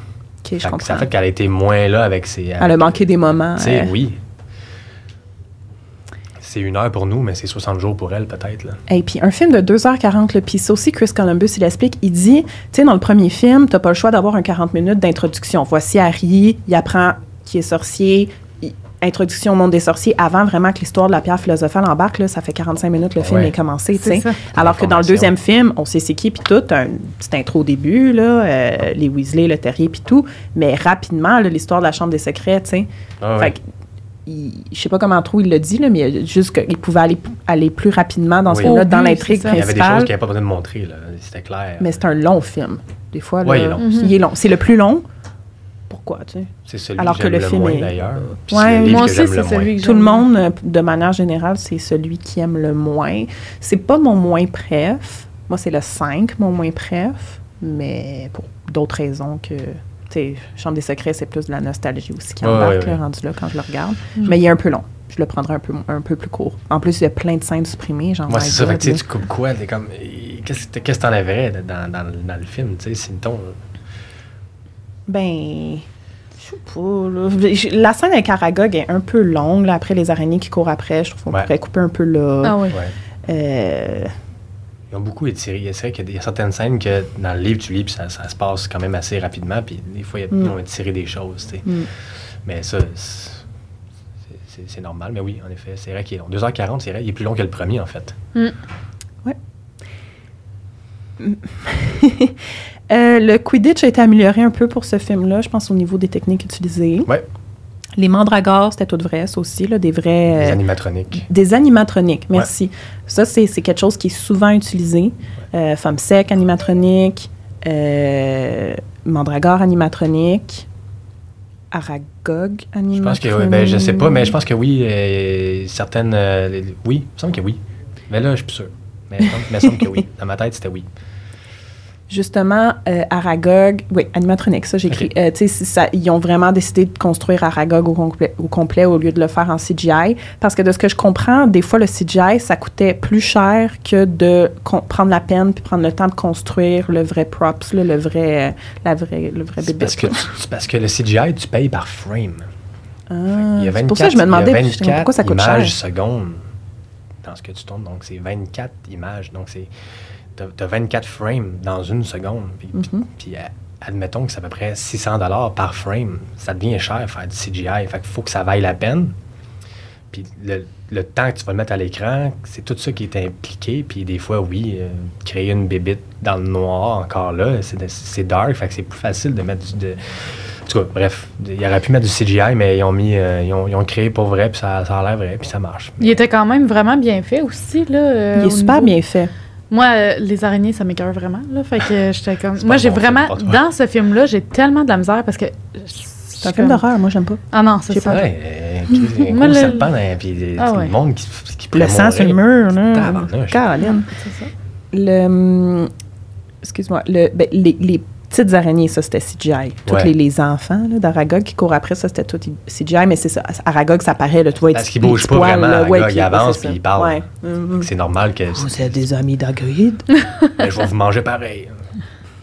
Ça fait qu'elle a été moins là avec ses. Elle a manqué des moments. sais, Oui. C'est une heure pour nous, mais c'est 60 jours pour elle, peut-être. Et puis un film de 2h40, puis ça aussi, Chris Columbus, il explique, il dit, tu sais, dans le premier film, t'as pas le choix d'avoir un 40 minutes d'introduction. Voici Harry, il apprend qui est sorcier, introduction au monde des sorciers avant vraiment que l'histoire de la pierre philosophale embarque. Là, ça fait 45 minutes le film est commencé. Alors que dans le deuxième film, on sait c'est qui, puis tout, un petit intro au début, là, euh, les Weasley, le terrier, puis tout. Mais rapidement, l'histoire de la Chambre des secrets, tu sais. Ah fait je sais pas comment trop il le dit, là, mais juste qu'il pouvait aller, aller plus rapidement dans ce film-là, dans l'intrigue principale. Il y avait des choses qu'il n'avait pas besoin de montrer, c'était clair. Mais c'est un long film. Des fois, là, il est long. C'est le plus long, pourquoi, tu sais. C'est celui Alors que, le, film moins, est... d'ailleurs. Ouais, moi aussi, c'est celui que Tout le monde, de manière générale, c'est celui qui aime le moins. C'est pas mon moins préf. Moi, c'est le 5, mon moins préf. Mais pour d'autres raisons que... Tu sais, Chambre des secrets, c'est plus de la nostalgie aussi qui embarque, rendu là, quand je le regarde. Mm. Mais il est un peu long. Je le prendrai un peu, un peu plus court. En plus, il y a plein de scènes supprimées. Moi, c'est ça. Fait que, tu coupes quoi? comme... Qu'est-ce que tu enlèverais dans, dans, dans, le film? Tu sais, c'est ton... Ben, je sais pas. La scène avec Aragog est un peu longue, là, après les araignées qui courent après. Je trouve qu'on pourrait couper un peu là. Ah oui. Euh, ils ont beaucoup étiré. C'est vrai qu'il y a certaines scènes que dans le livre, tu lis, puis ça, ça se passe quand même assez rapidement, puis des fois, ils ont mm. étiré des choses, tu sais. Mm. Mais ça, c'est normal. Mais oui, en effet, c'est vrai qu'il est long. 2h40, c'est vrai, il est plus long que le premier, en fait. Mm. Ouais. Euh, le Quidditch a été amélioré un peu pour ce film-là, je pense, au niveau des techniques utilisées. Oui. Les mandragores, c'était tout vrai, ça aussi, là, des vrais... Des euh, animatroniques. Des animatroniques, merci. Ça, c'est quelque chose qui est souvent utilisé. Euh, femme sec animatronique, euh, mandragore animatronique, Aragog animatronique. Je pense que oui, ben, je sais pas, mais je pense que oui, certaines... oui, il me semble que oui. Mais là, je suis plus sûr. Mais il me semble que oui. Dans ma tête, c'était oui justement, euh, Aragog, oui, animatronique, ça j'écris. Euh, tu sais, ils ont vraiment décidé de construire Aragog au complet, au complet au lieu de le faire en CGI. Parce que de ce que je comprends, des fois, le CGI, ça coûtait plus cher que de prendre la peine puis prendre le temps de construire le vrai props, le vrai, euh, la vraie, le vrai bébé. C'est parce, que le CGI, tu payes par frame. Ah, c'est pour ça que je me demandais pourquoi ça coûte cher. images secondes dans ce que tu tournes. Donc, c'est 24 images. Donc, c'est tu as, 24 frames dans une seconde. Puis, mm-hmm. euh, admettons que c'est à peu près 600 dollars par frame. Ça devient cher faire du CGI. Fait qu'il faut que ça vaille la peine. Puis le, temps que tu vas le mettre à l'écran, c'est tout ça qui est impliqué. Puis des fois, oui, euh, créer une bébite dans le noir, encore là, c'est dark. Fait que c'est plus facile de mettre du... De, en tout cas, bref, il aurait pu mettre du CGI, mais ils ont mis, euh, ils, ont, créé pour vrai, puis ça, ça a l'air vrai, puis ça marche. Il était quand même vraiment bien fait aussi, là. il est super bien fait. Moi, euh, les araignées, ça m'écœure vraiment. Là, fait que j'étais comme. Moi, j'ai vraiment. Dans ce film-là, j'ai tellement de la misère parce que. C'est un film d'horreur, moi, j'aime pas. Ah non, c'est ça. Ouais, euh, moi, le serpent, hein, puis ah, le monde qui, qui Le sang sur le mur, là. Caroline. C'est ça. Le. Hum, excuse-moi. Le, ben, les, les petites araignées, ça, c'était CGI. Tous les, les, enfants d'Aragog qui courent après, ça, c'était tout CGI, mais c'est ça. Aragog, ça paraît, là, tu vois. Parce qu'il bouge pas vraiment. Aragog, il avance puis il parle. C'est normal que. Vous êtes des amis d'Agrid. je vais vous manger pareil.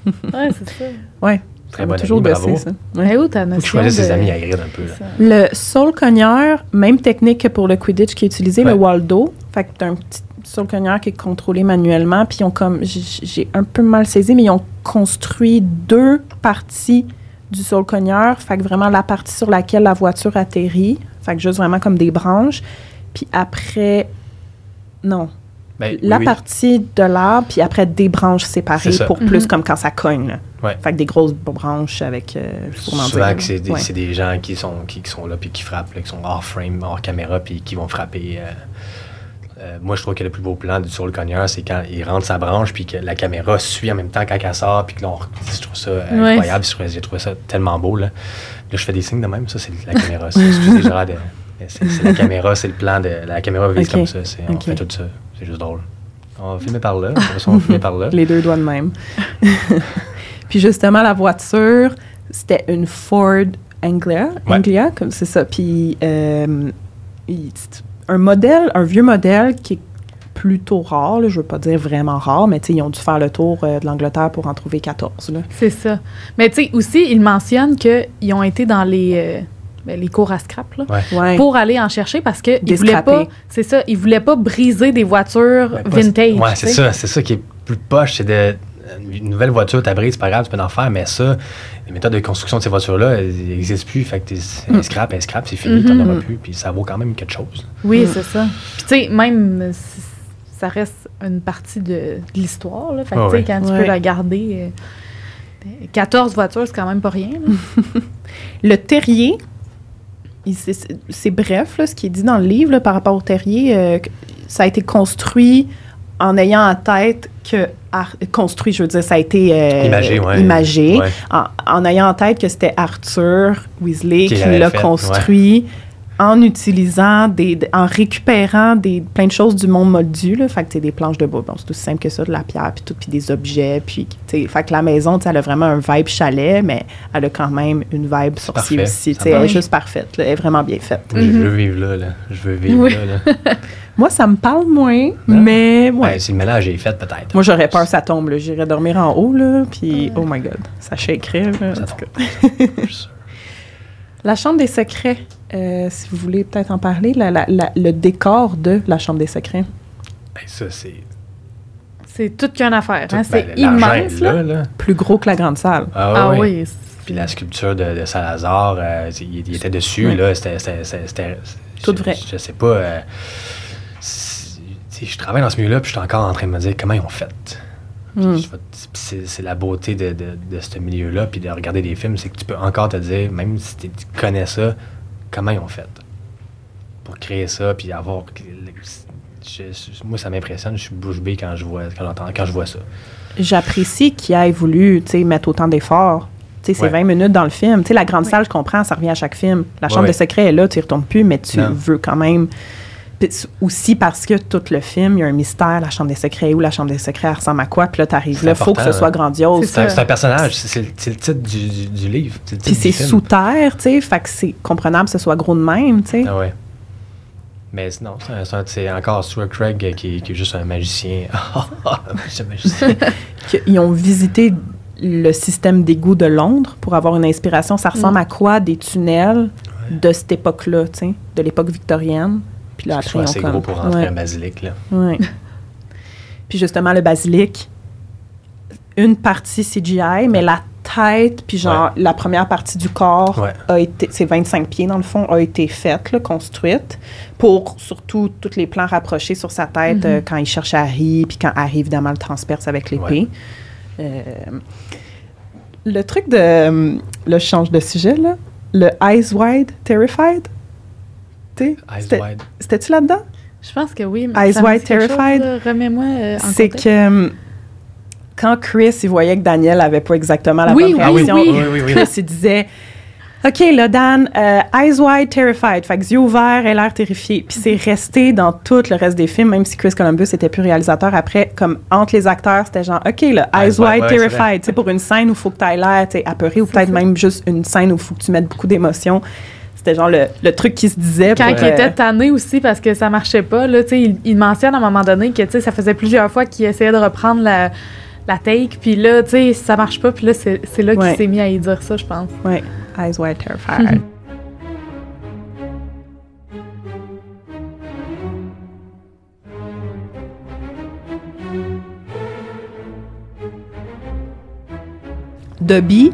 ouais, c'est ça. Ouais. Très bon toujours ami, bravo. ça. Ouais, où ta notion Faut que ses amis à un peu. Là. Le soul cogneur, même technique que pour le Quidditch qui est utilisé, le Waldo. Fait que t'as un petit sur le cogneur qui est contrôlé manuellement. Puis ils ont comme, j'ai un peu mal saisi, mais ils ont construit deux parties du sol cogneur. Fait que vraiment la partie sur laquelle la voiture atterrit. Fait que juste vraiment comme des branches. Puis après, non. Ben, la partie de l'arbre, puis après des branches séparées pour plus mhm. comme quand ça cogne. Fait que des grosses branches avec. Euh, Souvent que c'est des, des, gens qui sont, qui, sont là puis qui frappent, qui sont hors frame, hors caméra, puis qui vont frapper. Euh, euh, moi, je trouve que le plus beau plan sur le cogneur, c'est quand il rentre sa branche, puis que la caméra suit en même temps quand elle sort, puis que là, je trouve ça incroyable. J'ai trouvé ça tellement beau. Là. là, je fais des signes de même, ça, c'est la caméra. Excusez, Gérard, c'est la caméra, c'est le plan de. La caméra vise comme ça. On fait tout ça. C'est juste drôle. On va filmer par là. On va filmer par là. Les deux doigts de même. puis justement, la voiture, c'était une Ford Anglia. Anglia, comme c'est ça. Puis. Euh, un modèle, un vieux modèle qui est plutôt rare, je je veux pas dire vraiment rare, mais ils ont dû faire le tour euh, de l'Angleterre pour en trouver 14. C'est ça. Mais tu sais, aussi, ils mentionnent qu'ils ont été dans les, euh, ben, les cours à scrap pour aller en chercher parce qu'ils ne voulaient pas, c'est ça, ils voulaient pas briser des voitures vintage. Oui, c'est ça, c'est ça qui est plus poche, c'est de une nouvelle voiture, tu brise, c'est pas grave, tu peux en faire, mais ça, les méthodes de construction de ces voitures-là, elles n'existent plus. Fait que mm. scrap, elles scrap, c'est fini, tu n'en auras mm-hmm. plus, puis ça vaut quand même quelque chose. Oui, mm. c'est ça. Puis tu sais, même, ça reste une partie de, l'histoire, là. Fait que, tu sais, quand tu peux la garder. 14 euh, voitures, c'est quand même pas rien. le terrier, c'est bref, là, ce qui est dit dans le livre par rapport au terrier. Euh, ça a été construit en ayant en tête que construit, je veux dire, ça a été euh, imagé, En, ayant en tête que c'était Arthur Weasley qui, l'a construit en utilisant des, en récupérant des plein de choses du monde moldu là, fait que des planches de bois, bon, c'est aussi simple que ça, de la pierre puis tout, puis des objets, puis fait que la maison, elle a vraiment un vibe chalet, mais elle a quand même une vibe sorcier aussi, elle est juste parfaite, elle est vraiment bien faite. Je veux vivre là, là, je veux vivre là. là. Moi, ça me parle moins, mais moi. si le ménage est fait, peut-être. Moi, j'aurais peur que ça tombe. J'irais dormir en haut, là, puis oh my God, ça shakerait. Là, ça la Chambre des secrets, euh, si vous voulez peut-être en parler, le décor de la Chambre des secrets. Ben, ça, c'est. C'est toute qu'une affaire. Hein? C'est ben, immense. Là, Plus gros que la grande salle. Ah, ah oui. Puis la sculpture de, Salazar, euh, il, était dessus. là C'était. Tout vrai. Je, sais pas. Euh, je travaille dans ce milieu-là, puis je suis encore en train de me dire comment ils ont fait. Hmm. C'est la beauté de, de, ce milieu-là, puis de regarder des films, c'est que tu peux encore te dire, même si tu connais ça, comment ils ont fait pour créer ça, puis avoir. moi, ça m'impressionne, je suis bouche bée quand je vois, quand, quand je vois ça. J'apprécie qu'il ait voulu mettre autant d'efforts. C'est 20 minutes dans le film. sais la grande salle, je comprends, ça revient à chaque film. La chambre de secret est là, tu y retournes plus, mais tu veux quand même aussi parce que tout le film, il y a un mystère, la chambre des secrets, où la chambre des secrets ressemble à quoi, puis là, tu arrives là, il faut que ce soit grandiose. C'est un, personnage, c'est le, titre du, livre. Puis c'est sous terre, tu sais, fait que c'est comprenable que ce soit gros de même, tu sais. Ah ouais. Mais non, c'est encore Stuart Craig qui, est juste un magicien. un magicien. Ils ont visité le système d'égout de Londres pour avoir une inspiration. Ça ressemble mm. à quoi des tunnels de cette époque-là, tu sais, de l'époque victorienne? Puis là, après, assez gros pour rentrer un basilic, là. Oui. puis justement, le basilic, une partie CGI, mais la tête, puis genre la première partie du corps a été, c'est 25 pieds dans le fond, a été faite, là, construite, pour surtout tous les plans rapprochés sur sa tête mm-hmm. euh, quand il cherche Harry, puis quand Harry évidemment le transperce avec l'épée. Euh, le truc de, le change de sujet là, le Eyes Wide Terrified, c'était-tu là-dedans? Je pense que oui. Eyes Wide Terrified. Remets-moi euh, C'est que hum, quand Chris, il voyait que Daniel n'avait pas exactement la bonne réaction, oui, Chris, il disait... OK, là, Dan, euh, Eyes Wide Terrified. Fait que yeux ouverts, elle a l'air terrifiée. Puis c'est resté dans tout le reste des films, même si Chris Columbus était plus réalisateur. Après, comme entre les acteurs, c'était genre, OK, là, Eyes, Wide, Terrified. Tu pour une scène où il faut que tu aies l'air apeuré ou peut-être même juste une scène où il faut que tu mettes beaucoup d'émotions. C'était genre le, le, truc qui se disait. Quand il était tanné aussi parce que ça marchait pas, là, il, il mentionne à un moment donné que ça faisait plusieurs fois qu'il essayait de reprendre la, la take, puis là, tu sais, ça marche pas, puis là, c'est là qu'il s'est mis à y dire ça, je pense. Oui, Eyes Wide Terrified. Dobby,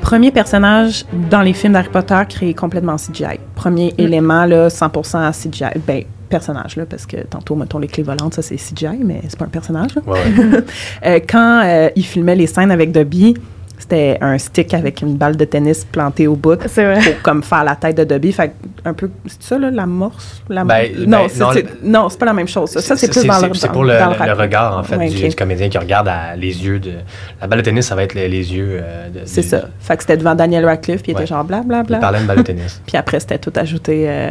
premier personnage dans les films d'Harry Potter créé complètement CGI. Premier mm. élément, là, 100% CGI. Ben, personnage, là, parce que tantôt, mettons, les clés volantes, ça, c'est CGI, mais c'est pas un personnage. Ouais. euh, quand euh, il filmait les scènes avec Dobby, c'était un stick avec une balle de tennis plantée au bout C'est vrai. pour comme faire la tête de Dobby. Fait un peu, c'est ça, là, la morse? La Ben, non, ben, c'est, non, non, c'est pas la même chose. Ça, c'est plus dans le C'est pour le, regard, en fait, Ouais, du, comédien qui regarde à- les yeux de. La balle de tennis, ça va être les, les yeux. euh, de- C'est ça. Fait que c'était devant Daniel Radcliffe, puis il Ouais. était genre blablabla. Il parlait de balle de tennis. Puis après, c'était tout ajouté euh,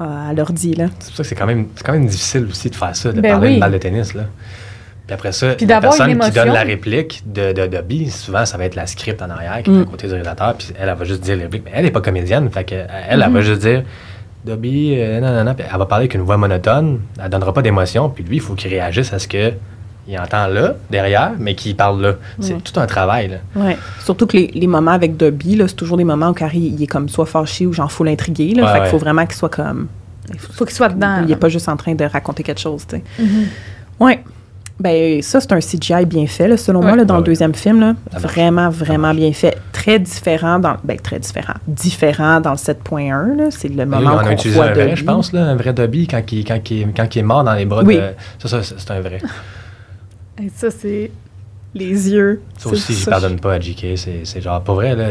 à l'ordi, là. C'est pour ça que c'est quand même, c'est quand même difficile aussi de faire ça, de Ben parler oui. d'une balle de tennis. Là. Puis après ça, Puis la personne une qui donne la réplique de, de Dobby, souvent, ça va être la script en arrière qui est Mm. à côté du réalisateur. Puis elle, elle va juste dire les répliques. Mais elle n'est pas comédienne. Fait que, elle, elle Mm-hmm. va juste dire Dobby, euh, non, non, non. Puis elle va parler avec une voix monotone. Elle donnera pas d'émotion. Puis lui, il faut qu'il réagisse à ce que il entend là, derrière, mais qu'il parle là. C'est tout un travail. Là. Ouais. Surtout que les, les moments avec Dobby, là, c'est toujours des moments où Carrie, il est comme soit fâché ou genre full intrigué, là. Ouais, fait qu'il faut vraiment qu'il soit comme... Faut qu'il soit dedans. Il là. est pas juste en train de raconter quelque chose, tu sais. Mhm. Ouais. Ben, ça, c'est un CGI bien fait, là, selon Ouais. moi, là, dans Ouais, le ouais. deuxième film. Là. Vraiment, vraiment bien fait. Très différent dans... Ben, très différent. Différent dans le 7.1, là. C'est le moment on qu'on a utilisé un vrai, Dobby. je pense, là, un vrai Dobby quand il, quand, il, quand il est mort dans les bras Oui. de. Ça, ça, c'est un vrai. Et ça, c'est. Les yeux. Ça aussi, je pardonne pas à JK. C'est c'est genre, pour vrai, là.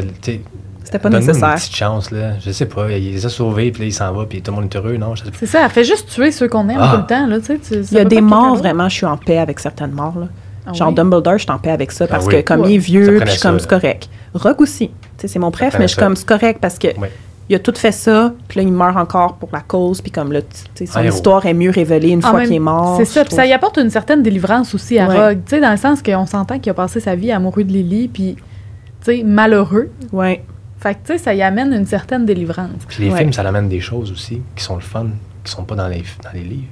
C'était pas donne-nous nécessaire. une petite chance, là. Je sais pas. Il les a sauvés, puis là, il s'en va, puis tout le monde est heureux. Non. C'est ça, elle fait juste tuer ceux qu'on aime Ah. tout le temps, là, tu sais. Il y a des morts, vraiment, je suis en paix avec certaines morts, là. Ah Genre oui? Dumbledore, je suis en paix avec ça Ah parce oui. que comme Ouais. il est vieux, puis je suis comme c'est correct. Rogue aussi. Tu sais, c'est mon préf, mais je suis comme c'est correct parce que il a tout fait ça, puis là il meurt encore pour la cause, puis comme là, tu sais, son histoire est mieux révélée une fois même- qu'il est mort. C'est ça, puis ça y apporte une certaine délivrance aussi à Ouais. Rogue, tu sais, dans le sens qu'on s'entend qu'il a passé sa vie amoureux de Lily, puis, tu sais, malheureux. Ouais. Fait que, tu sais, ça y amène une certaine délivrance. Puis les Ouais. films, ça amène des choses aussi qui sont le fun, qui sont pas dans les, dans les livres.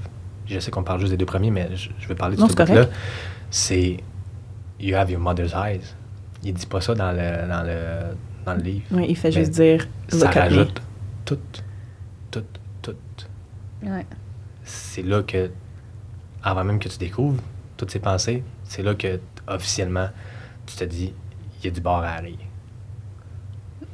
Je sais qu'on parle juste des deux premiers, mais je, je vais parler de Non, ce correct. C'est You have your mother's eyes. Il dit pas ça dans le, dans le, dans le livre. Ouais, il fait juste dire Ça rajoute tout, tout, tout. Ouais. C'est là que, avant même que tu découvres toutes ces pensées, c'est là que, officiellement, tu te dis, il y a du bord à Harry.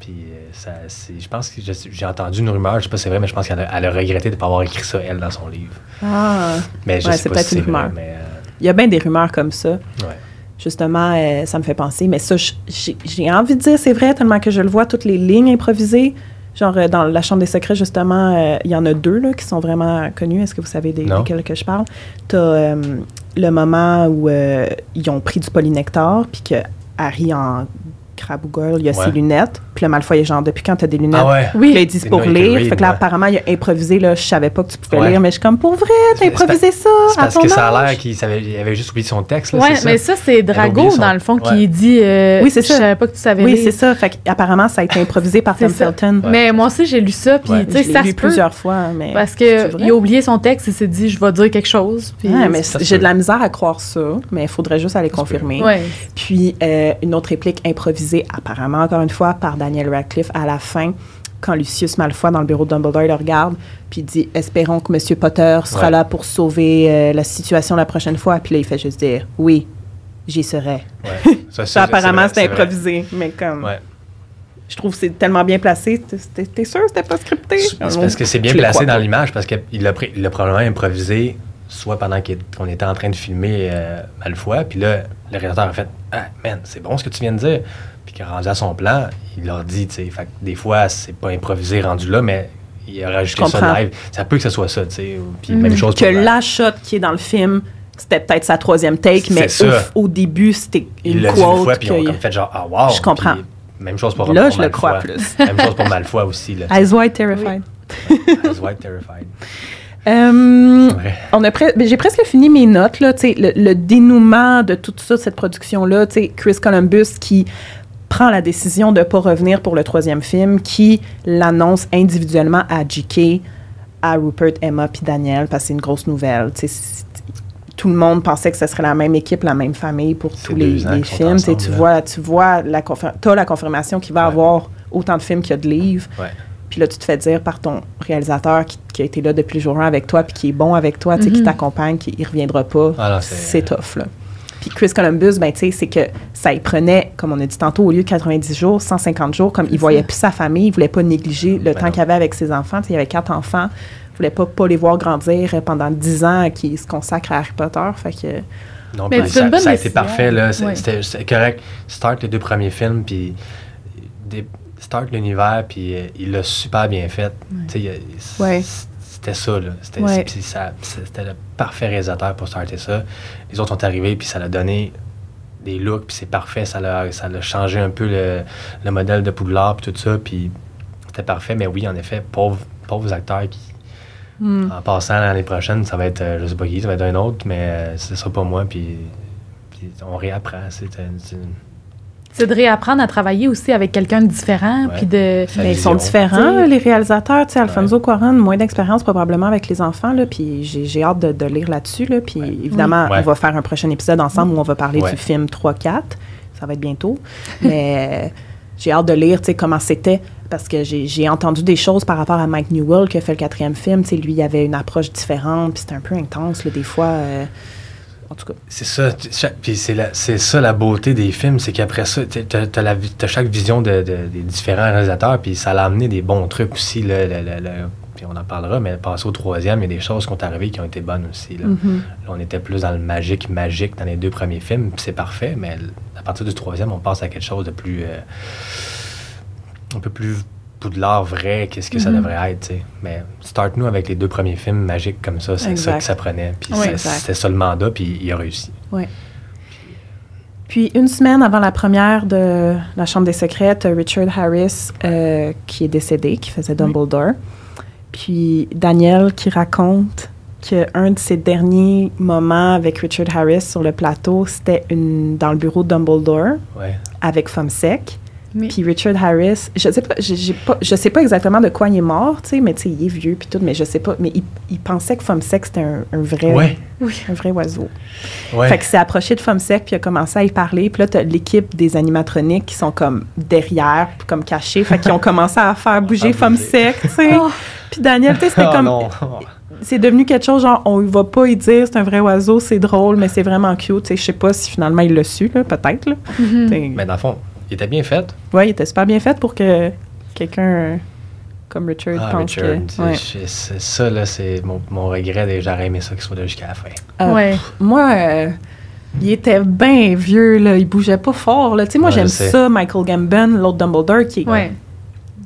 Puis, euh, ça, je pense que j'ai entendu une rumeur, je sais pas si c'est vrai, mais je pense qu'elle a, regretté de ne pas avoir écrit ça, elle, dans son livre. Ah. Mais je Ouais, c'est peut-être si c'est une vrai, rumeur. mais... euh, Il y a bien des rumeurs comme ça. ouais. Justement, euh, ça me fait penser. Mais ça, j'ai envie de dire c'est vrai, tellement que je le vois, toutes les lignes improvisées. Genre, dans La Chambre des secrets, justement, euh, il y en a deux là, qui sont vraiment connus. Est-ce que vous savez des, desquels que je parle? Tu as le moment où ils ont pris du polynectar, puis que Harry, en crabe ou girl, il a Ouais. ses lunettes. Puis le Malfoy est genre, depuis quand t'as des lunettes? Ah ouais? Oui. Puis là, ils disent pour no, lire. read, fait que là, ouais. apparemment, il a improvisé. Là, je savais pas que tu pouvais Ouais. lire, mais je suis comme, pour vrai, t'as improvisé ça C'est à parce ton que ça a l'air qu'il avait juste oublié son texte, là, Ouais, c'est mais ça? ça, c'est Drago, son- dans le fond, Ouais. qui dit euh, Oui, c'est ça. Je savais pas que tu savais Oui, lire. c'est ça. Fait qu'apparemment, ça a été improvisé par Tom. Felton. Mais moi aussi, j'ai lu ça, puis tu sais, ça lu se plusieurs fois, mais... Parce C'est que vrai? il a oublié son texte, il s'est dit, je vais dire quelque chose. J'ai de la misère à croire ça, mais il faudrait juste aller confirmer. Puis, euh, une autre réplique improvisée, apparemment, encore une fois, par Daniel Radcliffe à la fin, quand Lucius Malfoy, dans le bureau de Dumbledore, le regarde, puis dit « Espérons que M. Potter sera Ouais. là pour sauver euh, la situation la prochaine fois. » Puis là, il fait juste dire « Oui, j'y serai. Ouais. Ça, » Ça, apparemment, c'est improvisé, mais comme... Ouais. Je trouve que c'est tellement bien placé. T'es- sûr que c'était pas scripté? C'est parce que c'est bien Je placé dans l'image, parce qu'il l'a probablement improvisé, soit pendant qu'on était en train de filmer euh, Malfoy, puis là, le réalisateur a fait Ah, man, c'est bon ce que tu viens de dire. A rendu à son plan, il leur dit, tu sais, fait que des fois, c'est pas improvisé rendu là, mais il a rajouté ça live. Ça peut que ce soit ça, tu sais. Puis Mhm. même chose que pour la shot qui est dans le film, c'était peut-être sa troisième take, mais ça. au, début, c'était Il une l'a dit une quote. fois, puis ils ont que- comme fait genre, ah, wow. Je comprends. Puis Même chose pour Là, pour je le crois plus. Même chose pour Malfoy aussi, là. Eyes wide terrified. Eyes wide terrified. Euh, Ouais. on a pre- ben, j'ai presque fini mes notes là, tu sais, le, le dénouement de tout ça, cette production là, tu sais, Chris Columbus qui prend la décision de pas revenir pour le troisième film, qui l'annonce individuellement à J.K., à Rupert, Emma puis Daniel, parce que c'est une grosse nouvelle. c'est- tout le monde pensait que ce serait la même équipe, la même famille pour tous les, films. Ensemble, tu vois, tu vois la t'as la confirmation qu'il va Ouais. avoir autant de films qu'il y a de livres. Ouais. Puis là, tu te fais dire par ton réalisateur qui, qui a été là depuis le jour 1 avec toi, puis qui est bon avec toi, qui Mhm. t'accompagne, qui ne reviendra pas. Ah c'est tough, là. Puis Chris Columbus, ben, tu sais, c'est que ça y prenait, comme on a dit tantôt, au lieu de 90 jours, 150 jours, comme il voyait ça. plus sa famille, il voulait pas négliger le Ben temps qu'il avait avec ses enfants. Tu sais, il y avait quatre enfants. Il voulait pas, pas les voir grandir pendant 10 ans qui se consacrent à Harry Potter. Fait que, Non, mais ça, ça, a été parfait. Là. C'était, correct. Start les deux premiers films, puis start l'univers, puis euh, il l'a super bien fait. Ouais. C'était ça, là. C'était, c'était le parfait réalisateur pour starter ça. Les autres sont arrivés, puis ça l'a donné des looks, puis c'est parfait. Ça l'a, ça l'a changé un peu le, le modèle de Poudlard, puis tout ça, puis c'était parfait. Mais oui, en effet, pauvres, pauvres acteurs qui Hmm. En passant l'année prochaine, ça va être, euh, je sais pas qui, ça va être un autre, mais euh, ce sera pas moi, puis, on réapprend. C'est de réapprendre à travailler aussi avec quelqu'un de différent. Puis de... Mais ils sont différents, les réalisateurs. Tu sais, Alfonso Cuarón, moins d'expérience probablement avec les enfants. Là, puis j'ai hâte de, lire là-dessus. Là, puis évidemment, on va faire un prochain épisode ensemble où on va parler du film 3-4. Ça va être bientôt. Mais j'ai hâte de lire comment c'était parce que j'ai entendu des choses par rapport à Mike Newell qui a fait le quatrième film. sais, lui, il avait une approche différente, puis c'était un peu intense, des fois. Euh, en tout cas. C'est ça. Puis c'est ça la beauté des films, c'est qu'après ça, tu as, chaque vision de, des différents réalisateurs, puis ça l'a amené des bons trucs aussi. Là, puis on en parlera, mais passer au troisième, il y a des choses qui sont arrivées qui ont été bonnes aussi. Là. Mm-hmm. on était plus dans le magique, magique dans les deux premiers films, puis c'est parfait, mais à partir du troisième, on passe à quelque chose de plus. Euh, un peu plus l'art vrai, qu'est-ce que ça mhm. devrait être, sais. Mais start-nous avec les deux premiers films magiques comme ça, c'est ça que ça prenait. Puis c'était ça le mandat, puis il a réussi. Oui. Puis une semaine avant la première de La Chambre des Secrets, Richard Harris euh, qui est décédé, qui faisait Dumbledore. Puis Daniel qui raconte qu'un de ses derniers moments avec Richard Harris sur le plateau, c'était dans le bureau de Dumbledore avec Femme Sec. Puis Richard Harris, je sais pas, pas, je sais pas exactement de quoi il est mort, tu sais, mais tu sais, il est vieux puis tout, mais je sais pas, mais il, pensait que Femme Sec c'était un, vrai, un vrai oiseau. Ouais. Fait que s'est approché de Femme Sec puis a commencé à y parler. Puis là, t'as l'équipe des animatroniques qui sont comme derrière, comme cachés, fait qu'ils ont commencé à faire bouger Femme Sec, tu sais. Oh. Puis Daniel, tu sais, c'était oh, comme c'est devenu quelque chose genre on va pas y dire c'est un vrai oiseau c'est drôle mais c'est vraiment cute tu sais je sais pas si finalement il l'a su là peut-être mm-hmm. mais dans le fond il était bien fait. Oui, il était super bien fait pour que quelqu'un comme Richard ah, pense Richard, que... C'est ça, là, c'est mon, mon regret. J'aurais aimé ça qu'il soit là jusqu'à la fin. Euh, ouais. Moi, euh, il était bien vieux, là. Il bougeait pas fort, là. Tu sais, moi, j'aime ça, Michael Gambon, l'autre Dumbledore, qui est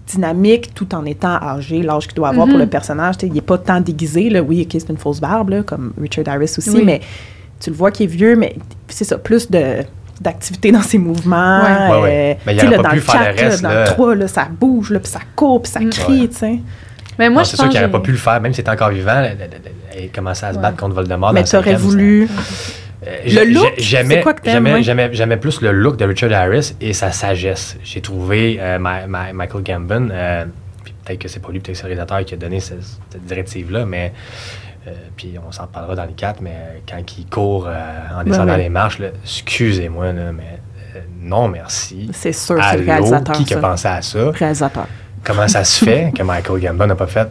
dynamique tout en étant âgé, l'âge qu'il doit avoir pour mm-hmm. le personnage. il n'est pas tant déguisé, là. Oui, OK, c'est une fausse barbe, là, comme Richard Harris aussi, mais tu le vois qu'il est vieux, mais c'est ça, plus de d'activité dans ses mouvements. Ouais. ouais, Mais il aurait pas pu faire le reste. dans le 3, là, ça bouge, là, puis ça court, puis ça mm. crie, tu sais. Mais moi, c'est sûr qu'il n'aurait pas pu le faire, même s'il était encore vivant. Il commençait à se battre contre Voldemort. Mais tu aurais voulu. Euh, le look, j'aimais, j'aimais, j'aimais, plus le look de Richard Harris et sa sagesse. J'ai trouvé euh, Michael Gambon, euh, peut-être que c'est pas lui, peut-être que c'est le réalisateur qui a donné cette, cette directive-là, mais euh, puis on s'en parlera dans le 4, mais euh, quand il court euh, en descendant les marches, excusez-moi, mais non merci. C'est sûr, c'est le réalisateur. Qui a pensé à ça? Réalisateur. Comment ça se fait que Michael Gambon n'a pas fait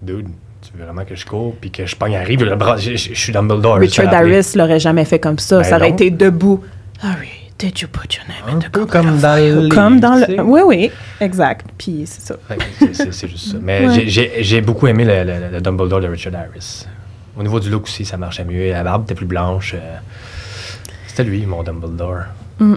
Dude, tu veux vraiment que je cours puis que je pogne arrive le bras, je, je, suis Dumbledore. Richard Harris l'aurait jamais fait comme ça. Ben ça aurait été debout. Did you put your name in the peu comme dans le Comme dans le... Oui, oui, exact. Puis c'est ça. c'est juste ça. Mais j'ai beaucoup aimé le, Dumbledore de Richard Harris. Au niveau du look aussi, ça marchait mieux. La barbe était plus blanche. Euh, c'était lui, mon Dumbledore. Mm.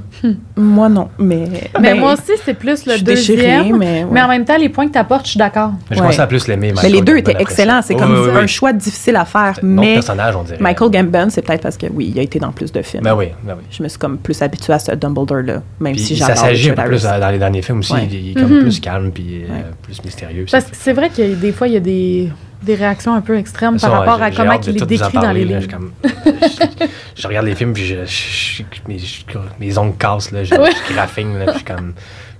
Moi, non. Mais, mais ben, moi aussi, c'est plus le deuxième. mais, en même temps, les points que tu apportes, je suis d'accord. Mais je commence à plus l'aimer. Mais les deux étaient excellents. C'est comme un choix difficile à faire. Mais personnage, on dirait. Michael Gambon, c'est peut-être parce que, oui, il a été dans plus de films. Ben oui, ben oui. Je me suis comme plus habituée à ce Dumbledore-là, même puis si j'adore Ça s'agit un peu plus dans les derniers films aussi. Il est comme mm-hmm. plus calme puis euh, plus mystérieux. Parce que c'est vrai que des fois, il y a des des réactions un peu extrêmes par rapport à comment il est décrit dans les livres. je, regarde les films, puis je, mes, ongles cassent, là, je, graffine, là, je comme...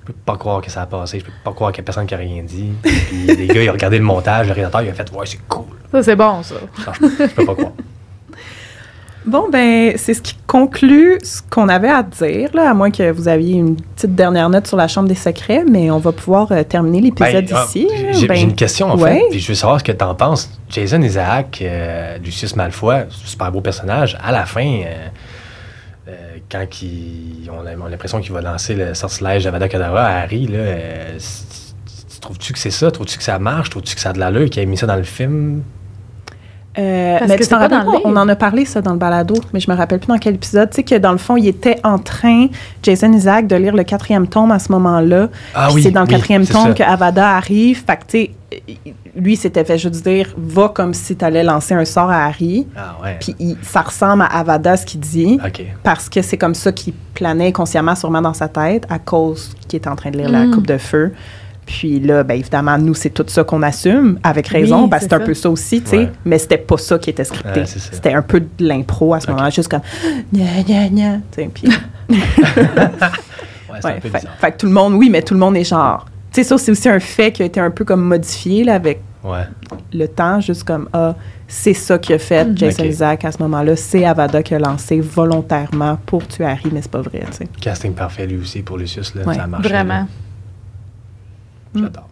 Je peux pas croire que ça a passé, je peux pas croire qu'il y a personne qui a rien dit. Puis les gars, ils ont regardé le montage, le réalisateur, il a fait « Ouais, c'est cool ». Ça, c'est bon, ça. je peux pas croire. Bon, ben, c'est ce qui conclut ce qu'on avait à dire, là, à moins que vous aviez une petite dernière note sur la Chambre des secrets, mais on va pouvoir euh, terminer l'épisode ben, ah, ici. J'ai ben, une question, en fait, puis je veux savoir ce que tu en penses. Jason Isaac, euh, Lucius Malfoy, super beau personnage, à la fin, euh, quand on a, l'impression qu'il va lancer le sortilège d'Avada Kedavra à Harry, là, trouves-tu que c'est ça? Trouves-tu que ça marche? Trouves-tu que ça a de l'allure qu'il ait mis ça dans le film? Euh, mais tu t'en rappelles On en a parlé, ça, dans le balado, mais je me rappelle plus dans quel épisode. Tu sais que dans le fond, il était en train, Jason Isaac, de lire le quatrième tome à ce moment-là. Ah oui, c'est dans le quatrième tome que Avada arrive. Fait que, tu sais, lui, s'était fait juste dire va comme si tu allais lancer un sort à Harry. Ah ouais. Puis ça ressemble à Avada, ce qu'il dit. OK. Parce que c'est comme ça qu'il planait consciemment, sûrement dans sa tête, à cause qu'il était en train de lire la mm. coupe de feu. Puis là, bien évidemment, nous, c'est tout ça qu'on assume, avec raison. Ben, c'est un peu ça aussi, tu sais. Mais c'était pas ça qui était scripté. c'était un peu de l'impro à ce moment-là, juste comme gna gna gna. Puis. ouais, fait, fait, que tout le monde, oui, mais tout le monde est genre. Tu sais, ça, c'est aussi un fait qui a été un peu comme modifié là, avec le temps, juste comme ah, c'est ça qui a fait mm. Jason Isaac à ce moment-là. C'est Avada qui a lancé volontairement pour tuer Harry, mais c'est pas vrai, tu sais. Casting parfait lui aussi pour Lucius, là, ça a marché. Vraiment. J'adore.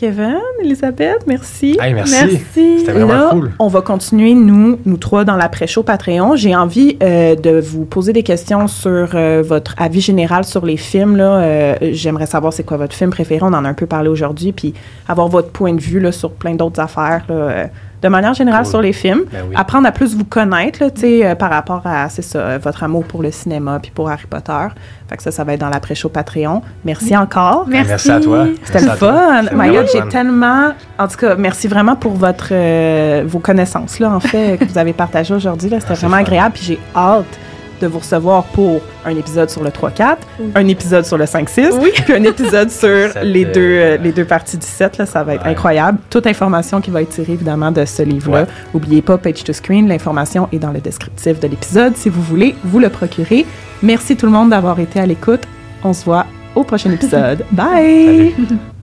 Kevin, Elisabeth, merci. merci. C'était vraiment cool. On va continuer, nous, nous trois, dans l'après-show Patreon. J'ai envie euh, de vous poser des questions sur euh, votre avis général sur les films. Là. Euh, j'aimerais savoir c'est quoi votre film préféré. On en a un peu parlé aujourd'hui. Puis avoir votre point de vue là, sur plein d'autres affaires. Là, de manière générale sur les films. Ben Apprendre à plus vous connaître, là, euh, par rapport à, c'est ça, euh, votre amour pour le cinéma puis pour Harry Potter. Fait que ça, ça va être dans l'après-show Patreon. Merci encore. Merci, à toi. C'était le fun. Maya, j'ai tellement... En tout cas, merci vraiment pour votre, euh, vos connaissances, là, en fait, que vous avez partagées aujourd'hui. C'était ah, vraiment agréable. Puis j'ai hâte de vous recevoir pour un épisode sur le 3-4, un épisode sur le 5-6, puis un épisode sur les, deux, euh, les deux parties du 7. Là, ça va être incroyable. Toute information qui va être tirée, évidemment, de ce livre-là. N'oubliez pas, Page to Screen, l'information est dans le descriptif de l'épisode. Si vous voulez, vous le procurer. Merci tout le monde d'avoir été à l'écoute. On se voit au prochain épisode. Bye!